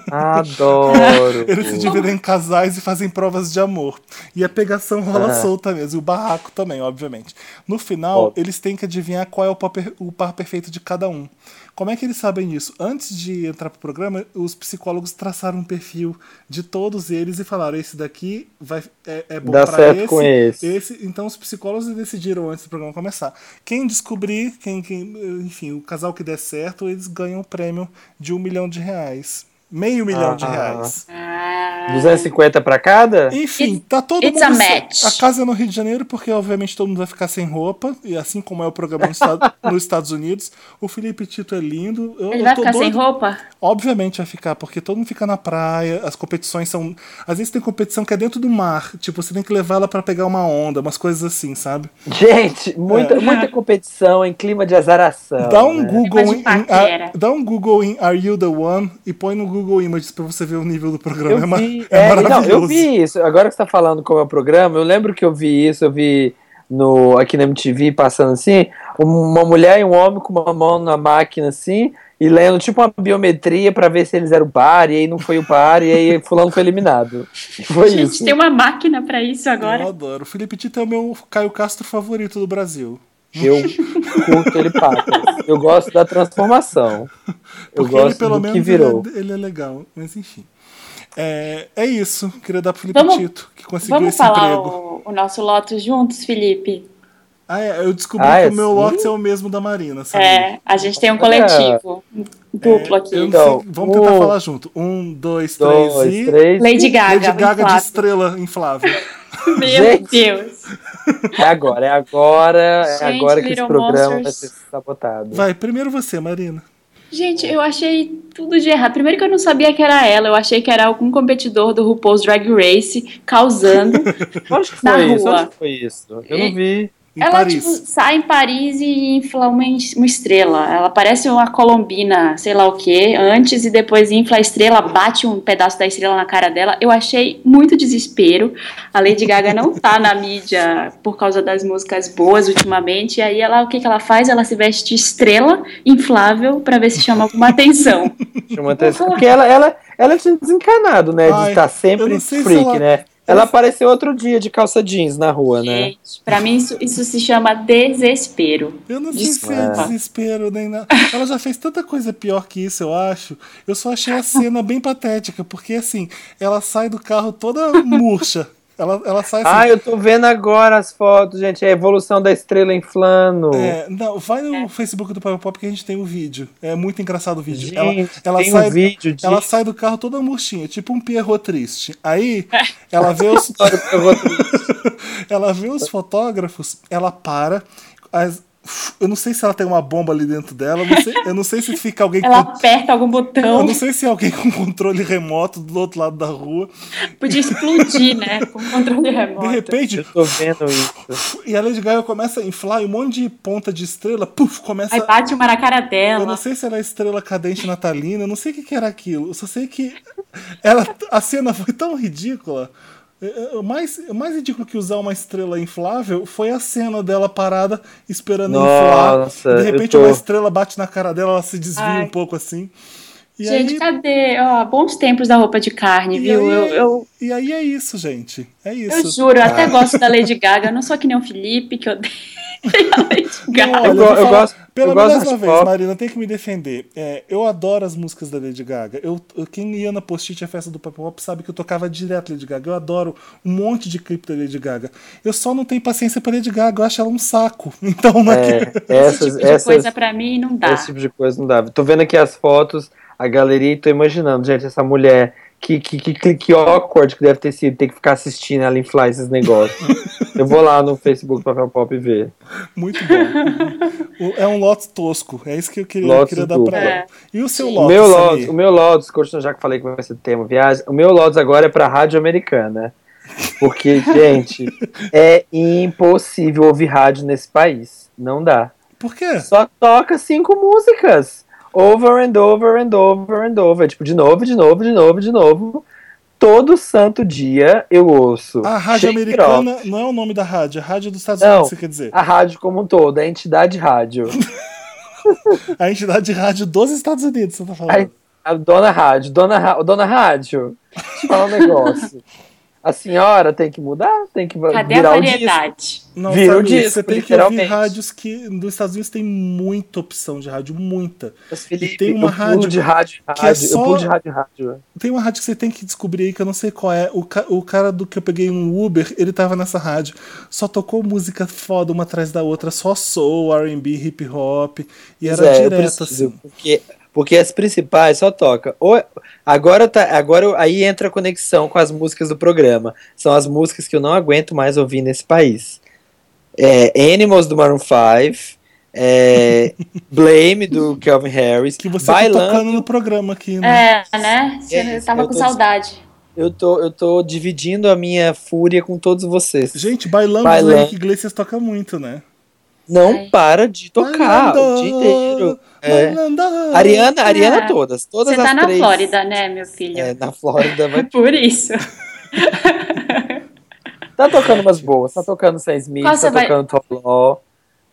Speaker 2: Adoro.
Speaker 3: Eles se dividem em casais e fazem provas de amor. E a pegação rola
Speaker 2: Ah.
Speaker 3: solta mesmo. E o barraco também, obviamente. No final,
Speaker 2: Óbvio.
Speaker 3: eles têm que adivinhar qual é o par, o par perfeito de cada um. Como é que eles sabem disso? Antes de entrar pro programa, os psicólogos traçaram um perfil de todos eles e falaram: esse daqui vai, é, é bom
Speaker 2: Dá
Speaker 3: pra
Speaker 2: certo
Speaker 3: esse,
Speaker 2: com esse.
Speaker 3: Então os psicólogos decidiram antes do programa começar. Quem descobrir, quem, quem, enfim, o casal que der certo, eles ganham o prêmio de um milhão de reais. Meio milhão de
Speaker 2: Ah.
Speaker 3: reais.
Speaker 1: Ah,
Speaker 2: 250 pra cada?
Speaker 3: Enfim, tá todo
Speaker 1: it's
Speaker 3: mundo.
Speaker 1: a
Speaker 3: sem-
Speaker 1: match.
Speaker 3: A casa é no Rio de Janeiro, porque obviamente todo mundo vai ficar sem roupa. E assim como é o programa nos Estados, nos Estados Unidos. O Felipe Tito é lindo. Eu,
Speaker 1: ele
Speaker 3: eu
Speaker 1: vai
Speaker 3: tô
Speaker 1: ficar sem
Speaker 3: doido.
Speaker 1: roupa?
Speaker 3: Obviamente vai ficar, porque todo mundo fica na praia, as competições são. Às vezes tem competição que é dentro do mar. Tipo, você tem que levar ela pra pegar uma onda, umas coisas assim, sabe?
Speaker 2: Gente, muita, muita competição em clima de azaração.
Speaker 3: É. Dá um
Speaker 2: né?
Speaker 3: Google em,
Speaker 1: de paquera.
Speaker 3: a- dá um Google em Are You the One e põe no Google Images pra você ver o nível do programa.
Speaker 2: Eu
Speaker 3: é
Speaker 2: vi,
Speaker 3: é,
Speaker 2: é, não,
Speaker 3: maravilhoso.
Speaker 2: eu vi isso. Agora que você tá falando como é o programa, eu lembro que eu vi isso, eu vi no, aqui na MTV passando assim, uma mulher e um homem com uma mão na máquina assim, e lendo tipo uma biometria pra ver se eles eram par, e aí não foi o par, e aí fulano foi eliminado. Foi
Speaker 1: Gente,
Speaker 2: isso.
Speaker 1: tem uma máquina pra isso
Speaker 3: Eu
Speaker 1: agora.
Speaker 3: adoro. O Felipe Tito é o meu Caio Castro favorito do Brasil.
Speaker 2: Eu curto ele patas. Eu gosto da transformação. Eu
Speaker 3: Porque ele,
Speaker 2: gosto
Speaker 3: pelo
Speaker 2: do
Speaker 3: menos,
Speaker 2: que virou.
Speaker 3: Ele, é, ele é legal. Mas enfim. É, é isso. Queria dar pro Felipe
Speaker 1: Vamos-
Speaker 3: Tito, que conseguiu
Speaker 1: Vamos
Speaker 3: esse
Speaker 1: falar
Speaker 3: emprego.
Speaker 1: o, o nosso Lotus juntos, Felipe?
Speaker 3: Ah, é, eu descobri
Speaker 2: Ah,
Speaker 3: que
Speaker 2: é
Speaker 3: o meu
Speaker 2: sim?
Speaker 3: Lotus é o mesmo da Marina, sabe?
Speaker 1: É, a gente tem um
Speaker 2: Olha.
Speaker 1: coletivo duplo aqui.
Speaker 2: Então,
Speaker 3: sei, vamos tentar
Speaker 2: um,
Speaker 3: falar junto. Um, dois, três
Speaker 2: Dois,
Speaker 3: e.
Speaker 2: três.
Speaker 1: Lady Gaga.
Speaker 3: Lady Gaga de
Speaker 1: inflável.
Speaker 3: estrela inflável.
Speaker 1: Meu
Speaker 2: Gente.
Speaker 1: Deus.
Speaker 2: É agora, é agora, é
Speaker 1: Gente,
Speaker 2: agora que esse programa vai
Speaker 1: Monsters.
Speaker 2: ser sabotado.
Speaker 3: Vai, primeiro você, Marina.
Speaker 1: Gente, eu achei tudo de errado. Primeiro que eu não sabia que era ela, eu achei que era algum competidor do RuPaul's Drag Race causando.
Speaker 2: Onde
Speaker 1: Na
Speaker 2: foi isso?
Speaker 1: rua.
Speaker 2: Onde foi isso? Eu não vi.
Speaker 3: Em
Speaker 1: ela,
Speaker 3: Paris.
Speaker 1: tipo, sai em Paris e infla uma, uma estrela. Ela parece uma colombina, sei lá o que, antes e depois infla a estrela, bate um pedaço da estrela na cara dela. Eu achei muito desespero. A Lady Gaga não tá na mídia por causa das músicas boas ultimamente. E aí ela, o que, que ela faz? Ela se veste de estrela inflável pra ver se chama alguma atenção.
Speaker 2: Chama atenção. Porque ela, ela, ela tinha desencanado, né?
Speaker 3: Ai,
Speaker 2: de estar sempre freak,
Speaker 3: ela-
Speaker 2: né? Ela apareceu outro dia de calça jeans na rua, né?
Speaker 1: Gente, pra mim isso, isso se chama desespero.
Speaker 3: Eu não sei se é desespero nem nada. Ela já fez tanta coisa pior que isso, eu acho. Eu só achei a cena bem patética, porque assim, ela sai do carro toda murcha. Ela, ela sai assim.
Speaker 2: Ah, eu tô vendo agora as fotos, gente. É a evolução da estrela inflando.
Speaker 3: É, não, vai no Facebook do Papel Pop que a gente tem o vídeo. É muito engraçado o vídeo.
Speaker 2: Gente,
Speaker 3: ela ela
Speaker 2: tem
Speaker 3: sai,
Speaker 2: um vídeo disso.
Speaker 3: ela sai do carro toda murchinha, tipo um Pierrot triste. Aí ela vê os, ela vê os fotógrafos, ela para. as- eu não sei se ela tem uma bomba ali dentro dela, eu não sei, eu não sei se fica alguém
Speaker 1: Ela
Speaker 3: com.
Speaker 1: aperta algum
Speaker 3: Eu
Speaker 1: botão,
Speaker 3: não sei se é alguém com controle remoto do outro lado da rua.
Speaker 1: podia explodir, né? Com controle remoto.
Speaker 3: De repente,
Speaker 2: Eu tô vendo isso.
Speaker 3: e a Lady Gaga começa a inflar e um monte de ponta de estrela, puf, começa.
Speaker 1: Aí bate uma na cara
Speaker 3: Eu não
Speaker 1: dela.
Speaker 3: sei se era a estrela cadente natalina, eu não sei o que, que era aquilo. Eu só sei que ela, a cena foi tão ridícula. É, é, O mais, o mais ridículo que usar uma estrela inflável foi a cena dela parada esperando
Speaker 2: Nossa,
Speaker 3: inflar. De
Speaker 2: eu
Speaker 3: repente
Speaker 2: tô-
Speaker 3: uma estrela bate na cara dela, ela se desvia
Speaker 1: Ai.
Speaker 3: um pouco assim. E
Speaker 1: Gente,
Speaker 3: aí,
Speaker 1: cadê? Ó, bons tempos da roupa de carne,
Speaker 3: e
Speaker 1: viu?
Speaker 3: aí-
Speaker 1: Eu, eu,
Speaker 3: e aí é isso, gente. É
Speaker 1: eu
Speaker 3: isso.
Speaker 1: juro, eu até gosto da Lady Gaga. Eu não sou que nem o Felipe, que odeia a Lady Gaga.
Speaker 3: Olha,
Speaker 2: Eu eu
Speaker 3: falar-
Speaker 2: gosto-
Speaker 3: Pela
Speaker 2: eu
Speaker 3: mesma vez,
Speaker 2: pop.
Speaker 3: Marina, tem que me defender. É, eu adoro as músicas da Lady Gaga. Eu, eu- quem ia na post-it a festa do Pop Pop sabe que eu tocava direto Lady Gaga. Eu adoro um monte de clipe da Lady Gaga. Eu só não tenho paciência pra Lady Gaga. Eu acho ela um saco. Então, não é,
Speaker 2: É,
Speaker 3: que-
Speaker 1: Esse
Speaker 2: essas,
Speaker 1: tipo de
Speaker 2: essas,
Speaker 1: coisa pra mim não dá.
Speaker 2: esse tipo de coisa não dá. Tô vendo aqui as fotos, a galeria e tô imaginando, gente, essa mulher. Que, que, que, que, que awkward que deve ter sido ter que ficar assistindo ela inflar esses negócios. eu vou lá no Facebook do Papel Pop ver.
Speaker 3: muito bom. O- é um Lotus tosco. É isso que eu queria, queria dar
Speaker 2: duplo.
Speaker 3: pra ela. E o seu
Speaker 2: O
Speaker 3: Lotus?
Speaker 2: meu
Speaker 3: Samir?
Speaker 2: Lotus, o meu Lotus, continuando já que falei que vai ser tema viagem, o meu Lotus agora é pra rádio americana. Porque, gente, é impossível ouvir rádio nesse país. Não dá.
Speaker 3: Por quê?
Speaker 2: Só toca cinco músicas. Over and over and over and over. Tipo, de novo, de novo, de novo, de novo. Todo santo dia eu ouço.
Speaker 3: A rádio
Speaker 2: Shake
Speaker 3: americana não é o nome da rádio. É a rádio dos Estados
Speaker 2: Não.
Speaker 3: Unidos, você quer dizer.
Speaker 2: A rádio como um todo, a entidade rádio.
Speaker 3: A entidade de rádio dos Estados Unidos, você tá falando.
Speaker 2: Ai, a dona Rádio, dona, dona Rádio, deixa eu falar um negócio. A senhora tem que mudar? Tem que
Speaker 1: Cadê a
Speaker 2: virar o disco.
Speaker 1: variedade?
Speaker 3: Não,
Speaker 2: Vira o disco,
Speaker 3: você tem que ouvir rádios que nos Estados Unidos tem muita opção de rádio, muita.
Speaker 2: Mas, Felipe,
Speaker 3: tem uma
Speaker 2: eu
Speaker 3: rádio
Speaker 2: de rádio
Speaker 3: que é
Speaker 2: rádio,
Speaker 3: só-
Speaker 2: de rádio rádio.
Speaker 3: Tem uma rádio que você tem que descobrir aí, que eu não sei qual é. O, ca- o cara do que eu peguei um Uber, ele tava nessa rádio. Só tocou música foda uma atrás da outra, só soul, R&B, hip hop. E era
Speaker 2: é,
Speaker 3: direto,
Speaker 2: preciso,
Speaker 3: assim.
Speaker 2: Porque, porque as principais só toca. Ou, agora tá, agora aí entra a conexão com as músicas do programa. São as músicas que eu não aguento mais ouvir nesse país. É, Animals do Maroon 5, é, Blame do Calvin Harris,
Speaker 3: Que você tá
Speaker 2: Bailando.
Speaker 3: tocando no programa aqui, né?
Speaker 1: É, né? Você
Speaker 2: É
Speaker 1: tava com
Speaker 2: tô-
Speaker 1: saudade.
Speaker 2: Eu tô, eu tô dividindo a minha fúria com todos vocês.
Speaker 3: Gente, bailando,
Speaker 2: Bailando.
Speaker 3: o Henrique Iglesias toca muito, né?
Speaker 2: Não
Speaker 1: Ai.
Speaker 2: para de tocar o dia inteiro. É. Ariana, Ariana
Speaker 1: É.
Speaker 2: todas, todas
Speaker 1: Você
Speaker 2: as
Speaker 1: tá na
Speaker 2: três.
Speaker 1: Flórida, né, meu filho?
Speaker 2: É, na Flórida vai
Speaker 1: Por isso.
Speaker 2: Tá tocando umas boas, tá tocando Sam Smith,
Speaker 1: Qual
Speaker 2: tá
Speaker 1: vai-
Speaker 2: tocando Tom Law,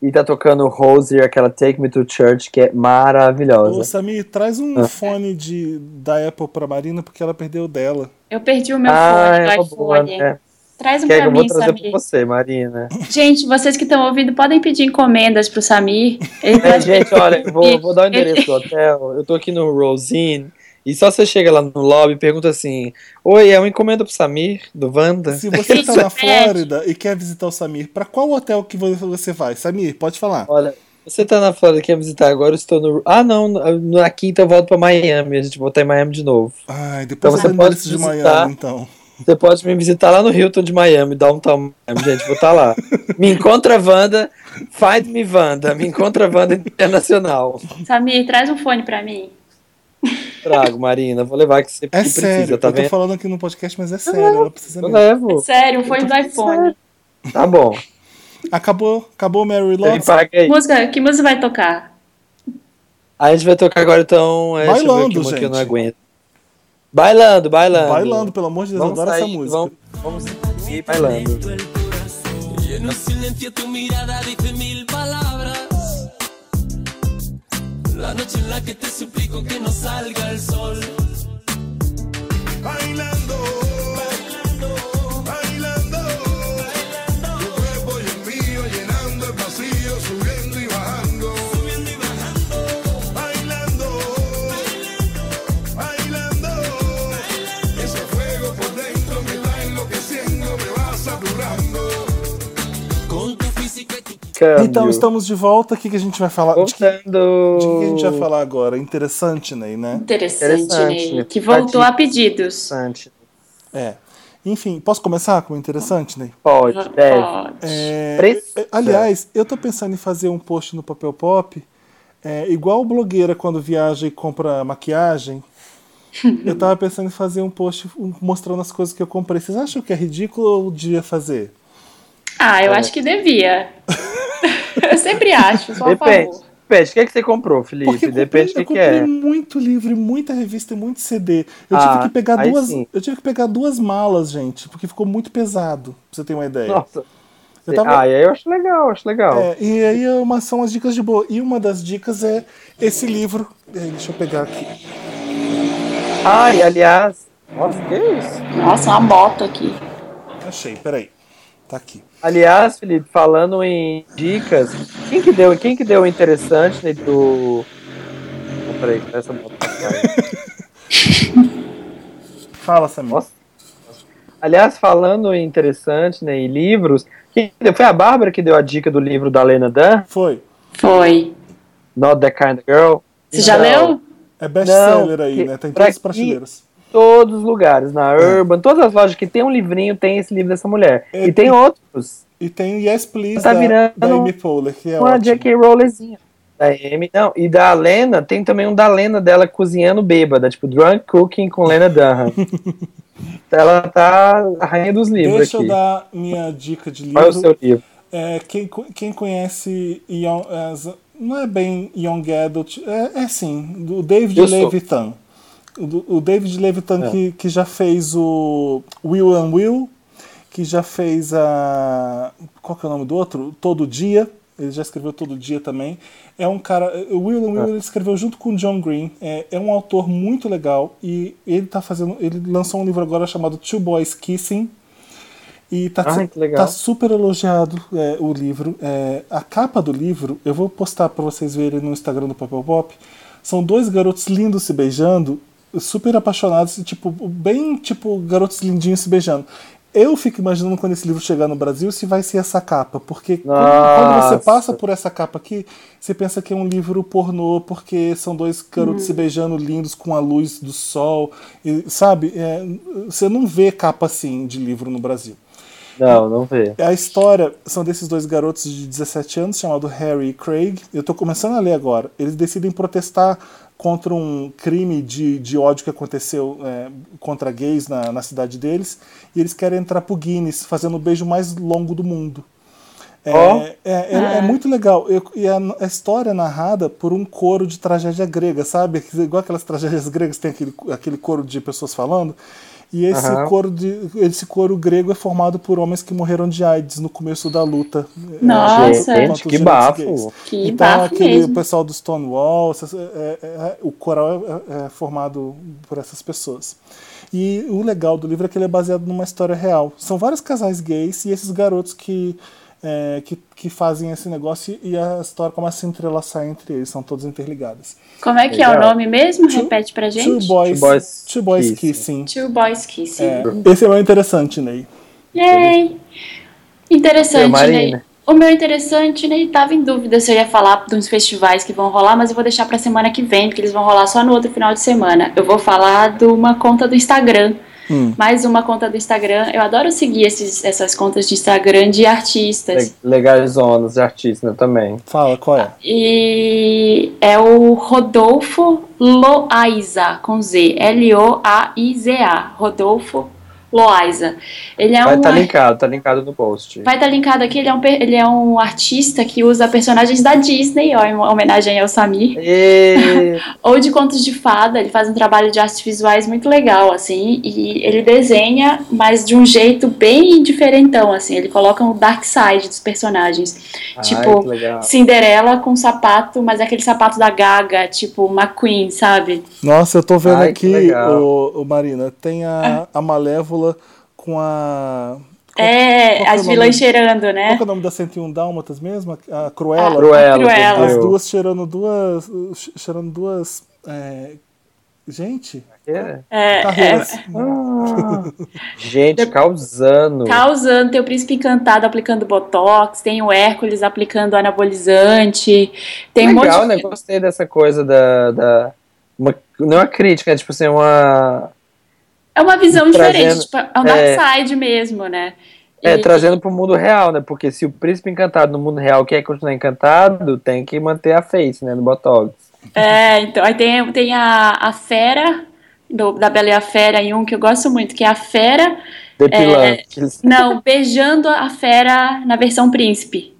Speaker 2: e tá tocando Rosier, aquela Take Me to Church, que é
Speaker 3: Ô,
Speaker 2: maravilhosa.
Speaker 3: Samir, traz um
Speaker 2: Ah.
Speaker 3: fone de, da Apple pra Marina, porque ela perdeu o dela.
Speaker 1: Eu perdi o meu
Speaker 2: ah,
Speaker 1: fone
Speaker 2: é
Speaker 1: do
Speaker 2: boa,
Speaker 1: iPhone.
Speaker 2: né?
Speaker 1: Traz um
Speaker 2: Quer que
Speaker 1: pra
Speaker 2: eu vou
Speaker 1: mim,
Speaker 2: trazer pra você, Marina.
Speaker 1: Gente, vocês que estão ouvindo podem pedir encomendas pro Samir. Ele
Speaker 2: É, gente, olha, eu vou, vou dar o endereço do hotel. Eu tô aqui no Rosine. E só você chega lá no lobby e pergunta assim: Oi, é uma encomenda pro Samir, do Wanda?
Speaker 3: Se você tá
Speaker 1: Isso,
Speaker 3: na
Speaker 1: é.
Speaker 3: Flórida e quer visitar o Samir, pra qual hotel que vo- você vai? Samir, pode falar.
Speaker 2: Olha, você tá na Flórida e quer visitar agora, eu estou no. Ah, não, na quinta eu volto pra Miami. A gente vai voltar em Miami de novo.
Speaker 3: Ai, depois
Speaker 2: Então
Speaker 3: eu
Speaker 2: você pode
Speaker 3: de
Speaker 2: visitar.
Speaker 3: Miami, então.
Speaker 2: Você pode me visitar lá no Hilton de Miami, Downtown Miami, gente, vou estar lá. Me encontra Wanda, find me Wanda, me encontra Wanda Internacional.
Speaker 1: Samir, traz um fone pra mim.
Speaker 2: Trago, Marina, vou levar que você
Speaker 3: É
Speaker 2: que precisa,
Speaker 3: sério,
Speaker 2: tá
Speaker 3: eu tô
Speaker 2: vendo?
Speaker 3: falando aqui no podcast, mas é sério, ela precisa
Speaker 2: Eu
Speaker 3: mesmo.
Speaker 2: levo.
Speaker 1: Sério, um fone do iPhone.
Speaker 2: Tá bom.
Speaker 3: Acabou, acabou Mary
Speaker 2: paga aí.
Speaker 1: Música, que música vai tocar?
Speaker 2: A gente vai tocar agora então. É, deixa eu ver
Speaker 3: Bailando,
Speaker 2: aqui uma que eu não
Speaker 3: gente.
Speaker 2: aguento. Bailando, bailando.
Speaker 3: Bailando, pelo amor de Deus, eu
Speaker 2: Vamos
Speaker 3: adoro
Speaker 2: sair,
Speaker 3: essa música.
Speaker 2: Vamos, vamos seguir bailando.
Speaker 6: Lleno silencio, tu mirada dice mil palabras. La noche en la que te suplico que no salga el sol.
Speaker 4: Bailando, bailando,
Speaker 2: Câmbio.
Speaker 3: Então, estamos de volta. O que, que a gente vai falar? De que,
Speaker 2: Voltando.
Speaker 3: de que a gente vai falar agora? Interessante, Ney, né?
Speaker 1: Interessante,
Speaker 2: Interessante,
Speaker 1: Ney. Que voltou a pedidos.
Speaker 2: Interessante.
Speaker 3: É. Enfim, posso começar com o interessante, Ney?
Speaker 2: Pode, deve.
Speaker 1: Pode.
Speaker 3: É,
Speaker 2: Precisa.
Speaker 3: é, aliás, eu tô pensando em fazer um post no Papel Pop, é, igual blogueira quando viaja e compra maquiagem. eu tava pensando em fazer um post mostrando as coisas que eu comprei. Vocês acham que é ridículo ou devia fazer?
Speaker 1: Ah, eu acho que devia. eu sempre acho, a
Speaker 2: Depende.
Speaker 1: favor.
Speaker 2: Depende. O que, é que você comprou, Felipe?
Speaker 3: Porque eu
Speaker 2: Depende
Speaker 3: comprei,
Speaker 2: do que,
Speaker 3: eu
Speaker 2: que
Speaker 3: comprei
Speaker 2: é.
Speaker 3: muito livro, muita revista e muito CD. Eu
Speaker 2: Ah,
Speaker 3: tive que pegar duas.
Speaker 2: sim.
Speaker 3: Eu tive que pegar duas malas, gente, porque ficou muito pesado, pra você ter uma ideia.
Speaker 2: Nossa.
Speaker 3: Eu tava-
Speaker 2: Ah, e aí eu acho legal, acho legal.
Speaker 3: É, e aí é uma, são as dicas de boa. E uma das dicas é esse livro. É, Deixa eu pegar aqui.
Speaker 2: Ah, e aliás. Nossa, que isso?
Speaker 1: Nossa, uma moto aqui.
Speaker 3: Achei, peraí. Tá aqui.
Speaker 2: Aliás, Felipe, falando em dicas, quem que deu, quem que deu o interessante né, do. Oh, peraí, essa moto.
Speaker 3: Fala, Samir.
Speaker 2: Nossa. Aliás, falando em interessante, né, e livros, quem deu? foi a Bárbara que deu a dica do livro da Lena Dunn,
Speaker 3: Foi.
Speaker 1: Foi.
Speaker 2: Not That Kind of Girl.
Speaker 1: Você já leu?
Speaker 3: É best-seller aí, né? Tem
Speaker 2: pra
Speaker 3: todas as
Speaker 2: que-
Speaker 3: prateleiras.
Speaker 2: Todos os lugares, na Urban, todas as lojas que tem um livrinho tem esse livro dessa mulher.
Speaker 3: É,
Speaker 2: e tem
Speaker 3: e-
Speaker 2: outros.
Speaker 3: E tem o Yes Please
Speaker 2: Tá
Speaker 3: da,
Speaker 2: virando
Speaker 3: da Amy Poehler, que é
Speaker 2: uma
Speaker 3: ótimo.
Speaker 2: J.K. Rowlingzinha. Da Amy. Não, e da Lena, tem também um da Lena dela cozinhando bêbada, tipo Drunk Cooking com Lena Dunham. Ela tá a rainha dos livros
Speaker 3: Deixa
Speaker 2: aqui.
Speaker 3: eu dar minha dica de
Speaker 2: Qual é o
Speaker 3: livro.
Speaker 2: seu livro?
Speaker 3: É, quem, quem conhece Young, as- não é bem Young Adult, é, é sim, do David. Levitan. O, David Levitan
Speaker 2: É.
Speaker 3: que, que já fez o Will and Will, que já fez a. Qual que é o nome do outro? Todo Dia. Ele já escreveu Todo Dia também. É um cara. O William Will ele escreveu junto com o John Green. É, é um autor muito legal e ele tá fazendo. Ele lançou um livro agora chamado Two Boys Kissing. E tá,
Speaker 2: legal.
Speaker 3: tá super elogiado é, o livro. É, a capa do livro, eu vou postar para vocês verem no Instagram do Papel Pop. São dois garotos lindos se beijando, super apaixonados, tipo, bem tipo garotos lindinhos se beijando. Eu fico imaginando quando esse livro chegar no Brasil se vai ser essa capa, porque quando, quando você passa por essa capa aqui, você pensa que é um livro pornô, porque são dois garotos se beijando lindos com a luz do sol, e, sabe? É, você não vê capa assim de livro no Brasil.
Speaker 2: Não, não vê.
Speaker 3: A história são desses dois garotos de 17 anos, chamado Harry e Craig. Eu tô começando a ler agora. Eles decidem protestar contra um crime de, de ódio que aconteceu é, contra gays na, na cidade deles. E eles querem entrar pro Guinness, fazendo o beijo mais longo do mundo. É,
Speaker 2: Ó.
Speaker 3: é, é- é muito legal. Eu- e a, a história é narrada por um coro de tragédia grega, sabe? Igual aquelas tragédias gregas, tem aquele, aquele coro de pessoas falando. E esse
Speaker 2: Aham.
Speaker 3: coro, de, esse coro grego é formado por homens que morreram de AIDS no começo da luta. é,
Speaker 1: Nossa.
Speaker 2: Gente, que bafo.
Speaker 3: gays.
Speaker 1: Que
Speaker 3: então,
Speaker 1: bafo
Speaker 3: aquele
Speaker 1: mesmo.
Speaker 3: pessoal do Stonewall, essas- é- é- é- o coral é, é formado por essas pessoas. E o legal do livro é que ele é baseado numa história real. São vários casais gays e esses garotos que, é, que, que fazem esse negócio e a história começa a se entrelaçar entre eles, são todos interligados.
Speaker 1: Como é que é o
Speaker 2: Legal.
Speaker 1: nome mesmo? Repete pra gente.
Speaker 3: Two Boys,
Speaker 2: Two Boys
Speaker 3: Two boys
Speaker 2: Kissing.
Speaker 3: Kissing.
Speaker 1: Two Boys Kissing.
Speaker 3: É, esse é mais interessante, Ney.
Speaker 1: Yay! Interessante. Ney. O meu interessante, Ney, tava em dúvida se eu ia falar de uns festivais que vão rolar, mas eu vou deixar pra semana que vem, porque eles vão rolar só no outro final de semana. Eu vou falar de uma conta do Instagram.
Speaker 3: Hum.
Speaker 1: Mais uma conta do Instagram. Eu adoro seguir esses, essas contas de Instagram de artistas.
Speaker 2: Le- Legais zonas de artista né, também.
Speaker 3: Fala, qual é?
Speaker 1: E é o Rodolfo Loaiza, com Z. L-O-A-I-Z-A. Rodolfo Loaiza. Ele é
Speaker 2: Vai
Speaker 1: um
Speaker 2: estar
Speaker 1: ar-
Speaker 2: linkado, tá linkado no post.
Speaker 1: Vai estar linkado aqui, ele é, um, ele é um artista que usa personagens da Disney, ó, em homenagem ao Samir,
Speaker 2: E...
Speaker 1: ou de contos de fada, ele faz um trabalho de artes visuais muito legal, assim, e ele desenha, mas de um jeito bem diferentão, assim, ele coloca um dark side dos personagens,
Speaker 2: Ai,
Speaker 1: tipo. Cinderela com sapato, mas é aquele sapato da Gaga, tipo uma Queen, sabe?
Speaker 3: Nossa, eu tô vendo
Speaker 2: Ai,
Speaker 3: aqui,
Speaker 2: legal.
Speaker 3: o, Marina, tem a, a Malévola com a. qual-
Speaker 1: É,
Speaker 3: qual que é
Speaker 1: as
Speaker 3: nome?
Speaker 1: vilãs cheirando,
Speaker 3: Qual
Speaker 1: né?
Speaker 3: que é o nome da 101 Dálmatas mesmo? A Cruella.
Speaker 2: Cruella.
Speaker 1: Cruella.
Speaker 3: As duas cheirando duas. cheirando duas. é, Gente,
Speaker 2: É.
Speaker 1: É,
Speaker 3: carreiras.
Speaker 2: Gente, causando.
Speaker 1: Causando, tem o príncipe encantado aplicando botox, tem o Hércules aplicando anabolizante, tem um
Speaker 2: Legal,
Speaker 1: monte
Speaker 2: né?
Speaker 1: de.
Speaker 2: Gostei dessa coisa da. da uma, não é uma crítica, é tipo assim, uma.
Speaker 1: É uma visão
Speaker 2: Trazendo-
Speaker 1: diferente, tipo, é um
Speaker 2: é.
Speaker 1: dark side mesmo, né?
Speaker 2: É,
Speaker 1: E-
Speaker 2: trazendo pro mundo real, né? Porque se o príncipe encantado no mundo real quer continuar encantado, tem que manter a face, né? No Botox.
Speaker 1: É, então, aí tem, tem a, a fera, do- da Bela e a Fera em um que eu gosto muito, que é a fera. É, não, beijando a fera na versão príncipe.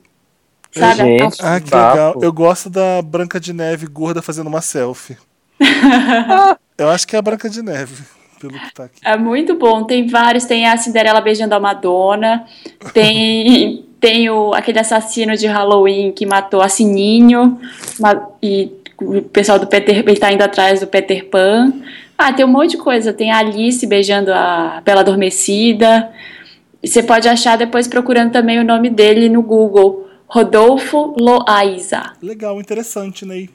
Speaker 1: Sabe?
Speaker 2: Gente.
Speaker 3: Ah, que
Speaker 2: Bafo.
Speaker 3: legal. Eu gosto da Branca de Neve gorda fazendo uma selfie. Eu acho que é a Branca de Neve, pelo que tá aqui.
Speaker 1: É muito bom. Tem vários. Tem a Cinderela beijando a Madonna. Tem, tem o, aquele assassino de Halloween que matou a Sininho. E o pessoal do Peter ele tá indo atrás do Peter Pan. Ah, tem um monte de coisa. Tem a Alice beijando a Bela Adormecida. E Você pode achar depois procurando também o nome dele no Google. Rodolfo Loaiza.
Speaker 3: Legal, interessante, Ney.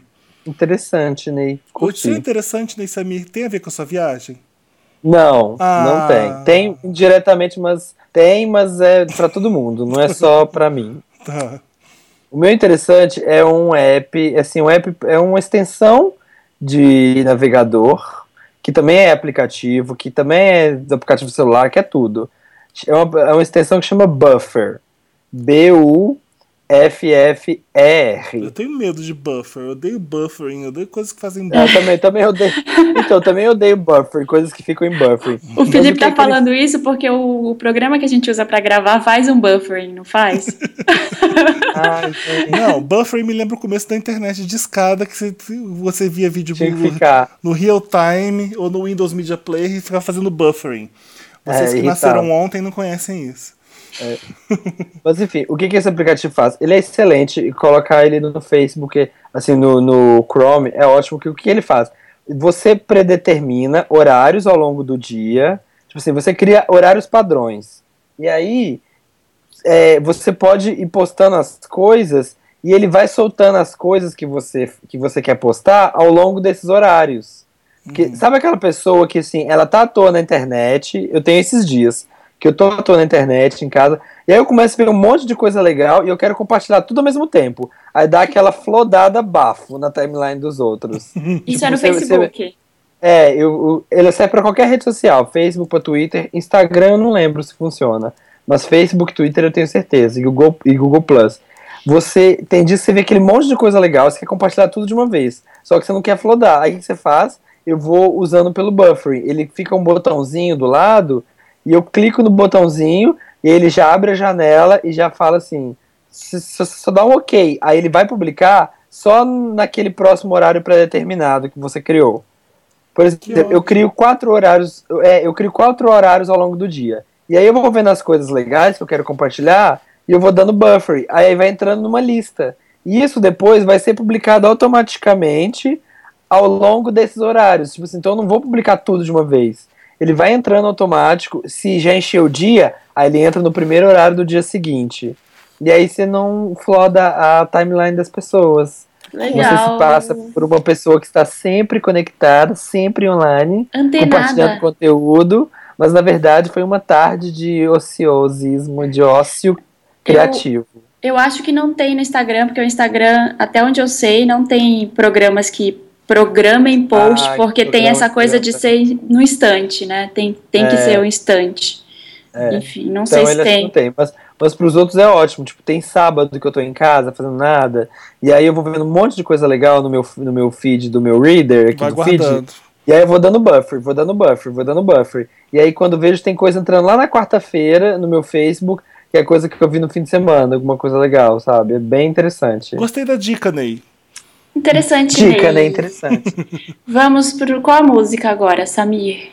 Speaker 2: Interessante, Ney.
Speaker 3: O seu
Speaker 2: Curti.
Speaker 3: interessante, Ney Samir, tem a ver com a sua viagem?
Speaker 2: Não,
Speaker 3: Ah.
Speaker 2: não tem. Tem indiretamente, mas tem, mas é pra todo mundo, não é só pra mim.
Speaker 3: Tá.
Speaker 2: O meu interessante é um app, assim, um app é uma extensão de navegador, que também é aplicativo, que também é do aplicativo celular, que é tudo. É uma, é uma extensão que chama Buffer. B-U-F-F-E-R.
Speaker 3: Eu tenho medo de buffer, eu odeio buffering, eu odeio coisas que fazem
Speaker 2: Eu
Speaker 3: buffer.
Speaker 2: também, também odeio. Então, também odeio buffer, coisas que ficam em buffer.
Speaker 1: O Felipe tá
Speaker 2: que ele-
Speaker 1: falando isso porque o, o programa que a gente usa pra gravar faz um buffering, não faz?
Speaker 2: Gente,
Speaker 3: Não, buffering me lembra o começo da internet de escada, que você, você via vídeo no,
Speaker 2: ficar.
Speaker 3: no real time ou no Windows Media Player e ficava fazendo buffering. Vocês
Speaker 2: É,
Speaker 3: que nasceram ontem não conhecem isso.
Speaker 2: Mas enfim, o que, que esse aplicativo faz? Ele é excelente e colocar ele no Facebook, assim, no, no Chrome, é ótimo. Que o que ele faz? Você predetermina horários ao longo do dia. Tipo assim, você cria horários padrões. E aí, é, você pode ir postando as coisas e ele vai soltando as coisas que você, que você quer postar ao longo desses horários. Que- Sabe aquela pessoa que, assim, ela tá à toa na internet, eu tenho esses dias, que eu tô toa na internet, em casa, e aí eu começo a ver um monte de coisa legal e eu quero compartilhar tudo ao mesmo tempo. Aí dá aquela flodada bafo na timeline dos outros.
Speaker 1: Isso é no
Speaker 2: Você- você-
Speaker 1: Facebook.
Speaker 2: É, eu, eu- ele serve pra qualquer rede social, Facebook, pra Twitter, Instagram eu não lembro se funciona, mas Facebook, Twitter eu tenho certeza, e Google, e Google Plus. Você tem que você vê aquele monte de coisa legal, você quer compartilhar tudo de uma vez, só que você não quer flodar. Aí o que você faz? Eu vou usando pelo buffering. Ele fica um botãozinho do lado, e eu clico no botãozinho, e ele já abre a janela e já fala assim: só dá um ok. Aí ele vai publicar só naquele próximo horário pré-determinado que você criou. Por exemplo, eu crio quatro horários, é, eu crio quatro horários ao longo do dia. E aí eu vou vendo as coisas legais que eu quero compartilhar e eu vou dando buffer. Aí vai entrando numa lista. E isso depois vai ser publicado automaticamente ao longo desses horários. Tipo assim, então eu não vou publicar tudo de uma vez. Ele vai entrando automático. Se já encheu o dia, aí ele entra no primeiro horário do dia seguinte. E aí você não floda a timeline das pessoas. Você
Speaker 1: Legal.
Speaker 2: se passa por uma pessoa que está sempre conectada, sempre online, compartilhando
Speaker 1: Antenada.
Speaker 2: conteúdo, mas na verdade foi uma tarde de ociosismo, de ócio criativo.
Speaker 1: Eu acho que não tem no Instagram, porque o Instagram, até onde eu sei, não tem programas que programem post,
Speaker 2: Ah, que
Speaker 1: porque tem
Speaker 2: programa
Speaker 1: essa coisa de
Speaker 2: que-
Speaker 1: ser no instante, né? Tem, tem que
Speaker 2: É.
Speaker 1: ser o instante.
Speaker 2: É.
Speaker 1: Enfim, não
Speaker 2: Então
Speaker 1: sei se
Speaker 2: que
Speaker 1: tem.
Speaker 2: não tem, mas, mas pros outros é ótimo. Tipo, tem sábado que eu tô em casa fazendo nada, e aí eu vou vendo um monte de coisa legal no meu, no meu feed do meu reader aqui
Speaker 3: Vai
Speaker 2: do feed.
Speaker 3: guardando.
Speaker 2: E aí eu vou dando buffer, vou dando buffer, vou dando buffer. E aí quando vejo tem coisa entrando lá na quarta-feira no meu Facebook, que é coisa que eu vi no fim de semana, alguma coisa legal, sabe? É bem interessante.
Speaker 3: Gostei da dica, Ney.
Speaker 1: Interessante,
Speaker 2: Dica, né? Interessante.
Speaker 1: Vamos pro qual a música agora, Samir?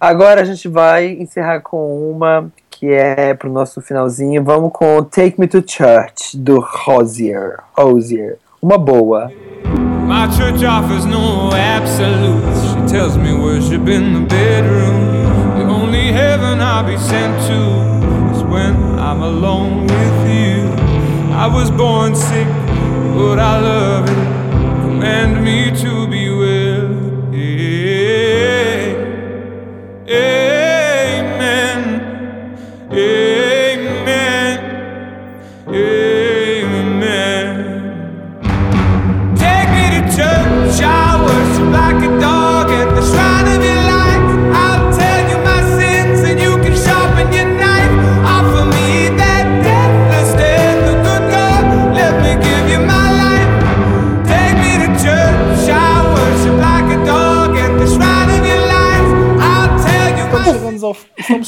Speaker 2: Agora a gente vai encerrar com uma que é pro nosso finalzinho. Vamos com Take Me to Church, do Rosier. Rosier. Uma boa.
Speaker 6: My church offers no absolutes. She tells me worship in the bedroom. The only heaven I'll be sent to is when I'm alone with you. I was born sick, but I love it. Command me to be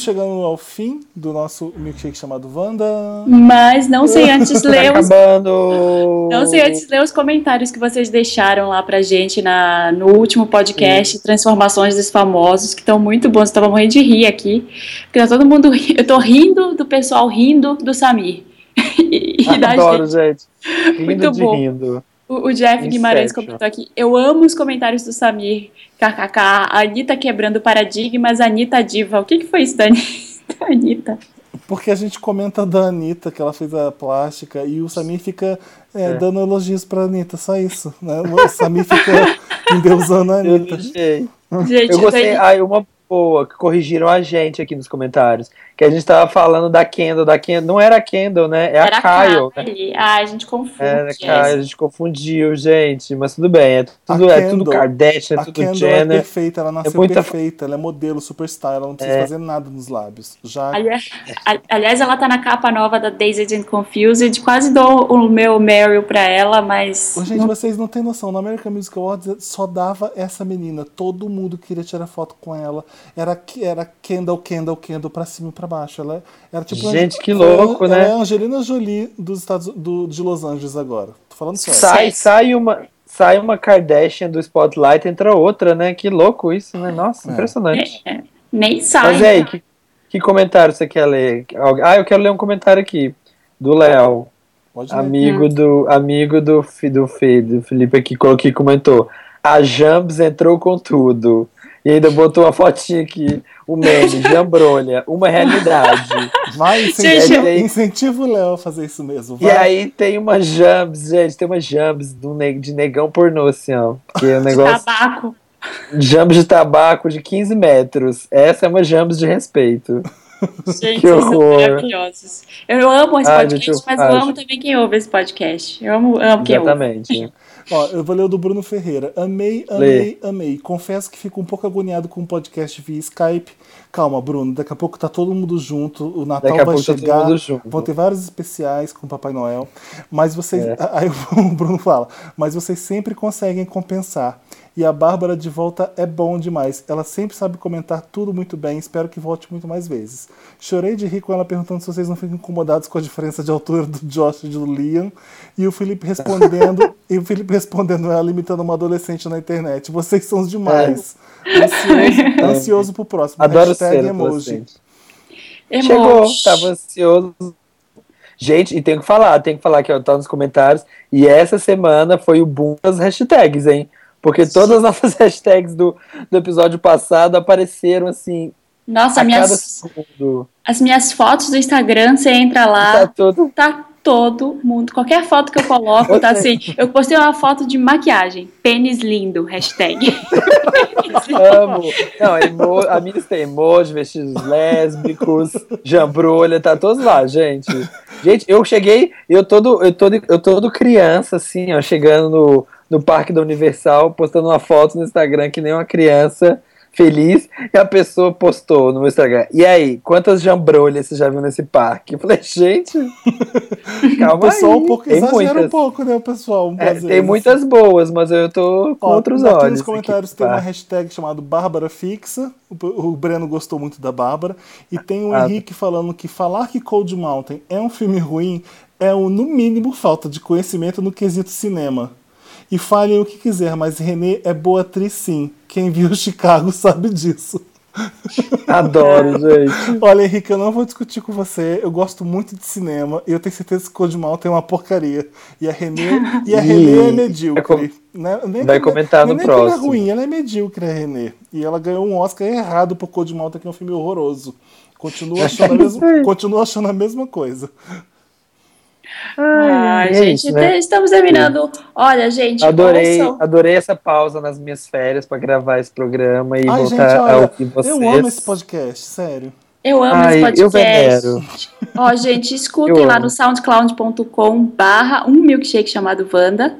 Speaker 3: chegando ao fim do nosso milkshake chamado Wanda.
Speaker 1: Mas não sei antes
Speaker 2: Tá
Speaker 1: ler os
Speaker 2: acabando.
Speaker 1: Não sei antes ler os comentários que vocês deixaram lá pra gente na, no último podcast, Transformações dos Famosos, que estão muito bons. Eu tava morrendo de rir aqui. Porque tá todo mundo. ri- Eu tô rindo do pessoal rindo do Samir. e, e
Speaker 2: Adoro,
Speaker 1: gente.
Speaker 2: gente. Rindo
Speaker 1: Muito
Speaker 2: de
Speaker 1: bom.
Speaker 2: rindo.
Speaker 1: O, o Jeff Guimarães
Speaker 2: Inception.
Speaker 1: comentou aqui. Eu amo os comentários do Samir. KKK. A Anitta quebrando paradigmas, a Anitta diva. O que, que foi isso da Anitta?
Speaker 3: Porque a gente comenta da Anitta, que ela fez a plástica, e o Samir fica é, dando elogios pra Anitta, só isso. Né? O Samir fica endeusando a
Speaker 2: Eu
Speaker 3: Anitta.
Speaker 2: gostei.
Speaker 1: Gente,
Speaker 2: Eu gostei. Ai, uma boa, que corrigiram a gente aqui nos comentários. Que a gente tava falando da Kendall, da Kendall. Não era a Kendall, né? É
Speaker 1: era
Speaker 2: a Kyle. né?
Speaker 1: Kylie. Ah, a gente confunde.
Speaker 2: Era a. Kyle, a gente confundiu, gente. Mas tudo bem, é tudo,
Speaker 3: A
Speaker 2: é tudo
Speaker 3: Kendall-
Speaker 2: Kardashian, é
Speaker 3: A
Speaker 2: tudo
Speaker 3: Kendall é
Speaker 2: Jenner.
Speaker 3: perfeita, ela nasceu
Speaker 2: muita-
Speaker 3: perfeita, ela é modelo, superstar, ela não precisa
Speaker 2: É.
Speaker 3: fazer nada nos lábios. Já
Speaker 1: Aliás, ela tá na capa nova da Dazed and Confused. Quase dou o meu Meryl pra ela, mas.
Speaker 3: Ô, Gente, vocês não têm noção. No American Music Awards só dava essa menina. Todo mundo queria tirar foto com ela. Era, era Kendall, Kendall, Kendall pra cima e pra baixo. Ela era tipo.
Speaker 2: Gente, que
Speaker 3: ela-
Speaker 2: louco,
Speaker 3: ela
Speaker 2: né?
Speaker 3: é a Angelina Jolie dos Estados do, de Los Angeles agora. Tô falando sério.
Speaker 2: Sai, sai uma. Sai uma Kardashian do Spotlight, entra outra, né? Que louco isso, né? Nossa, impressionante.
Speaker 1: Nem sai.
Speaker 2: Mas aí, que, Que comentário você quer ler? Ah, eu quero ler um comentário aqui, do Léo. Amigo do amigo do, do, do Felipe aqui, colocou- que comentou. A Jambs entrou com tudo. E ainda botou a fotinha aqui, o meme, Jambrolha, uma realidade.
Speaker 3: Vai,
Speaker 1: Gente,
Speaker 2: eu-
Speaker 3: incentiva o Léo a fazer isso mesmo.
Speaker 2: E
Speaker 3: Vai.
Speaker 2: aí tem uma Jambs, gente, tem uma Jambs de negão pornô, assim, ó. Que é um negócio.
Speaker 1: Tabaco.
Speaker 2: Jambs de tabaco de 15 metros. Essa é uma Jambs de respeito.
Speaker 1: Gente,
Speaker 2: Que
Speaker 1: vocês são
Speaker 2: horror.
Speaker 1: maravilhosos. Eu amo esse podcast,
Speaker 2: gente, eu
Speaker 1: mas eu amo também quem ouve esse podcast. Eu amo, amo quem ouve.
Speaker 2: Exatamente.
Speaker 3: Ó, eu vou ler o do Bruno Ferreira. Amei, amei, amei. Confesso que fico um pouco agoniado com o podcast via Skype. Calma, Bruno, daqui a pouco tá todo mundo junto. O Natal vai
Speaker 2: tá todo
Speaker 3: chegar.
Speaker 2: mundo junto.
Speaker 3: Vão ter vários especiais com o Papai Noel. Mas vocês.
Speaker 2: É.
Speaker 3: Aí o Bruno fala, mas vocês sempre conseguem compensar. E a Bárbara de volta é bom demais. Ela sempre sabe comentar tudo muito bem. Espero que volte muito mais vezes. Chorei de rir com ela perguntando se vocês não ficam incomodados com a diferença de altura do Josh e do Liam. E o Felipe respondendo, e o Felipe respondendo ela imitando uma adolescente na internet. Vocês são os demais. Ansioso, ansioso pro próximo.
Speaker 2: É. Adoro
Speaker 3: Hashtag
Speaker 2: ser
Speaker 3: emoji.
Speaker 1: Emoji.
Speaker 2: Chegou, tava ansioso. Gente, e tenho que falar, tenho que falar que ó, tá nos comentários. E essa semana foi o boom das hashtags, hein? Porque todas as nossas hashtags do, do episódio passado apareceram assim
Speaker 1: Nossa, minhas, as minhas fotos do Instagram, você entra
Speaker 2: Tá
Speaker 1: lá,
Speaker 2: tudo.
Speaker 1: tá todo mundo. Qualquer foto que eu coloco, tá assim. Eu postei uma foto de maquiagem. Pênis lindo, hashtag.
Speaker 2: Amo. Não, emo, a minha tem emoji, vestidos lésbicos, jambrolha, tá todos lá, gente. Gente, eu cheguei, eu todo, eu todo, eu todo criança, assim, ó, chegando no, no Parque da Universal, postando uma foto no Instagram que nem uma criança feliz, e a pessoa postou no meu Instagram. E aí, quantas jambrolhas você já viu nesse parque? Eu falei, gente,
Speaker 3: O
Speaker 2: calma
Speaker 3: pessoal
Speaker 2: aí.
Speaker 3: um pouco
Speaker 2: tem
Speaker 3: exagera
Speaker 2: muitas,
Speaker 3: um pouco, né, o pessoal?
Speaker 2: é, tem
Speaker 3: vezes.
Speaker 2: muitas boas, mas eu tô com
Speaker 3: Ó,
Speaker 2: outros
Speaker 3: aqui
Speaker 2: olhos.
Speaker 3: nos comentários
Speaker 2: aqui,
Speaker 3: tem uma
Speaker 2: pá.
Speaker 3: hashtag chamada Bárbara Fixa. O, o Breno gostou muito da Bárbara. E tem o
Speaker 2: Ah,
Speaker 3: Henrique falando que falar que Cold Mountain é um filme ruim é, um, no mínimo, falta de conhecimento no quesito cinema. E falem o que quiser, mas Renê é boa atriz sim. Quem viu Chicago sabe disso.
Speaker 2: Adoro, gente.
Speaker 3: Olha, Henrique, eu não vou discutir com você. Eu gosto muito de cinema e eu tenho certeza que Cold Mountain é uma porcaria. E a Renê, e a
Speaker 2: Ih,
Speaker 3: Renê é medíocre.
Speaker 2: com-
Speaker 3: né? Nem
Speaker 2: vai comentar no
Speaker 3: nem ela
Speaker 2: próximo.
Speaker 3: é ruim, ela é medíocre, a Renê. E ela ganhou um Oscar errado por Cold Mountain, que é um filme horroroso. Continua achando a mesma, continua achando a mesma coisa.
Speaker 1: Ai,
Speaker 2: é
Speaker 1: gente,
Speaker 2: isso, né?
Speaker 1: estamos terminando. Olha, gente,
Speaker 2: Adorei,
Speaker 1: ouçam.
Speaker 2: adorei essa pausa nas minhas férias pra gravar esse programa e
Speaker 3: Ai, gente,
Speaker 2: voltar a
Speaker 3: olha,
Speaker 2: ouvir vocês.
Speaker 3: eu amo esse podcast, sério.
Speaker 1: Eu amo
Speaker 2: Ai,
Speaker 1: esse
Speaker 2: eu
Speaker 1: podcast.
Speaker 2: venero.
Speaker 1: Ó, gente, escutem
Speaker 2: Eu
Speaker 1: lá
Speaker 2: amo.
Speaker 1: no soundcloud.com barra um milkshake chamado Wanda.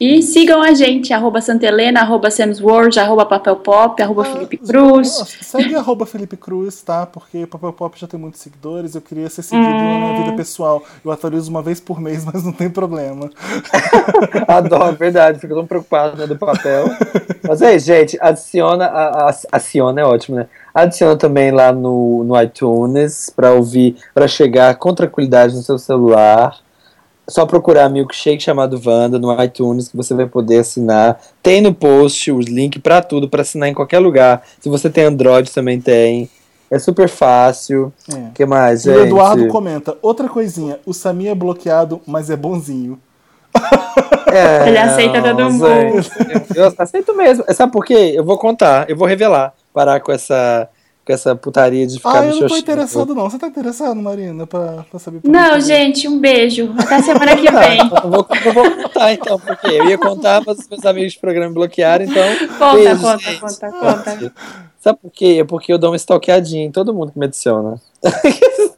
Speaker 1: E sigam a gente, arroba Santa Helena, arroba Sam's World, arroba Papel Pop, arroba Felipe Cruz.
Speaker 3: Ó, Segue arroba Felipe Cruz, tá? Porque o Papel Pop já tem muitos seguidores. Eu queria ser seguido na minha
Speaker 1: Hum.
Speaker 3: vida pessoal. Eu atualizo uma vez por mês, mas não tem problema.
Speaker 2: Adoro, verdade, fico tão preocupado né, do papel. Mas é isso, gente, adiciona, a, a, adiciona é ótimo, né? Adiciona também lá no, no iTunes pra ouvir, pra chegar com tranquilidade no seu celular. Só procurar Milkshake chamado Wanda no iTunes que você vai poder assinar. Tem no post os links pra tudo, pra assinar em qualquer lugar. Se você tem Android também tem. É super fácil. O
Speaker 3: É.
Speaker 2: que mais,
Speaker 3: E
Speaker 2: gente?
Speaker 3: o Eduardo comenta: outra coisinha, o Samir é bloqueado, mas é bonzinho.
Speaker 2: É,
Speaker 1: Ele aceita todo mundo.
Speaker 2: gente, Eu aceito mesmo. Sabe por quê? Eu vou contar, eu vou revelar. Parar com essa, com essa putaria de ficar
Speaker 3: Ah, eu não tô interessado, não. Você tá interessado, Marina, pra, pra saber por
Speaker 1: Não,
Speaker 3: que-
Speaker 1: gente, um beijo. Até semana que vem.
Speaker 2: Eu vou, eu vou contar então, porque eu ia contar, mas os meus amigos de programa me bloquearam, então.
Speaker 1: Conta,
Speaker 2: beijo,
Speaker 1: conta,
Speaker 2: gente.
Speaker 1: conta, conta.
Speaker 2: Sabe por quê? É porque eu dou uma stalkeadinha em todo mundo que me adiciona.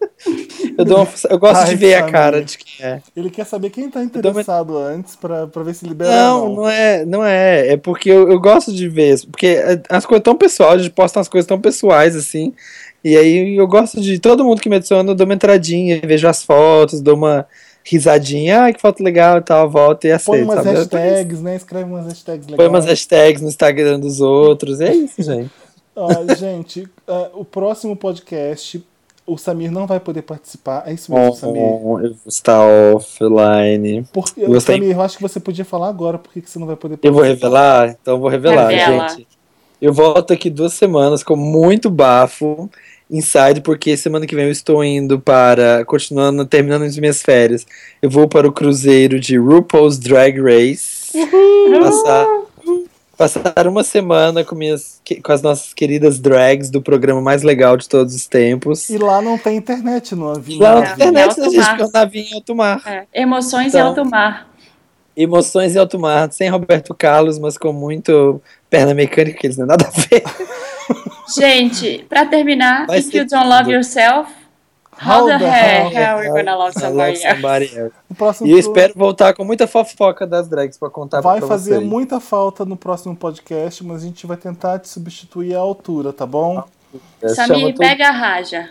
Speaker 2: eu, dou uma- eu gosto
Speaker 3: Ai,
Speaker 2: de ver a cara de quem é.
Speaker 3: Ele quer saber quem tá interessado antes pra, pra ver se libera
Speaker 2: Não,
Speaker 3: ou não.
Speaker 2: não é, não é. É porque eu, eu gosto de ver, porque é, as coisas tão pessoais, a gente posta umas coisas tão pessoais assim. E aí eu gosto de todo mundo que me adiciona, eu dou uma entradinha, vejo as fotos, dou uma risadinha, ai que foto legal e tal, volta e
Speaker 3: Põe
Speaker 2: aceito.
Speaker 3: umas
Speaker 2: sabe?
Speaker 3: Hashtags, né? Escreve umas hashtags legais.
Speaker 2: Põe umas hashtags no Instagram dos outros, é isso, gente.
Speaker 3: Ó, gente, ah, o próximo podcast, o Samir não vai poder participar. É isso mesmo, Samir.
Speaker 2: Oh, eu vou estar offline.
Speaker 3: Porque,
Speaker 2: Você-
Speaker 3: Samir, eu acho que você podia falar agora porque que você não vai poder
Speaker 2: Eu vou
Speaker 3: participar.
Speaker 2: revelar? Então eu vou revelar,
Speaker 1: Revela.
Speaker 2: gente. Eu volto aqui duas semanas com muito bafo. inside, porque semana que vem eu estou indo para, continuando, terminando as minhas férias, eu vou para o cruzeiro de RuPaul's Drag Race. Passar, passar uma semana com, minhas, com as nossas queridas drags do programa mais legal de todos os tempos.
Speaker 3: E lá não tem internet no avião.
Speaker 2: Lá na
Speaker 1: É,
Speaker 2: internet a gente fica um navio em alto mar.
Speaker 1: É, Emoções
Speaker 2: Então.
Speaker 1: em alto mar.
Speaker 2: Emoções em alto mar, sem Roberto Carlos, mas com muito perna mecânica, que eles não têm nada a ver.
Speaker 1: Gente, pra terminar,
Speaker 2: Vai
Speaker 1: if you don't love yourself, how the hell, hell are you gonna love somebody
Speaker 2: somebody else.
Speaker 3: O próximo
Speaker 2: E eu espero voltar com muita fofoca das drags pra contar
Speaker 3: Vai
Speaker 2: pra
Speaker 3: fazer
Speaker 2: vocês.
Speaker 3: muita falta no próximo podcast, mas a gente vai tentar te substituir à altura, tá bom?
Speaker 2: Chama
Speaker 1: Samir, pega a raja.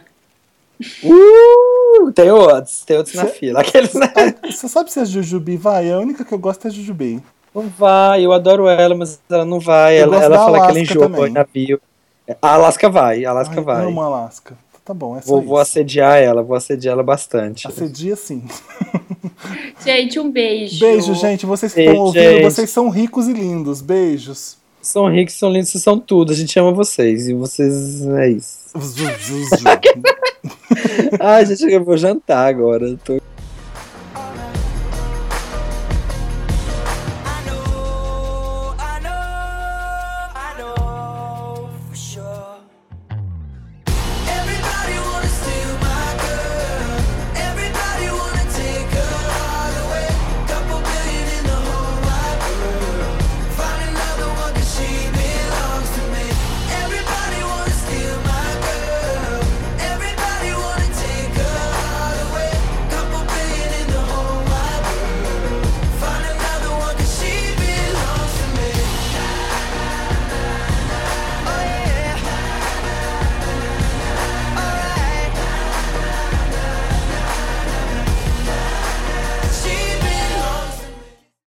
Speaker 2: Uh, tem outros, tem outros na fila. Aqueles, né?
Speaker 3: Você sabe se a Jujubi vai? A única que eu gosto é a Jujubi.
Speaker 2: Não vai, eu adoro ela, mas ela não vai.
Speaker 3: Eu
Speaker 2: Ela, ela fala que ela
Speaker 3: Alaska
Speaker 2: enjoa
Speaker 3: também.
Speaker 2: navio. A Alaska vai, a Alaska
Speaker 3: Ai,
Speaker 2: vai.
Speaker 3: amo a Alaska. Tá bom, é só
Speaker 2: Vou,
Speaker 3: isso.
Speaker 2: vou assediar ela, vou assediar ela bastante.
Speaker 3: Assedia sim.
Speaker 1: Gente, um beijo.
Speaker 3: Beijo, gente. Vocês que
Speaker 2: Beijo,
Speaker 3: estão ouvindo,
Speaker 2: gente.
Speaker 3: vocês são ricos e lindos. Beijos.
Speaker 2: São ricos, são lindos, vocês são tudo. A gente ama vocês. E vocês. É isso. Ai, gente, eu vou jantar agora. Tô